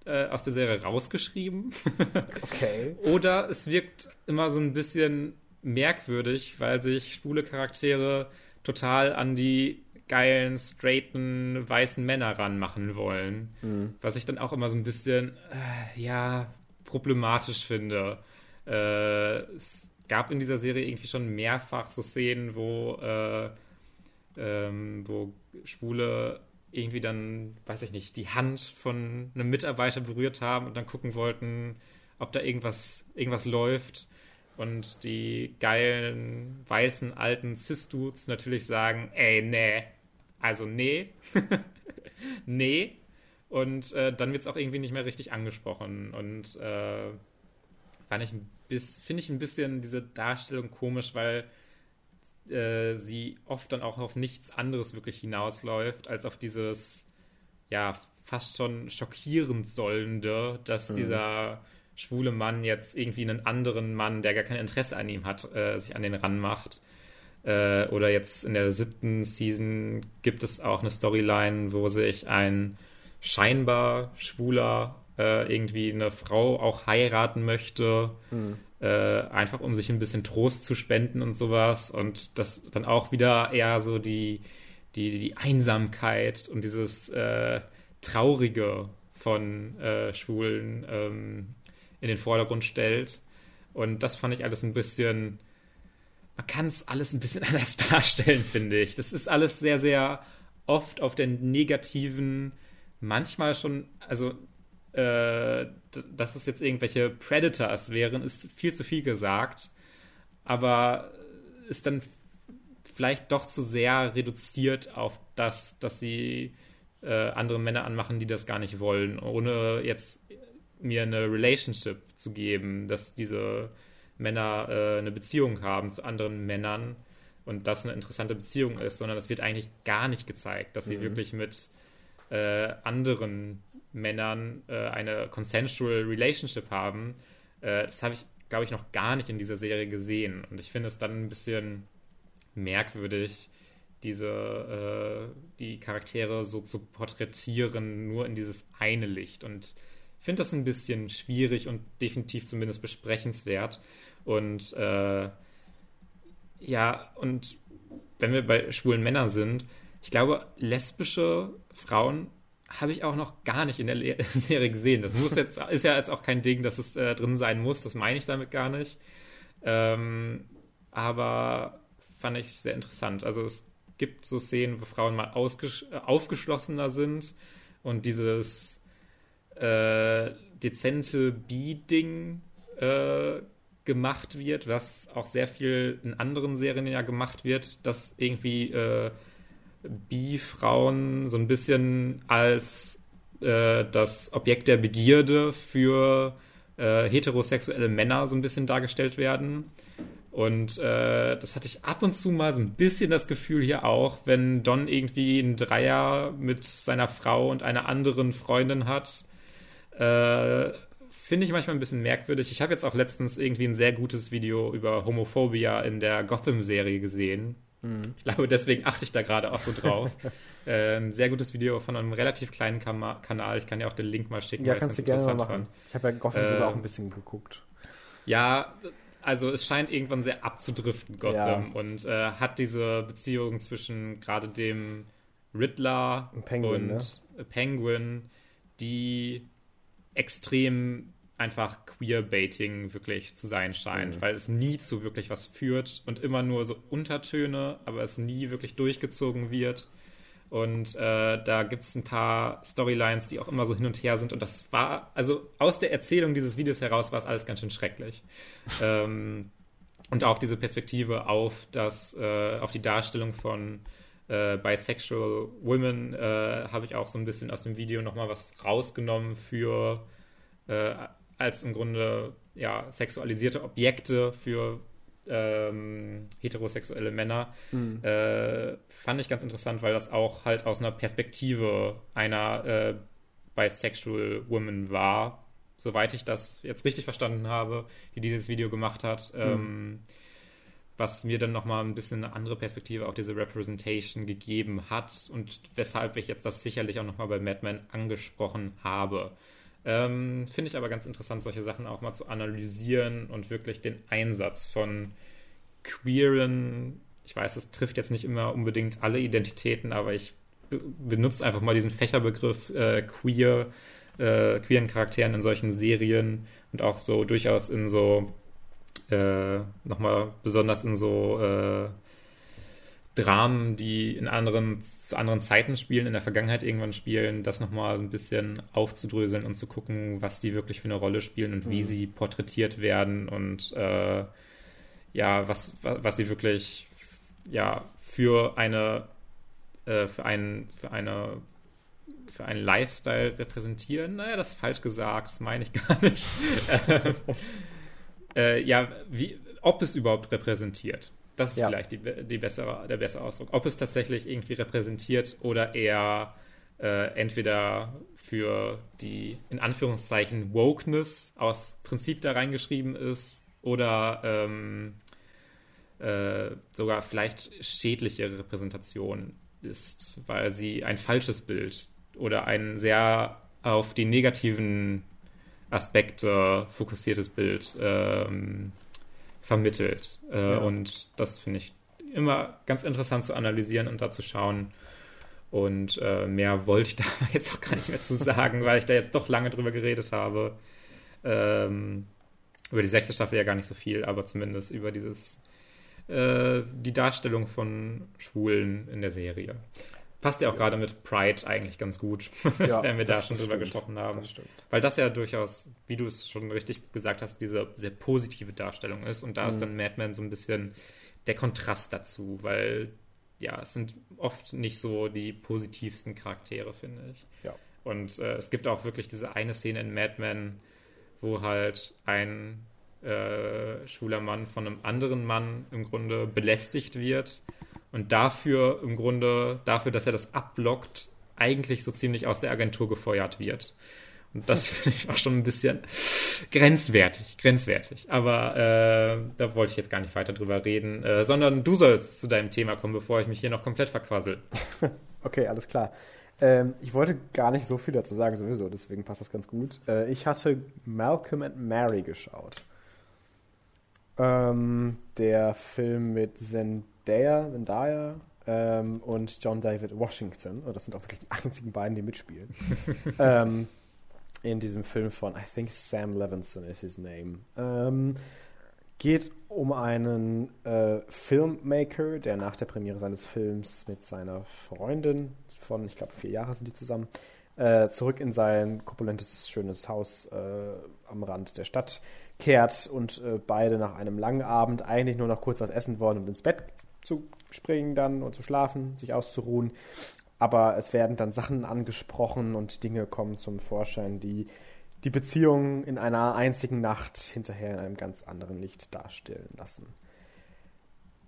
äh, aus der Serie rausgeschrieben. okay. Oder es wirkt immer so ein bisschen merkwürdig, weil sich schwule Charaktere total an die geilen, straighten, weißen Männer ranmachen wollen. Mhm. Was ich dann auch immer so ein bisschen, äh, ja, problematisch finde. Äh, es gab in dieser Serie irgendwie schon mehrfach so Szenen, wo, äh, ähm, wo Schwule irgendwie dann, weiß ich nicht, die Hand von einem Mitarbeiter berührt haben und dann gucken wollten, ob da irgendwas, irgendwas läuft. Und die geilen, weißen, alten Cis-Dudes natürlich sagen, ey, nee, also nee, nee. Und äh, dann wird es auch irgendwie nicht mehr richtig angesprochen. Und äh, fand ich ein finde ich ein bisschen diese Darstellung komisch, weil äh, sie oft dann auch auf nichts anderes wirklich hinausläuft, als auf dieses, ja, fast schon schockierend sollende, dass mhm. dieser schwule Mann jetzt irgendwie einen anderen Mann, der gar kein Interesse an ihm hat, äh, sich an den ranmacht. Äh, oder jetzt in der siebten Season gibt es auch eine Storyline, wo sich ein scheinbar schwuler äh, irgendwie eine Frau auch heiraten möchte, mhm. äh, einfach um sich ein bisschen Trost zu spenden und sowas. Und das dann auch wieder eher so die, die, die Einsamkeit und dieses äh, Traurige von äh, Schwulen ähm, in den Vordergrund stellt. Und das fand ich alles ein bisschen, man kann es alles ein bisschen anders darstellen, finde ich. Das ist alles sehr, sehr oft auf der negativen, manchmal schon, also äh, dass es jetzt irgendwelche Predators wären, ist viel zu viel gesagt. Aber ist dann vielleicht doch zu sehr reduziert auf das, dass sie äh, andere Männer anmachen, die das gar nicht wollen, ohne jetzt mir eine Relationship zu geben, dass diese Männer äh, eine Beziehung haben zu anderen Männern und das eine interessante Beziehung ist, sondern das wird eigentlich gar nicht gezeigt, dass sie mhm. wirklich mit äh, anderen Männern äh, eine consensual Relationship haben. Äh, das habe ich, glaube ich, noch gar nicht in dieser Serie gesehen. Und ich finde es dann ein bisschen merkwürdig, diese, äh, die Charaktere so zu porträtieren, nur in dieses eine Licht. Und ich finde das ein bisschen schwierig und definitiv zumindest besprechenswert. Und äh, ja, und wenn wir bei schwulen Männern sind, ich glaube, lesbische Frauen habe ich auch noch gar nicht in der Le Serie gesehen. Das muss jetzt, ist ja jetzt auch kein Ding, dass es äh, drin sein muss. Das meine ich damit gar nicht. Ähm, aber fand ich sehr interessant. Also es gibt so Szenen, wo Frauen mal aufgeschlossener sind und dieses äh, dezente B-Ding äh, gemacht wird, was auch sehr viel in anderen Serien ja gemacht wird, dass irgendwie äh, Bi-Frauen so ein bisschen als äh, das Objekt der Begierde für äh, heterosexuelle Männer so ein bisschen dargestellt werden. Und äh, das hatte ich ab und zu mal so ein bisschen das Gefühl hier auch, wenn Don irgendwie einen Dreier mit seiner Frau und einer anderen Freundin hat. Äh, Finde ich manchmal ein bisschen merkwürdig. Ich habe jetzt auch letztens irgendwie ein sehr gutes Video über Homophobia in der Gotham-Serie gesehen. Mhm. Ich glaube, deswegen achte ich da gerade auch so drauf. äh, ein sehr gutes Video von einem relativ kleinen Kam Kanal. Ich kann ja auch den Link mal schicken. Ja, kannst du gerne mal machen. Fand. Ich habe ja Gotham äh, auch ein bisschen geguckt. Ja, also es scheint irgendwann sehr abzudriften, Gotham. Ja. Und äh, hat diese Beziehung zwischen gerade dem Riddler und Penguin, und ne? Penguin die extrem einfach Queerbaiting wirklich zu sein scheint, mhm. weil es nie zu wirklich was führt und immer nur so Untertöne, aber es nie wirklich durchgezogen wird. Und äh, da gibt es ein paar Storylines, die auch immer so hin und her sind. Und das war, also aus der Erzählung dieses Videos heraus war es alles ganz schön schrecklich. ähm, und auch diese Perspektive auf das, äh, auf die Darstellung von äh, bisexual women äh, habe ich auch so ein bisschen aus dem Video nochmal was rausgenommen für äh, als im Grunde ja sexualisierte Objekte für ähm, heterosexuelle Männer, mhm. äh, fand ich ganz interessant, weil das auch halt aus einer Perspektive einer äh, bisexual woman war, soweit ich das jetzt richtig verstanden habe, die dieses Video gemacht hat. Mhm. Ähm, was mir dann nochmal ein bisschen eine andere Perspektive auf diese Representation gegeben hat und weshalb ich jetzt das sicherlich auch nochmal bei Mad Men angesprochen habe. Ähm, Finde ich aber ganz interessant, solche Sachen auch mal zu analysieren und wirklich den Einsatz von queeren, ich weiß, es trifft jetzt nicht immer unbedingt alle Identitäten, aber ich benutze einfach mal diesen Fächerbegriff äh, queer, äh, queeren Charakteren in solchen Serien und auch so durchaus in so, äh, nochmal besonders in so äh, Dramen, die in anderen, zu anderen Zeiten spielen, in der Vergangenheit irgendwann spielen, das nochmal ein bisschen aufzudröseln und zu gucken, was die wirklich für eine Rolle spielen und mhm. wie sie porträtiert werden und äh, ja, was, was sie wirklich ja für eine äh, für einen für eine für einen Lifestyle repräsentieren. Naja, das ist falsch gesagt, das meine ich gar nicht. äh, ja, wie, ob es überhaupt repräsentiert. Das ist ja. vielleicht die, die bessere, der bessere Ausdruck. Ob es tatsächlich irgendwie repräsentiert oder eher äh, entweder für die in Anführungszeichen Wokeness aus Prinzip da reingeschrieben ist oder ähm, äh, sogar vielleicht schädliche Repräsentation ist, weil sie ein falsches Bild oder ein sehr auf die negativen Aspekte fokussiertes Bild ähm, vermittelt. Äh, ja. Und das finde ich immer ganz interessant zu analysieren und da zu schauen. Und äh, mehr wollte ich da jetzt auch gar nicht mehr zu sagen, weil ich da jetzt doch lange drüber geredet habe. Ähm, über die sechste Staffel ja gar nicht so viel, aber zumindest über dieses äh, die Darstellung von Schwulen in der Serie. Passt ja auch gerade mit Pride eigentlich ganz gut, ja, wenn wir da schon drüber stimmt. gesprochen haben. Das Weil das ja durchaus, wie du es schon richtig gesagt hast, diese sehr positive Darstellung ist. Und da mhm. ist dann Mad Men so ein bisschen der Kontrast dazu, weil ja, es sind oft nicht so die positivsten Charaktere, finde ich. Ja. Und äh, es gibt auch wirklich diese eine Szene in Mad Men, wo halt ein äh, schwuler Mann von einem anderen Mann im Grunde belästigt wird und dafür im Grunde, dafür, dass er das abblockt, eigentlich so ziemlich aus der Agentur gefeuert wird. Und das finde ich auch schon ein bisschen grenzwertig, grenzwertig. Aber äh, da wollte ich jetzt gar nicht weiter drüber reden, äh, sondern du sollst zu deinem Thema kommen, bevor ich mich hier noch komplett verquassel. okay, alles klar. Ähm, ich wollte gar nicht so viel dazu sagen, sowieso, deswegen passt das ganz gut. Äh, ich hatte Malcolm and Mary geschaut. Ähm, der Film mit Zendaya Zendaya, Zendaya ähm, und John David Washington. Oh, das sind auch wirklich die einzigen beiden, die mitspielen. ähm, in diesem Film von, I think Sam Levinson is his name. Ähm, geht um einen äh, Filmmaker, der nach der Premiere seines Films mit seiner Freundin von, ich glaube, vier Jahre sind die zusammen, äh, zurück in sein korpulentes, schönes Haus äh, am Rand der Stadt kehrt und äh, beide nach einem langen Abend eigentlich nur noch kurz was essen wollen und ins Bett zu springen dann und zu schlafen, sich auszuruhen. Aber es werden dann Sachen angesprochen und Dinge kommen zum Vorschein, die die Beziehung in einer einzigen Nacht hinterher in einem ganz anderen Licht darstellen lassen.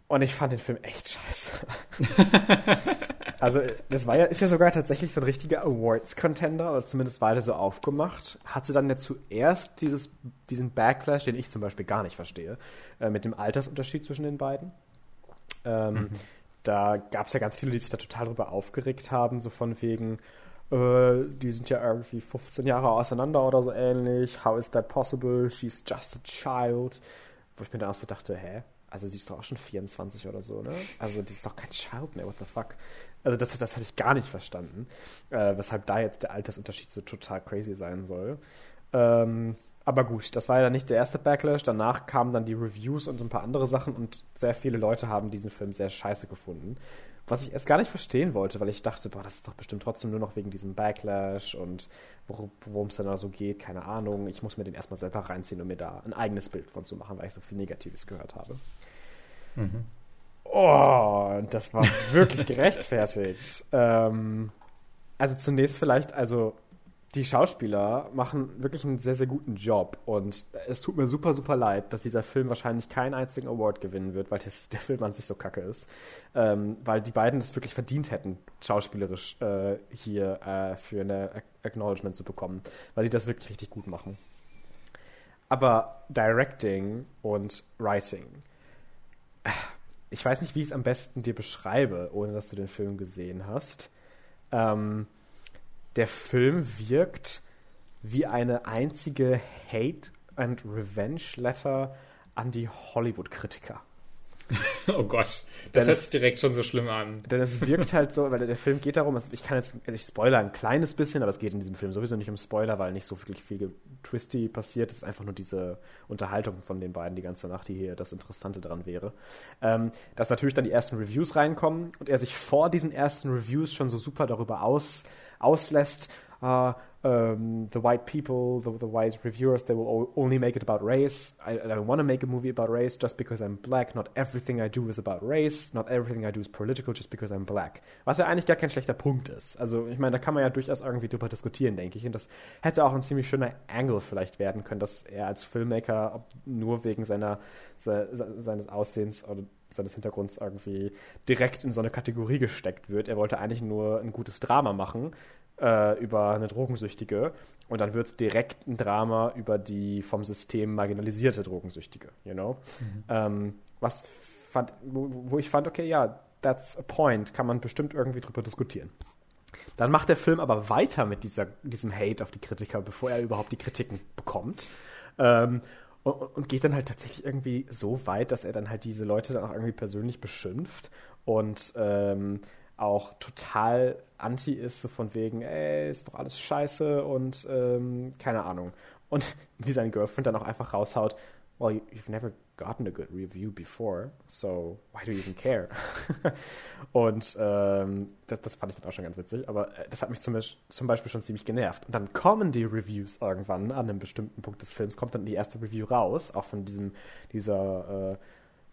Und ich fand den Film echt scheiße. also, das war ja, ist ja sogar tatsächlich so ein richtiger Awards-Contender, oder zumindest war der so aufgemacht. Hatte dann ja zuerst dieses, diesen Backlash, den ich zum Beispiel gar nicht verstehe, äh, mit dem Altersunterschied zwischen den beiden. Ähm, mhm. Da gab es ja ganz viele, die sich da total drüber aufgeregt haben, so von wegen, äh, die sind ja irgendwie 15 Jahre auseinander oder so ähnlich. How is that possible? She's just a child. Wo ich mir dann auch so dachte, hä? Also sie ist doch auch schon 24 oder so, ne? Also die ist doch kein Child mehr, what the fuck? Also das, das habe ich gar nicht verstanden, äh, weshalb da jetzt der Altersunterschied so total crazy sein soll. Ähm, aber gut, das war ja nicht der erste Backlash. Danach kamen dann die Reviews und ein paar andere Sachen und sehr viele Leute haben diesen Film sehr scheiße gefunden. Was ich erst gar nicht verstehen wollte, weil ich dachte, boah, das ist doch bestimmt trotzdem nur noch wegen diesem Backlash und worum es dann da so geht, keine Ahnung. Ich muss mir den erstmal selber reinziehen, um mir da ein eigenes Bild von zu machen, weil ich so viel Negatives gehört habe. Mhm. Oh, das war wirklich gerechtfertigt. ähm, also zunächst vielleicht, also die Schauspieler machen wirklich einen sehr, sehr guten Job. Und es tut mir super, super leid, dass dieser Film wahrscheinlich keinen einzigen Award gewinnen wird, weil das, der Film an sich so kacke ist. Ähm, weil die beiden es wirklich verdient hätten, schauspielerisch äh, hier äh, für eine Acknowledgement zu bekommen, weil die das wirklich richtig gut machen. Aber Directing und Writing. Ich weiß nicht, wie ich es am besten dir beschreibe, ohne dass du den Film gesehen hast. Ähm, der Film wirkt wie eine einzige Hate- and Revenge-Letter an die Hollywood-Kritiker. oh Gott, das hört sich direkt schon so schlimm an. Denn es wirkt halt so, weil der Film geht darum, ich kann jetzt, also ich spoiler ein kleines bisschen, aber es geht in diesem Film sowieso nicht um Spoiler, weil nicht so wirklich viel Twisty passiert. Es ist einfach nur diese Unterhaltung von den beiden die ganze Nacht, die hier das Interessante daran wäre. Ähm, dass natürlich dann die ersten Reviews reinkommen und er sich vor diesen ersten Reviews schon so super darüber aus, auslässt, uh, um, the white people, the, the, white reviewers, they will only make it about race. I, I don't want to make a movie about race just because I'm black. Not everything I do is about race. Not everything I do is political just because I'm black. Was ja eigentlich gar kein schlechter Punkt ist. Also ich meine, da kann man ja durchaus irgendwie drüber diskutieren, denke ich. Und das hätte auch ein ziemlich schöner Angle vielleicht werden können, dass er als Filmmaker nur wegen seiner, se, seines Aussehens oder seines Hintergrunds irgendwie direkt in so eine Kategorie gesteckt wird. Er wollte eigentlich nur ein gutes Drama machen äh, über eine Drogensüchtige und dann wird es direkt ein Drama über die vom System marginalisierte Drogensüchtige, you know? Mhm. Ähm, was fand, wo, wo ich fand, okay, ja, that's a point, kann man bestimmt irgendwie drüber diskutieren. Dann macht der Film aber weiter mit dieser, diesem Hate auf die Kritiker, bevor er überhaupt die Kritiken bekommt. Ähm, und, und, geht dann halt tatsächlich irgendwie so weit, dass er dann halt diese Leute dann auch irgendwie persönlich beschimpft und ähm, auch total anti ist, so von wegen, ey, ist doch alles scheiße und ähm, keine Ahnung. Und wie sein Girlfriend dann auch einfach raushaut, well, you've never gotten a good review before, so why do you even care? und ähm, das, das, fand ich dann auch schon ganz witzig, aber äh, das hat mich zum, zum, Beispiel schon ziemlich genervt. Und dann kommen die Reviews irgendwann an einem bestimmten Punkt des Films, kommt dann die erste Review raus, auch von diesem, dieser äh,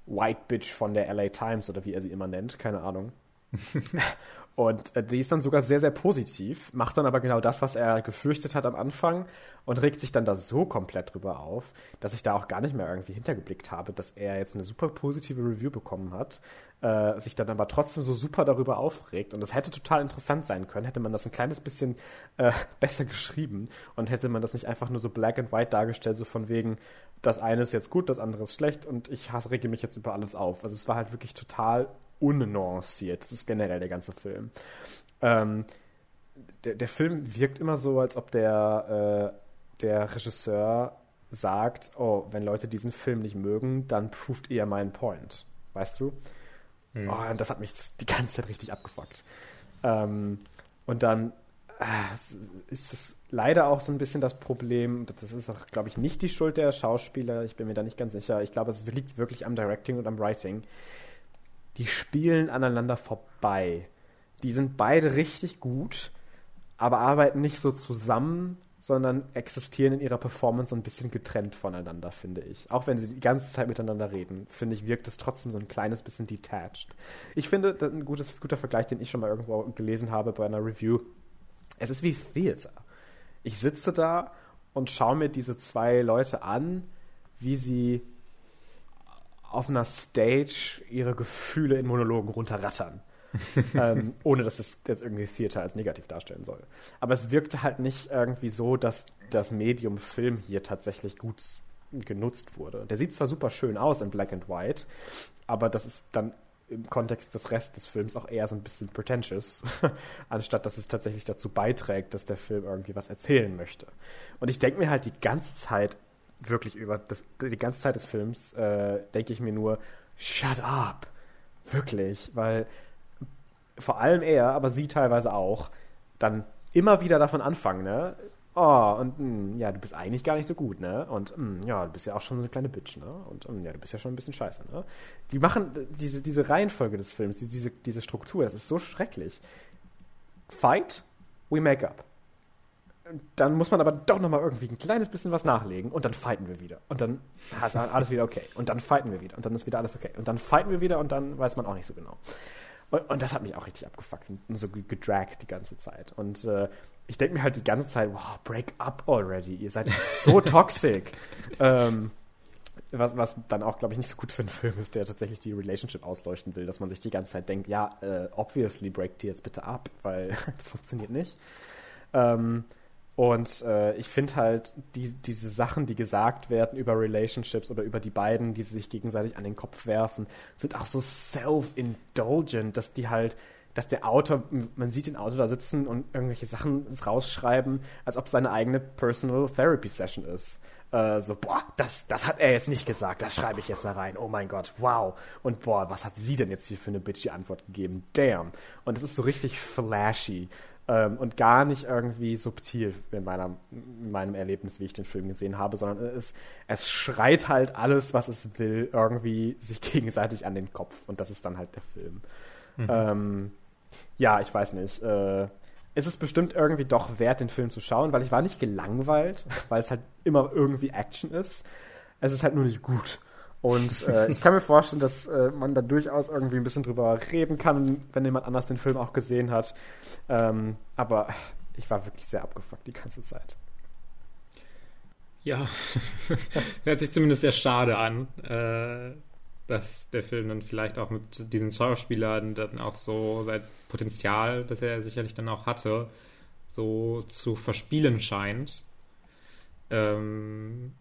White Bitch von der LA Times oder wie er sie immer nennt, keine Ahnung. Und äh, die ist dann sogar sehr, sehr positiv, macht dann aber genau das, was er gefürchtet hat am Anfang und regt sich dann da so komplett drüber auf, dass ich da auch gar nicht mehr irgendwie hintergeblickt habe, dass er jetzt eine super positive Review bekommen hat, äh, sich dann aber trotzdem so super darüber aufregt. Und das hätte total interessant sein können, hätte man das ein kleines bisschen äh, besser geschrieben und hätte man das nicht einfach nur so black and white dargestellt, so von wegen, das eine ist jetzt gut, das andere ist schlecht und ich rege mich jetzt über alles auf. Also es war halt wirklich total unnuanciert. Das ist generell der ganze Film. Ähm, der, der Film wirkt immer so, als ob der, äh, der Regisseur sagt, oh, wenn Leute diesen Film nicht mögen, dann proved ihr meinen Point. Weißt du? Mhm. Oh, und das hat mich die ganze Zeit richtig abgefuckt. Ähm, und dann äh, ist es leider auch so ein bisschen das Problem, das ist auch, glaube ich, nicht die Schuld der Schauspieler, ich bin mir da nicht ganz sicher. Ich glaube, es liegt wirklich am Directing und am Writing die spielen aneinander vorbei. Die sind beide richtig gut, aber arbeiten nicht so zusammen, sondern existieren in ihrer Performance ein bisschen getrennt voneinander, finde ich. Auch wenn sie die ganze Zeit miteinander reden, finde ich, wirkt es trotzdem so ein kleines bisschen detached. Ich finde, ein gutes, guter Vergleich, den ich schon mal irgendwo gelesen habe bei einer Review, es ist wie Theater. Ich sitze da und schaue mir diese zwei Leute an, wie sie auf einer Stage ihre Gefühle in Monologen runterrattern. ähm, ohne dass es jetzt irgendwie Theater als negativ darstellen soll. Aber es wirkte halt nicht irgendwie so, dass das Medium Film hier tatsächlich gut genutzt wurde. Der sieht zwar super schön aus in Black and White, aber das ist dann im Kontext des Rest des Films auch eher so ein bisschen pretentious, anstatt dass es tatsächlich dazu beiträgt, dass der Film irgendwie was erzählen möchte. Und ich denke mir halt die ganze Zeit, wirklich über das, die ganze Zeit des Films äh, denke ich mir nur, shut up. Wirklich, weil vor allem er, aber sie teilweise auch, dann immer wieder davon anfangen, ne? Oh, und mh, hm, ja, du bist eigentlich gar nicht so gut, ne? Und mh, hm, ja, du bist ja auch schon so eine kleine Bitch, ne? Und mh, hm, ja, du bist ja schon ein bisschen scheiße, ne? Die machen diese, diese Reihenfolge des Films, diese, diese Struktur, das ist so schrecklich. Fight, we make up dann muss man aber doch nochmal irgendwie ein kleines bisschen was nachlegen und dann fighten wir wieder. Und dann ist alles wieder okay. Und dann fighten wir wieder. Und dann ist wieder alles okay. Und dann fighten wir wieder und dann weiß man auch nicht so genau. Und, und das hat mich auch richtig abgefuckt und so gedragt die ganze Zeit. Und äh, ich denke mir halt die ganze Zeit, wow, break up already. Ihr seid so toxic. ähm, was, was dann auch, glaube ich, nicht so gut für einen Film ist, der tatsächlich die Relationship ausleuchten will, dass man sich die ganze Zeit denkt, ja, äh, obviously break die jetzt bitte ab, weil das funktioniert nicht. Ähm, und äh, ich finde halt, die, diese Sachen, die gesagt werden über Relationships oder über die beiden, die sich gegenseitig an den Kopf werfen, sind auch so self-indulgent, dass die halt, dass der Autor, man sieht den Autor da sitzen und irgendwelche Sachen rausschreiben, als ob es seine eigene Personal Therapy Session ist. Äh, so, boah, das, das hat er jetzt nicht gesagt, das schreibe ich jetzt da rein. Oh mein Gott, wow. Und boah, was hat sie denn jetzt hier für eine bitchy Antwort gegeben? Damn. Und es ist so richtig flashy ähm, und gar nicht irgendwie subtil in, meiner, in meinem Erlebnis, wie ich den Film gesehen habe, sondern es, es schreit halt alles, was es will, irgendwie sich gegenseitig an den Kopf und das ist dann halt der Film. Mhm. Ähm, ja, ich weiß nicht. Äh, es ist bestimmt irgendwie doch wert, den Film zu schauen, weil ich war nicht gelangweilt, weil es halt immer irgendwie Action ist. Es ist halt nur nicht gut. Und äh, ich kann mir vorstellen, dass äh, man da durchaus irgendwie ein bisschen drüber reden kann, wenn jemand anders den Film auch gesehen hat. Ähm, aber ich war wirklich sehr abgefuckt die ganze Zeit. Ja, hört sich zumindest sehr schade an, äh, dass der Film dann vielleicht auch mit diesen Schauspielern dann auch so sein Potenzial, das er sicherlich dann auch hatte, so zu verspielen scheint. Ähm,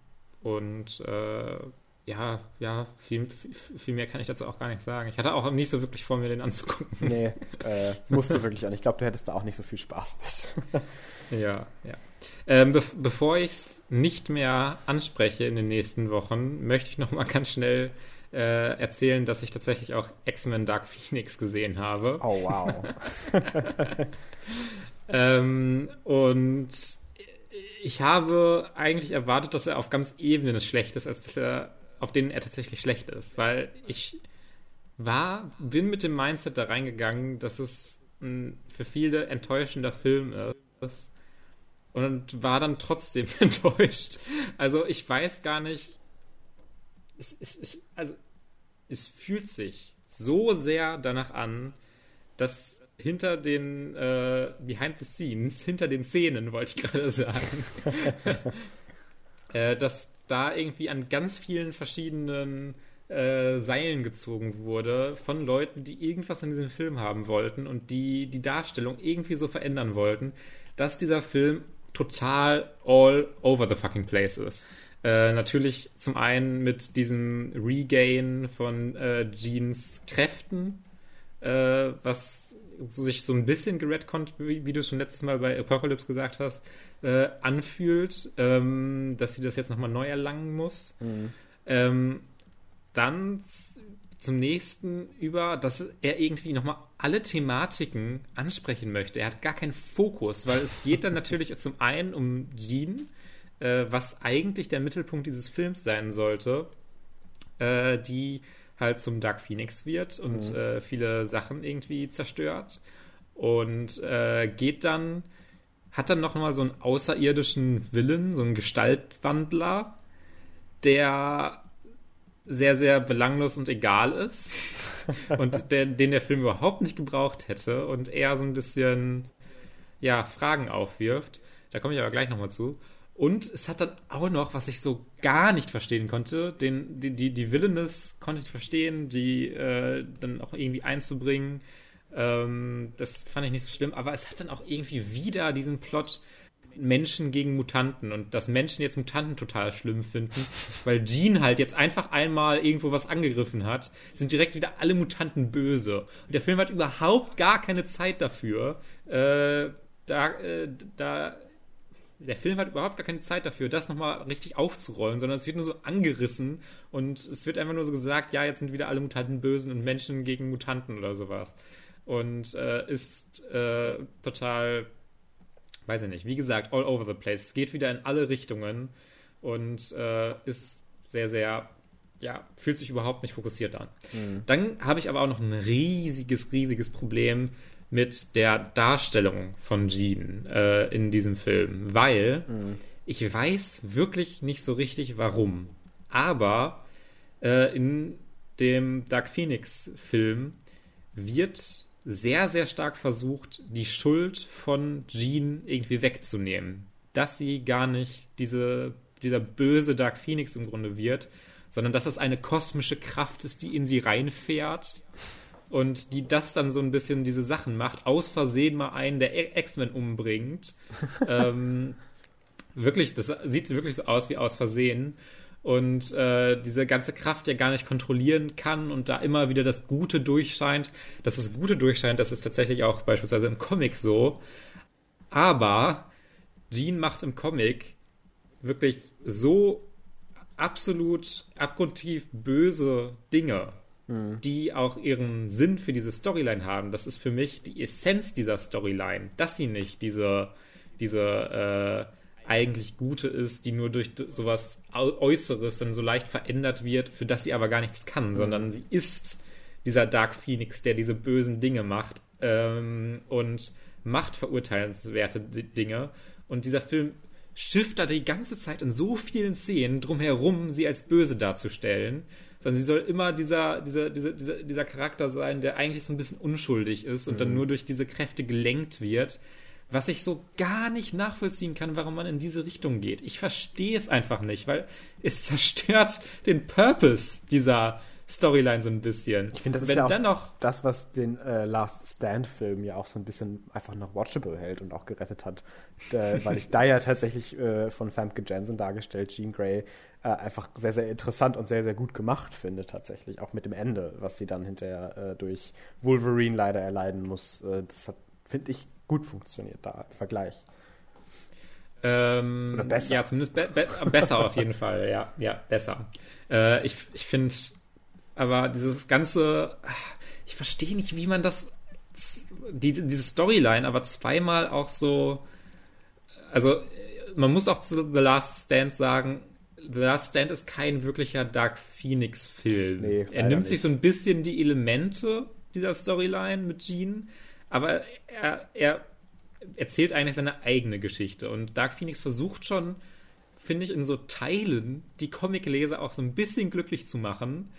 und äh, ja, ja, viel, viel, mehr kann ich dazu auch gar nicht sagen. Ich hatte auch nicht so wirklich vor, mir den anzugucken. Nee, äh, musst du wirklich an. Ich glaube, du hättest da auch nicht so viel Spaß mit. ja, ja. Ähm, be bevor ich es nicht mehr anspreche in den nächsten Wochen, möchte ich noch mal ganz schnell äh, erzählen, dass ich tatsächlich auch X-Men Dark Phoenix gesehen habe. Oh, wow. ähm, und ich habe eigentlich erwartet, dass er auf ganz Ebenen schlecht ist, als dass er auf denen er tatsächlich schlecht ist. Weil ich war, bin mit dem Mindset da reingegangen, dass es ein für viele enttäuschender Film ist. Und war dann trotzdem enttäuscht. Also ich weiß gar nicht. Es, es, es, also es fühlt sich so sehr danach an, dass hinter den äh, Behind the Scenes, hinter den Szenen, wollte ich gerade sagen, äh, dass da irgendwie an ganz vielen verschiedenen äh, Seilen gezogen wurde von Leuten, die irgendwas an diesem Film haben wollten und die die Darstellung irgendwie so verändern wollten, dass dieser Film total all over the fucking place ist. Äh, natürlich zum einen mit diesem Regain von äh, Jeans Kräften, äh, was sich so ein bisschen geredconnt, wie, wie du schon letztes Mal bei Apocalypse gesagt hast, äh, anfühlt, ähm, dass sie das jetzt nochmal neu erlangen muss. Mhm. Ähm, dann zum nächsten über, dass er irgendwie nochmal alle Thematiken ansprechen möchte. Er hat gar keinen Fokus, weil es geht dann natürlich zum einen um Jean, äh, was eigentlich der Mittelpunkt dieses Films sein sollte, äh, die halt zum Dark Phoenix wird und mhm. äh, viele Sachen irgendwie zerstört. Und äh, geht dann hat dann noch mal so einen außerirdischen Willen, so einen Gestaltwandler, der sehr, sehr belanglos und egal ist und der, den der Film überhaupt nicht gebraucht hätte und eher so ein bisschen, ja, Fragen aufwirft. Da komme ich aber gleich nochmal zu. Und es hat dann auch noch, was ich so gar nicht verstehen konnte, den, die, die, die Villainess konnte ich verstehen, die äh, dann auch irgendwie einzubringen. Ähm, das fand ich nicht so schlimm, aber es hat dann auch irgendwie wieder diesen Plot Menschen gegen Mutanten und dass Menschen jetzt Mutanten total schlimm finden, weil Jean halt jetzt einfach einmal irgendwo was angegriffen hat, sind direkt wieder alle Mutanten böse. Und der Film hat überhaupt gar keine Zeit dafür, äh, da, äh, da der Film hat überhaupt gar keine Zeit dafür, das nochmal richtig aufzurollen, sondern es wird nur so angerissen und es wird einfach nur so gesagt, ja, jetzt sind wieder alle Mutanten Bösen und Menschen gegen Mutanten oder sowas. Und äh, ist äh, total, weiß ich nicht, wie gesagt, all over the place. Es geht wieder in alle Richtungen und äh, ist sehr, sehr, ja, fühlt sich überhaupt nicht fokussiert an. Mhm. Dann habe ich aber auch noch ein riesiges, riesiges Problem mit der Darstellung von Jean äh, in diesem Film, weil mhm. ich weiß wirklich nicht so richtig warum. Aber äh, in dem Dark Phoenix Film wird sehr, sehr stark versucht, die Schuld von Jean irgendwie wegzunehmen. Dass sie gar nicht diese, dieser böse Dark Phoenix im Grunde wird, sondern dass es eine kosmische Kraft ist, die in sie reinfährt und die das dann so ein bisschen diese Sachen macht, aus Versehen mal einen der X-Men umbringt. ähm, wirklich, das sieht wirklich so aus wie aus Versehen. Und äh, diese ganze Kraft ja gar nicht kontrollieren kann und da immer wieder das Gute durchscheint. Dass das Gute durchscheint, das ist tatsächlich auch beispielsweise im Comic so. Aber Jean macht im Comic wirklich so absolut abgrundtief böse Dinge mhm. die auch ihren Sinn für diese Storyline haben. Das ist für mich die Essenz dieser Storyline, dass sie nicht diese, diese äh, eigentlich Gute ist, die nur durch sowas Äußeres dann so leicht verändert wird, für das sie aber gar nichts kann, mhm. sondern sie ist dieser Dark Phoenix, der diese bösen Dinge macht ähm, und macht verurteilenswerte Dinge. Und dieser Film schifft da die ganze Zeit in so vielen Szenen drumherum, sie als böse darzustellen sondern sie soll immer dieser, dieser, dieser, dieser, dieser Charakter sein, der eigentlich so ein bisschen unschuldig ist und mhm. dann nur durch diese Kräfte gelenkt wird. Was ich so gar nicht nachvollziehen kann, warum man in diese Richtung geht. Ich verstehe es einfach nicht, weil es zerstört den Purpose dieser, Storyline so ein bisschen. Ich finde, das Wenn ist ja auch noch das, was den äh, Last Stand-Film ja auch so ein bisschen einfach noch watchable hält und auch gerettet hat. äh, weil ich da ja tatsächlich äh, von Famke Jensen dargestellt, Jean Grey, äh, einfach sehr, sehr interessant und sehr, sehr gut gemacht finde tatsächlich. Auch mit dem Ende, was sie dann hinterher äh, durch Wolverine leider erleiden muss. Äh, das hat, finde ich, gut funktioniert da im Vergleich. Ähm, Oder besser. Ja, zumindest be be besser auf jeden Fall. Ja, ja, besser. Äh, ich ich finde, aber dieses ganze, ich verstehe nicht, wie man das, die, diese Storyline, aber zweimal auch so, also man muss auch zu The Last Stand sagen, The Last Stand ist kein wirklicher Dark Phoenix-Film. Nee, er nimmt nicht. sich so ein bisschen die Elemente dieser Storyline mit Jean, aber er, er erzählt eigentlich seine eigene Geschichte. Und Dark Phoenix versucht schon, finde ich, in so Teilen die Comicleser auch so ein bisschen glücklich zu machen,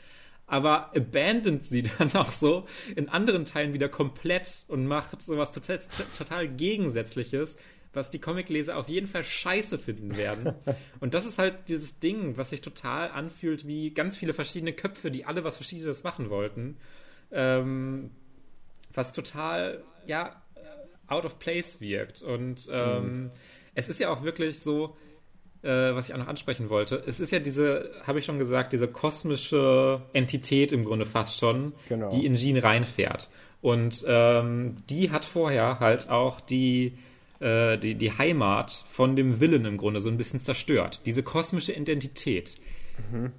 aber abandont sie dann auch so in anderen Teilen wieder komplett und macht sowas total, total Gegensätzliches, was die Comicleser auf jeden Fall scheiße finden werden. Und das ist halt dieses Ding, was sich total anfühlt wie ganz viele verschiedene Köpfe, die alle was Verschiedenes machen wollten. Ähm, was total, ja, out of place wirkt. Und ähm, mhm. es ist ja auch wirklich so, äh, was ich auch noch ansprechen wollte. Es ist ja diese, habe ich schon gesagt, diese kosmische Entität im Grunde fast schon, genau. die in Jean reinfährt. Und ähm, die hat vorher halt auch die, äh, die, die Heimat von dem Willen im Grunde so ein bisschen zerstört. Diese kosmische Identität. Mhm.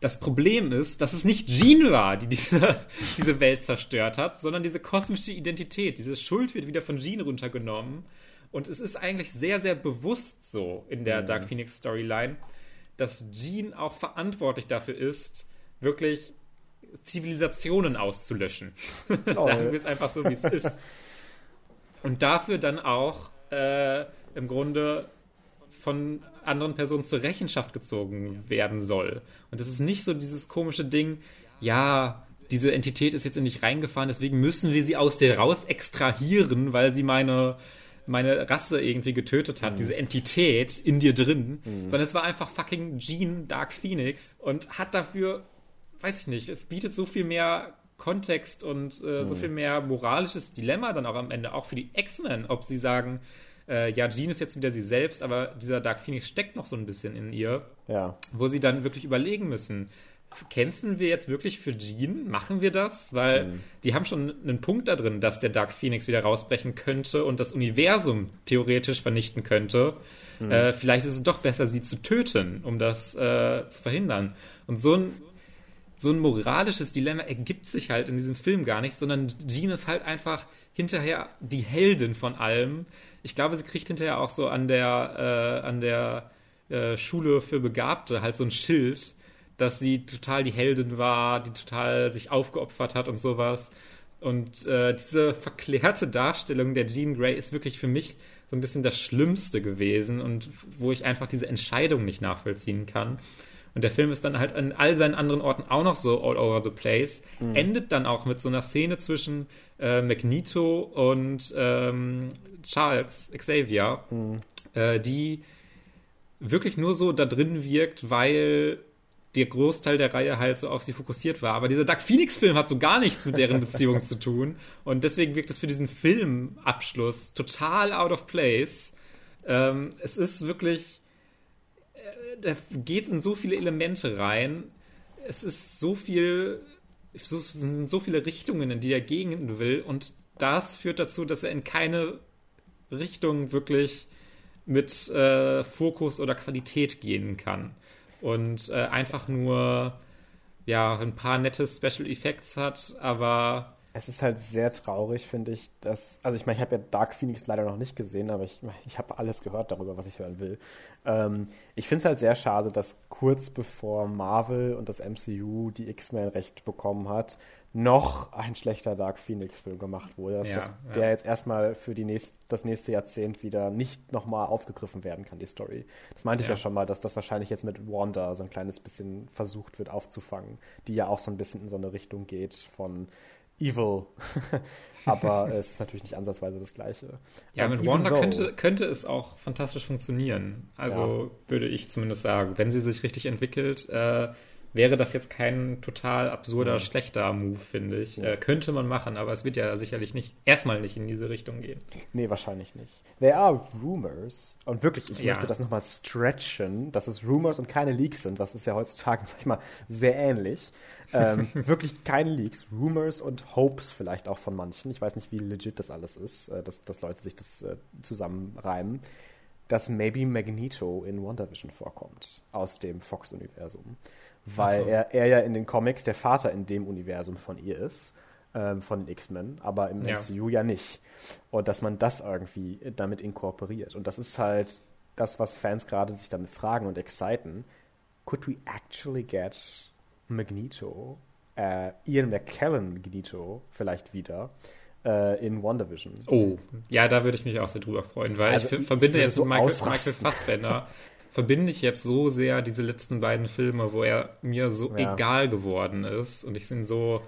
Das Problem ist, dass es nicht Jean war, die diese, diese Welt zerstört hat, sondern diese kosmische Identität. Diese Schuld wird wieder von Jean runtergenommen. Und es ist eigentlich sehr, sehr bewusst so in der mhm. Dark Phoenix Storyline, dass Jean auch verantwortlich dafür ist, wirklich Zivilisationen auszulöschen. Oh, Sagen wir es einfach so, wie es ist. Und dafür dann auch äh, im Grunde von anderen Personen zur Rechenschaft gezogen werden soll. Und das ist nicht so dieses komische Ding, ja, diese Entität ist jetzt in dich reingefahren, deswegen müssen wir sie aus dir raus extrahieren, weil sie meine, meine Rasse irgendwie getötet hat, mhm. diese Entität in dir drin, mhm. sondern es war einfach fucking Gene Dark Phoenix und hat dafür, weiß ich nicht, es bietet so viel mehr Kontext und äh, mhm. so viel mehr moralisches Dilemma dann auch am Ende, auch für die X-Men, ob sie sagen, äh, ja, Jean ist jetzt wieder sie selbst, aber dieser Dark Phoenix steckt noch so ein bisschen in ihr, ja. wo sie dann wirklich überlegen müssen, kämpfen wir jetzt wirklich für Jean? Machen wir das? Weil mhm. die haben schon einen Punkt da drin, dass der Dark Phoenix wieder rausbrechen könnte und das Universum theoretisch vernichten könnte. Mhm. Äh, vielleicht ist es doch besser, sie zu töten, um das äh, zu verhindern. Und so ein, so ein moralisches Dilemma ergibt sich halt in diesem Film gar nicht, sondern Jean ist halt einfach hinterher die Heldin von allem. Ich glaube, sie kriegt hinterher auch so an der, äh, an der äh, Schule für Begabte halt so ein Schild dass sie total die Heldin war, die total sich aufgeopfert hat und sowas. Und äh, diese verklärte Darstellung der Jean Grey ist wirklich für mich so ein bisschen das Schlimmste gewesen und wo ich einfach diese Entscheidung nicht nachvollziehen kann. Und der Film ist dann halt an all seinen anderen Orten auch noch so all over the place. Mhm. Endet dann auch mit so einer Szene zwischen äh, Magneto und ähm, Charles Xavier, mhm. äh, die wirklich nur so da drin wirkt, weil der Großteil der Reihe halt so auf sie fokussiert war. Aber dieser Dark Phoenix-Film hat so gar nichts mit deren Beziehung zu tun. Und deswegen wirkt es für diesen Filmabschluss total out of place. Ähm, es ist wirklich, äh, da geht in so viele Elemente rein. Es ist so viel, so, es sind so viele Richtungen, in die er gehen will. Und das führt dazu, dass er in keine Richtung wirklich mit äh, Fokus oder Qualität gehen kann und äh, einfach nur ja ein paar nette Special Effects hat, aber es ist halt sehr traurig, finde ich, dass, also ich meine, ich habe ja Dark Phoenix leider noch nicht gesehen, aber ich, ich habe alles gehört darüber, was ich hören will. Ähm, ich finde es halt sehr schade, dass kurz bevor Marvel und das MCU die X-Men recht bekommen hat, noch ein schlechter Dark Phoenix-Film gemacht wurde. Dass ja, das, ja. Der jetzt erstmal für die nächst, das nächste Jahrzehnt wieder nicht nochmal aufgegriffen werden kann, die Story. Das meinte ja. ich ja schon mal, dass das wahrscheinlich jetzt mit Wanda so ein kleines bisschen versucht wird aufzufangen, die ja auch so ein bisschen in so eine Richtung geht von Evil. Aber es ist natürlich nicht ansatzweise das Gleiche. Ja, mit Wanda könnte, könnte es auch fantastisch funktionieren. Also würde ich zumindest sagen, wenn sie sich richtig entwickelt. Äh, wäre das jetzt kein total absurder, mhm. schlechter Move, finde ich. Äh, könnte man machen, aber es wird ja sicherlich nicht, erstmal nicht in diese Richtung gehen. Nee, wahrscheinlich nicht. There are rumors, und wirklich, ich ja. möchte das nochmal stretchen, dass es Rumors und keine Leaks sind, das ist ja heutzutage manchmal sehr ähnlich. Ähm, wirklich keine Leaks, Rumors und Hopes vielleicht auch von manchen. Ich weiß nicht, wie legit das alles ist, äh, dass, dass Leute sich das äh, zusammenreimen dass maybe Magneto in WandaVision vorkommt aus dem Fox-Universum weil so. er, er ja in den Comics der Vater in dem Universum von ihr ist, ähm, von den X-Men, aber im ja. MCU ja nicht. Und dass man das irgendwie damit inkorporiert. Und das ist halt das, was Fans gerade sich dann fragen und exciten. Could we actually get Magneto, äh, Ian McKellen Magneto vielleicht wieder? Äh, in WandaVision. Oh, ja, da würde ich mich auch sehr drüber freuen, weil also ich, ich verbinde jetzt so Michael, Michael Fassbender verbinde ich jetzt so sehr diese letzten beiden Filme, wo er mir so ja. egal geworden ist und ich ihn so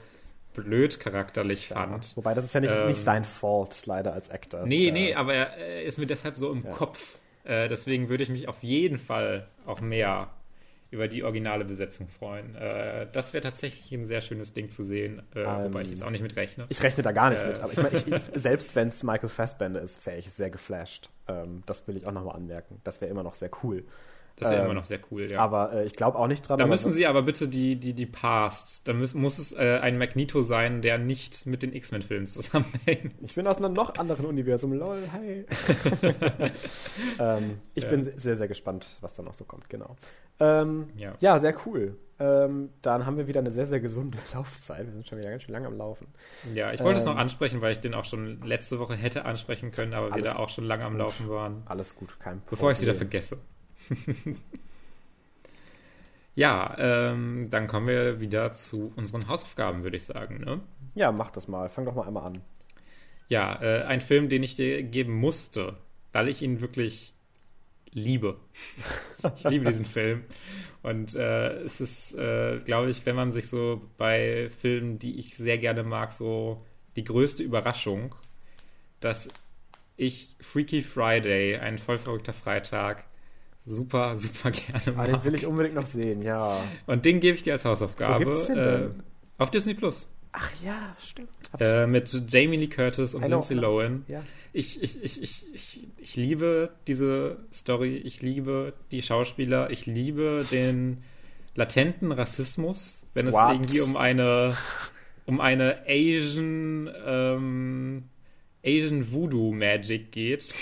blöd charakterlich ja. fand. Wobei das ist ja nicht, ähm, nicht sein Fault, leider als Actor. Nee, nee, aber er, ist mir deshalb so im. Kopf. Äh, deswegen würde ich mich auf jeden Fall auch mehr über die originale Besetzung freuen. Äh, das wäre tatsächlich ein sehr schönes Ding zu sehen, äh, um, wobei ich jetzt auch nicht mit rechne. Ich rechne da gar nicht äh, mit, aber ich meine, selbst wenn es Michael Fassbender ist, wäre ich sehr geflasht. Ähm, das will ich auch nochmal anmerken. Das wäre immer noch sehr cool. Das wäre ähm, immer noch sehr cool, ja. Aber äh, ich glaube auch nicht dran. Da müssen sie aber bitte die, die, die Past. Da muss, muss es äh, ein Magneto sein, der nicht mit den X-Men-Filmen zusammenhängt. Ich bin aus einem noch anderen Universum. Lol, hi. ähm, ich ja. bin sehr, sehr gespannt, was da noch so kommt, genau. Ähm, ja. ja. sehr cool. Ähm, dann haben wir wieder eine sehr, sehr gesunde Laufzeit. Wir sind schon wieder ganz schön lange am Laufen. Ja, ich wollte es noch ähm, ansprechen, weil ich den auch schon letzte Woche hätte ansprechen können, aber wir da auch schon lange am gut. Laufen waren. Alles gut, kein Problem. Bevor ich es wieder vergesse. ja, ähm, dann kommen wir wieder zu unseren Hausaufgaben, würde ich sagen. Ne? Ja, mach das mal. Fang doch mal einmal an. Ja, äh, ein Film, den ich dir geben musste, weil ich ihn wirklich liebe. ich liebe diesen Film. Und äh, es ist, äh, glaube ich, wenn man sich so bei Filmen, die ich sehr gerne mag, so die größte Überraschung, dass ich Freaky Friday, ein vollverrückter Freitag, super, super gerne mag. Ah, den will ich unbedingt noch sehen, ja. Und den gebe ich dir als Hausaufgabe. Wo gibt's den denn? Äh, auf Disney Plus. Ach ja, stimmt. Äh, mit Jamie Lee Curtis und Lindsay Lohan. Ja. Ich, ich, ich, ich, ich, ich liebe diese Story, ich liebe die Schauspieler, ich liebe den latenten Rassismus, wenn es What? irgendwie um eine um eine Asian ähm, Asian Voodoo Magic geht.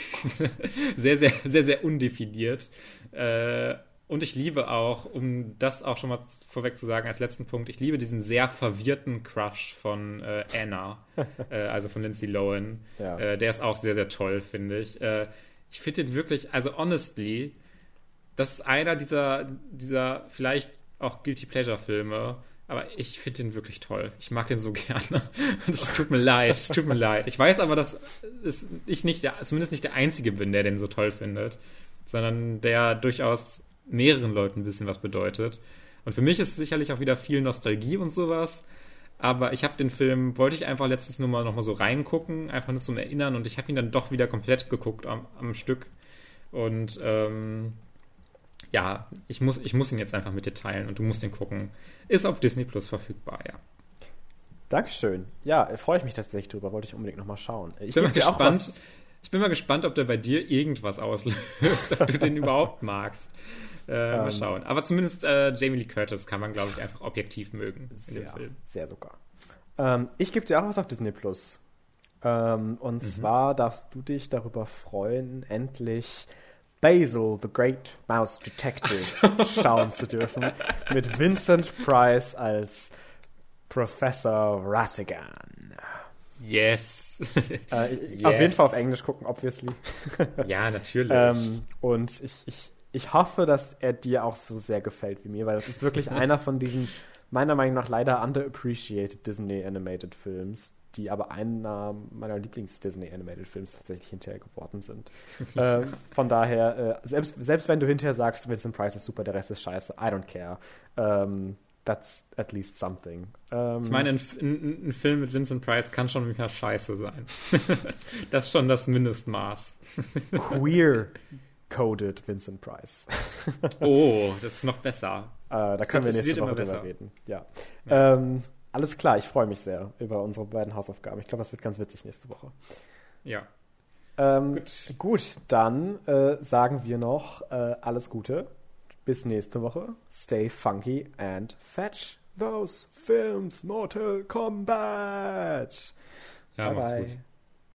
sehr, sehr, sehr, sehr undefiniert. Äh, und ich liebe auch, um das auch schon mal vorweg zu sagen, als letzten Punkt, ich liebe diesen sehr verwirrten Crush von äh, Anna, äh, also von Lindsay Lohan. Ja. Äh, der ist auch sehr, sehr toll, finde ich. Ich finde den wirklich, also honestly, das ist einer dieser, dieser vielleicht auch Guilty Pleasure Filme, aber ich finde den wirklich toll. Ich mag den so gerne. Und es tut mir leid, es tut mir leid. Ich weiß aber, dass ich nicht der, zumindest nicht der Einzige bin, der den so toll findet, sondern der durchaus mehreren Leuten ein bisschen was bedeutet. Und für mich ist es sicherlich auch wieder viel Nostalgie und sowas. Aber ich habe den Film, wollte ich einfach letztens nur mal nochmal so reingucken, einfach nur zum Erinnern. Und ich habe ihn dann doch wieder komplett geguckt am, am Stück. Und ähm, ja, ich muss, ich muss ihn jetzt einfach mit dir teilen und du musst ihn gucken. Ist auf Disney Plus verfügbar, ja. Dankeschön. Ja, freue ich mich tatsächlich drüber. Wollte ich unbedingt nochmal schauen. Ich bin mal gespannt. Ich bin mal gespannt, ob der bei dir irgendwas auslöst, ob du den überhaupt magst. Äh, mal ähm, schauen. Aber zumindest äh, Jamie Lee Curtis kann man, glaube ich, einfach objektiv mögen sehr, in dem Film. Sehr sogar. Ähm, ich gebe dir auch was auf Disney Plus. Ähm, und mhm. zwar darfst du dich darüber freuen, endlich Basil, the Great Mouse Detective, schauen zu dürfen. Mit Vincent Price als Professor Rattigan. Yes. Äh, yes. Auf jeden Fall auf Englisch gucken, obviously. ja, natürlich. Ähm, und ich, ich ich hoffe, dass er dir auch so sehr gefällt wie mir, weil das ist wirklich einer von diesen, meiner Meinung nach, leider underappreciated Disney Animated Films, die aber einer meiner Lieblings-Disney Animated Films tatsächlich hinterher geworden sind. äh, von daher, äh, selbst, selbst wenn du hinterher sagst, Vincent Price ist super, der Rest ist scheiße, I don't care. Ähm, that's at least something. Ähm, ich meine, ein, ein, ein, Film mit Vincent Price kann schon manchmal scheiße sein. das ist schon das Mindestmaß. Queer Coded Vincent Price. oh, das ist noch besser. Äh, da können wir nächste Woche drüber reden. Ja. ja. Ähm, alles klar, ich freue mich sehr über unsere beiden Hausaufgaben. Ich glaube, das wird ganz witzig nächste Woche. Ja. Ähm, gut. gut. dann äh, sagen wir noch äh, alles Gute. Bis nächste Woche. Stay funky and fetch those films. Mortal Kombat. Ja, bye macht's bye. gut.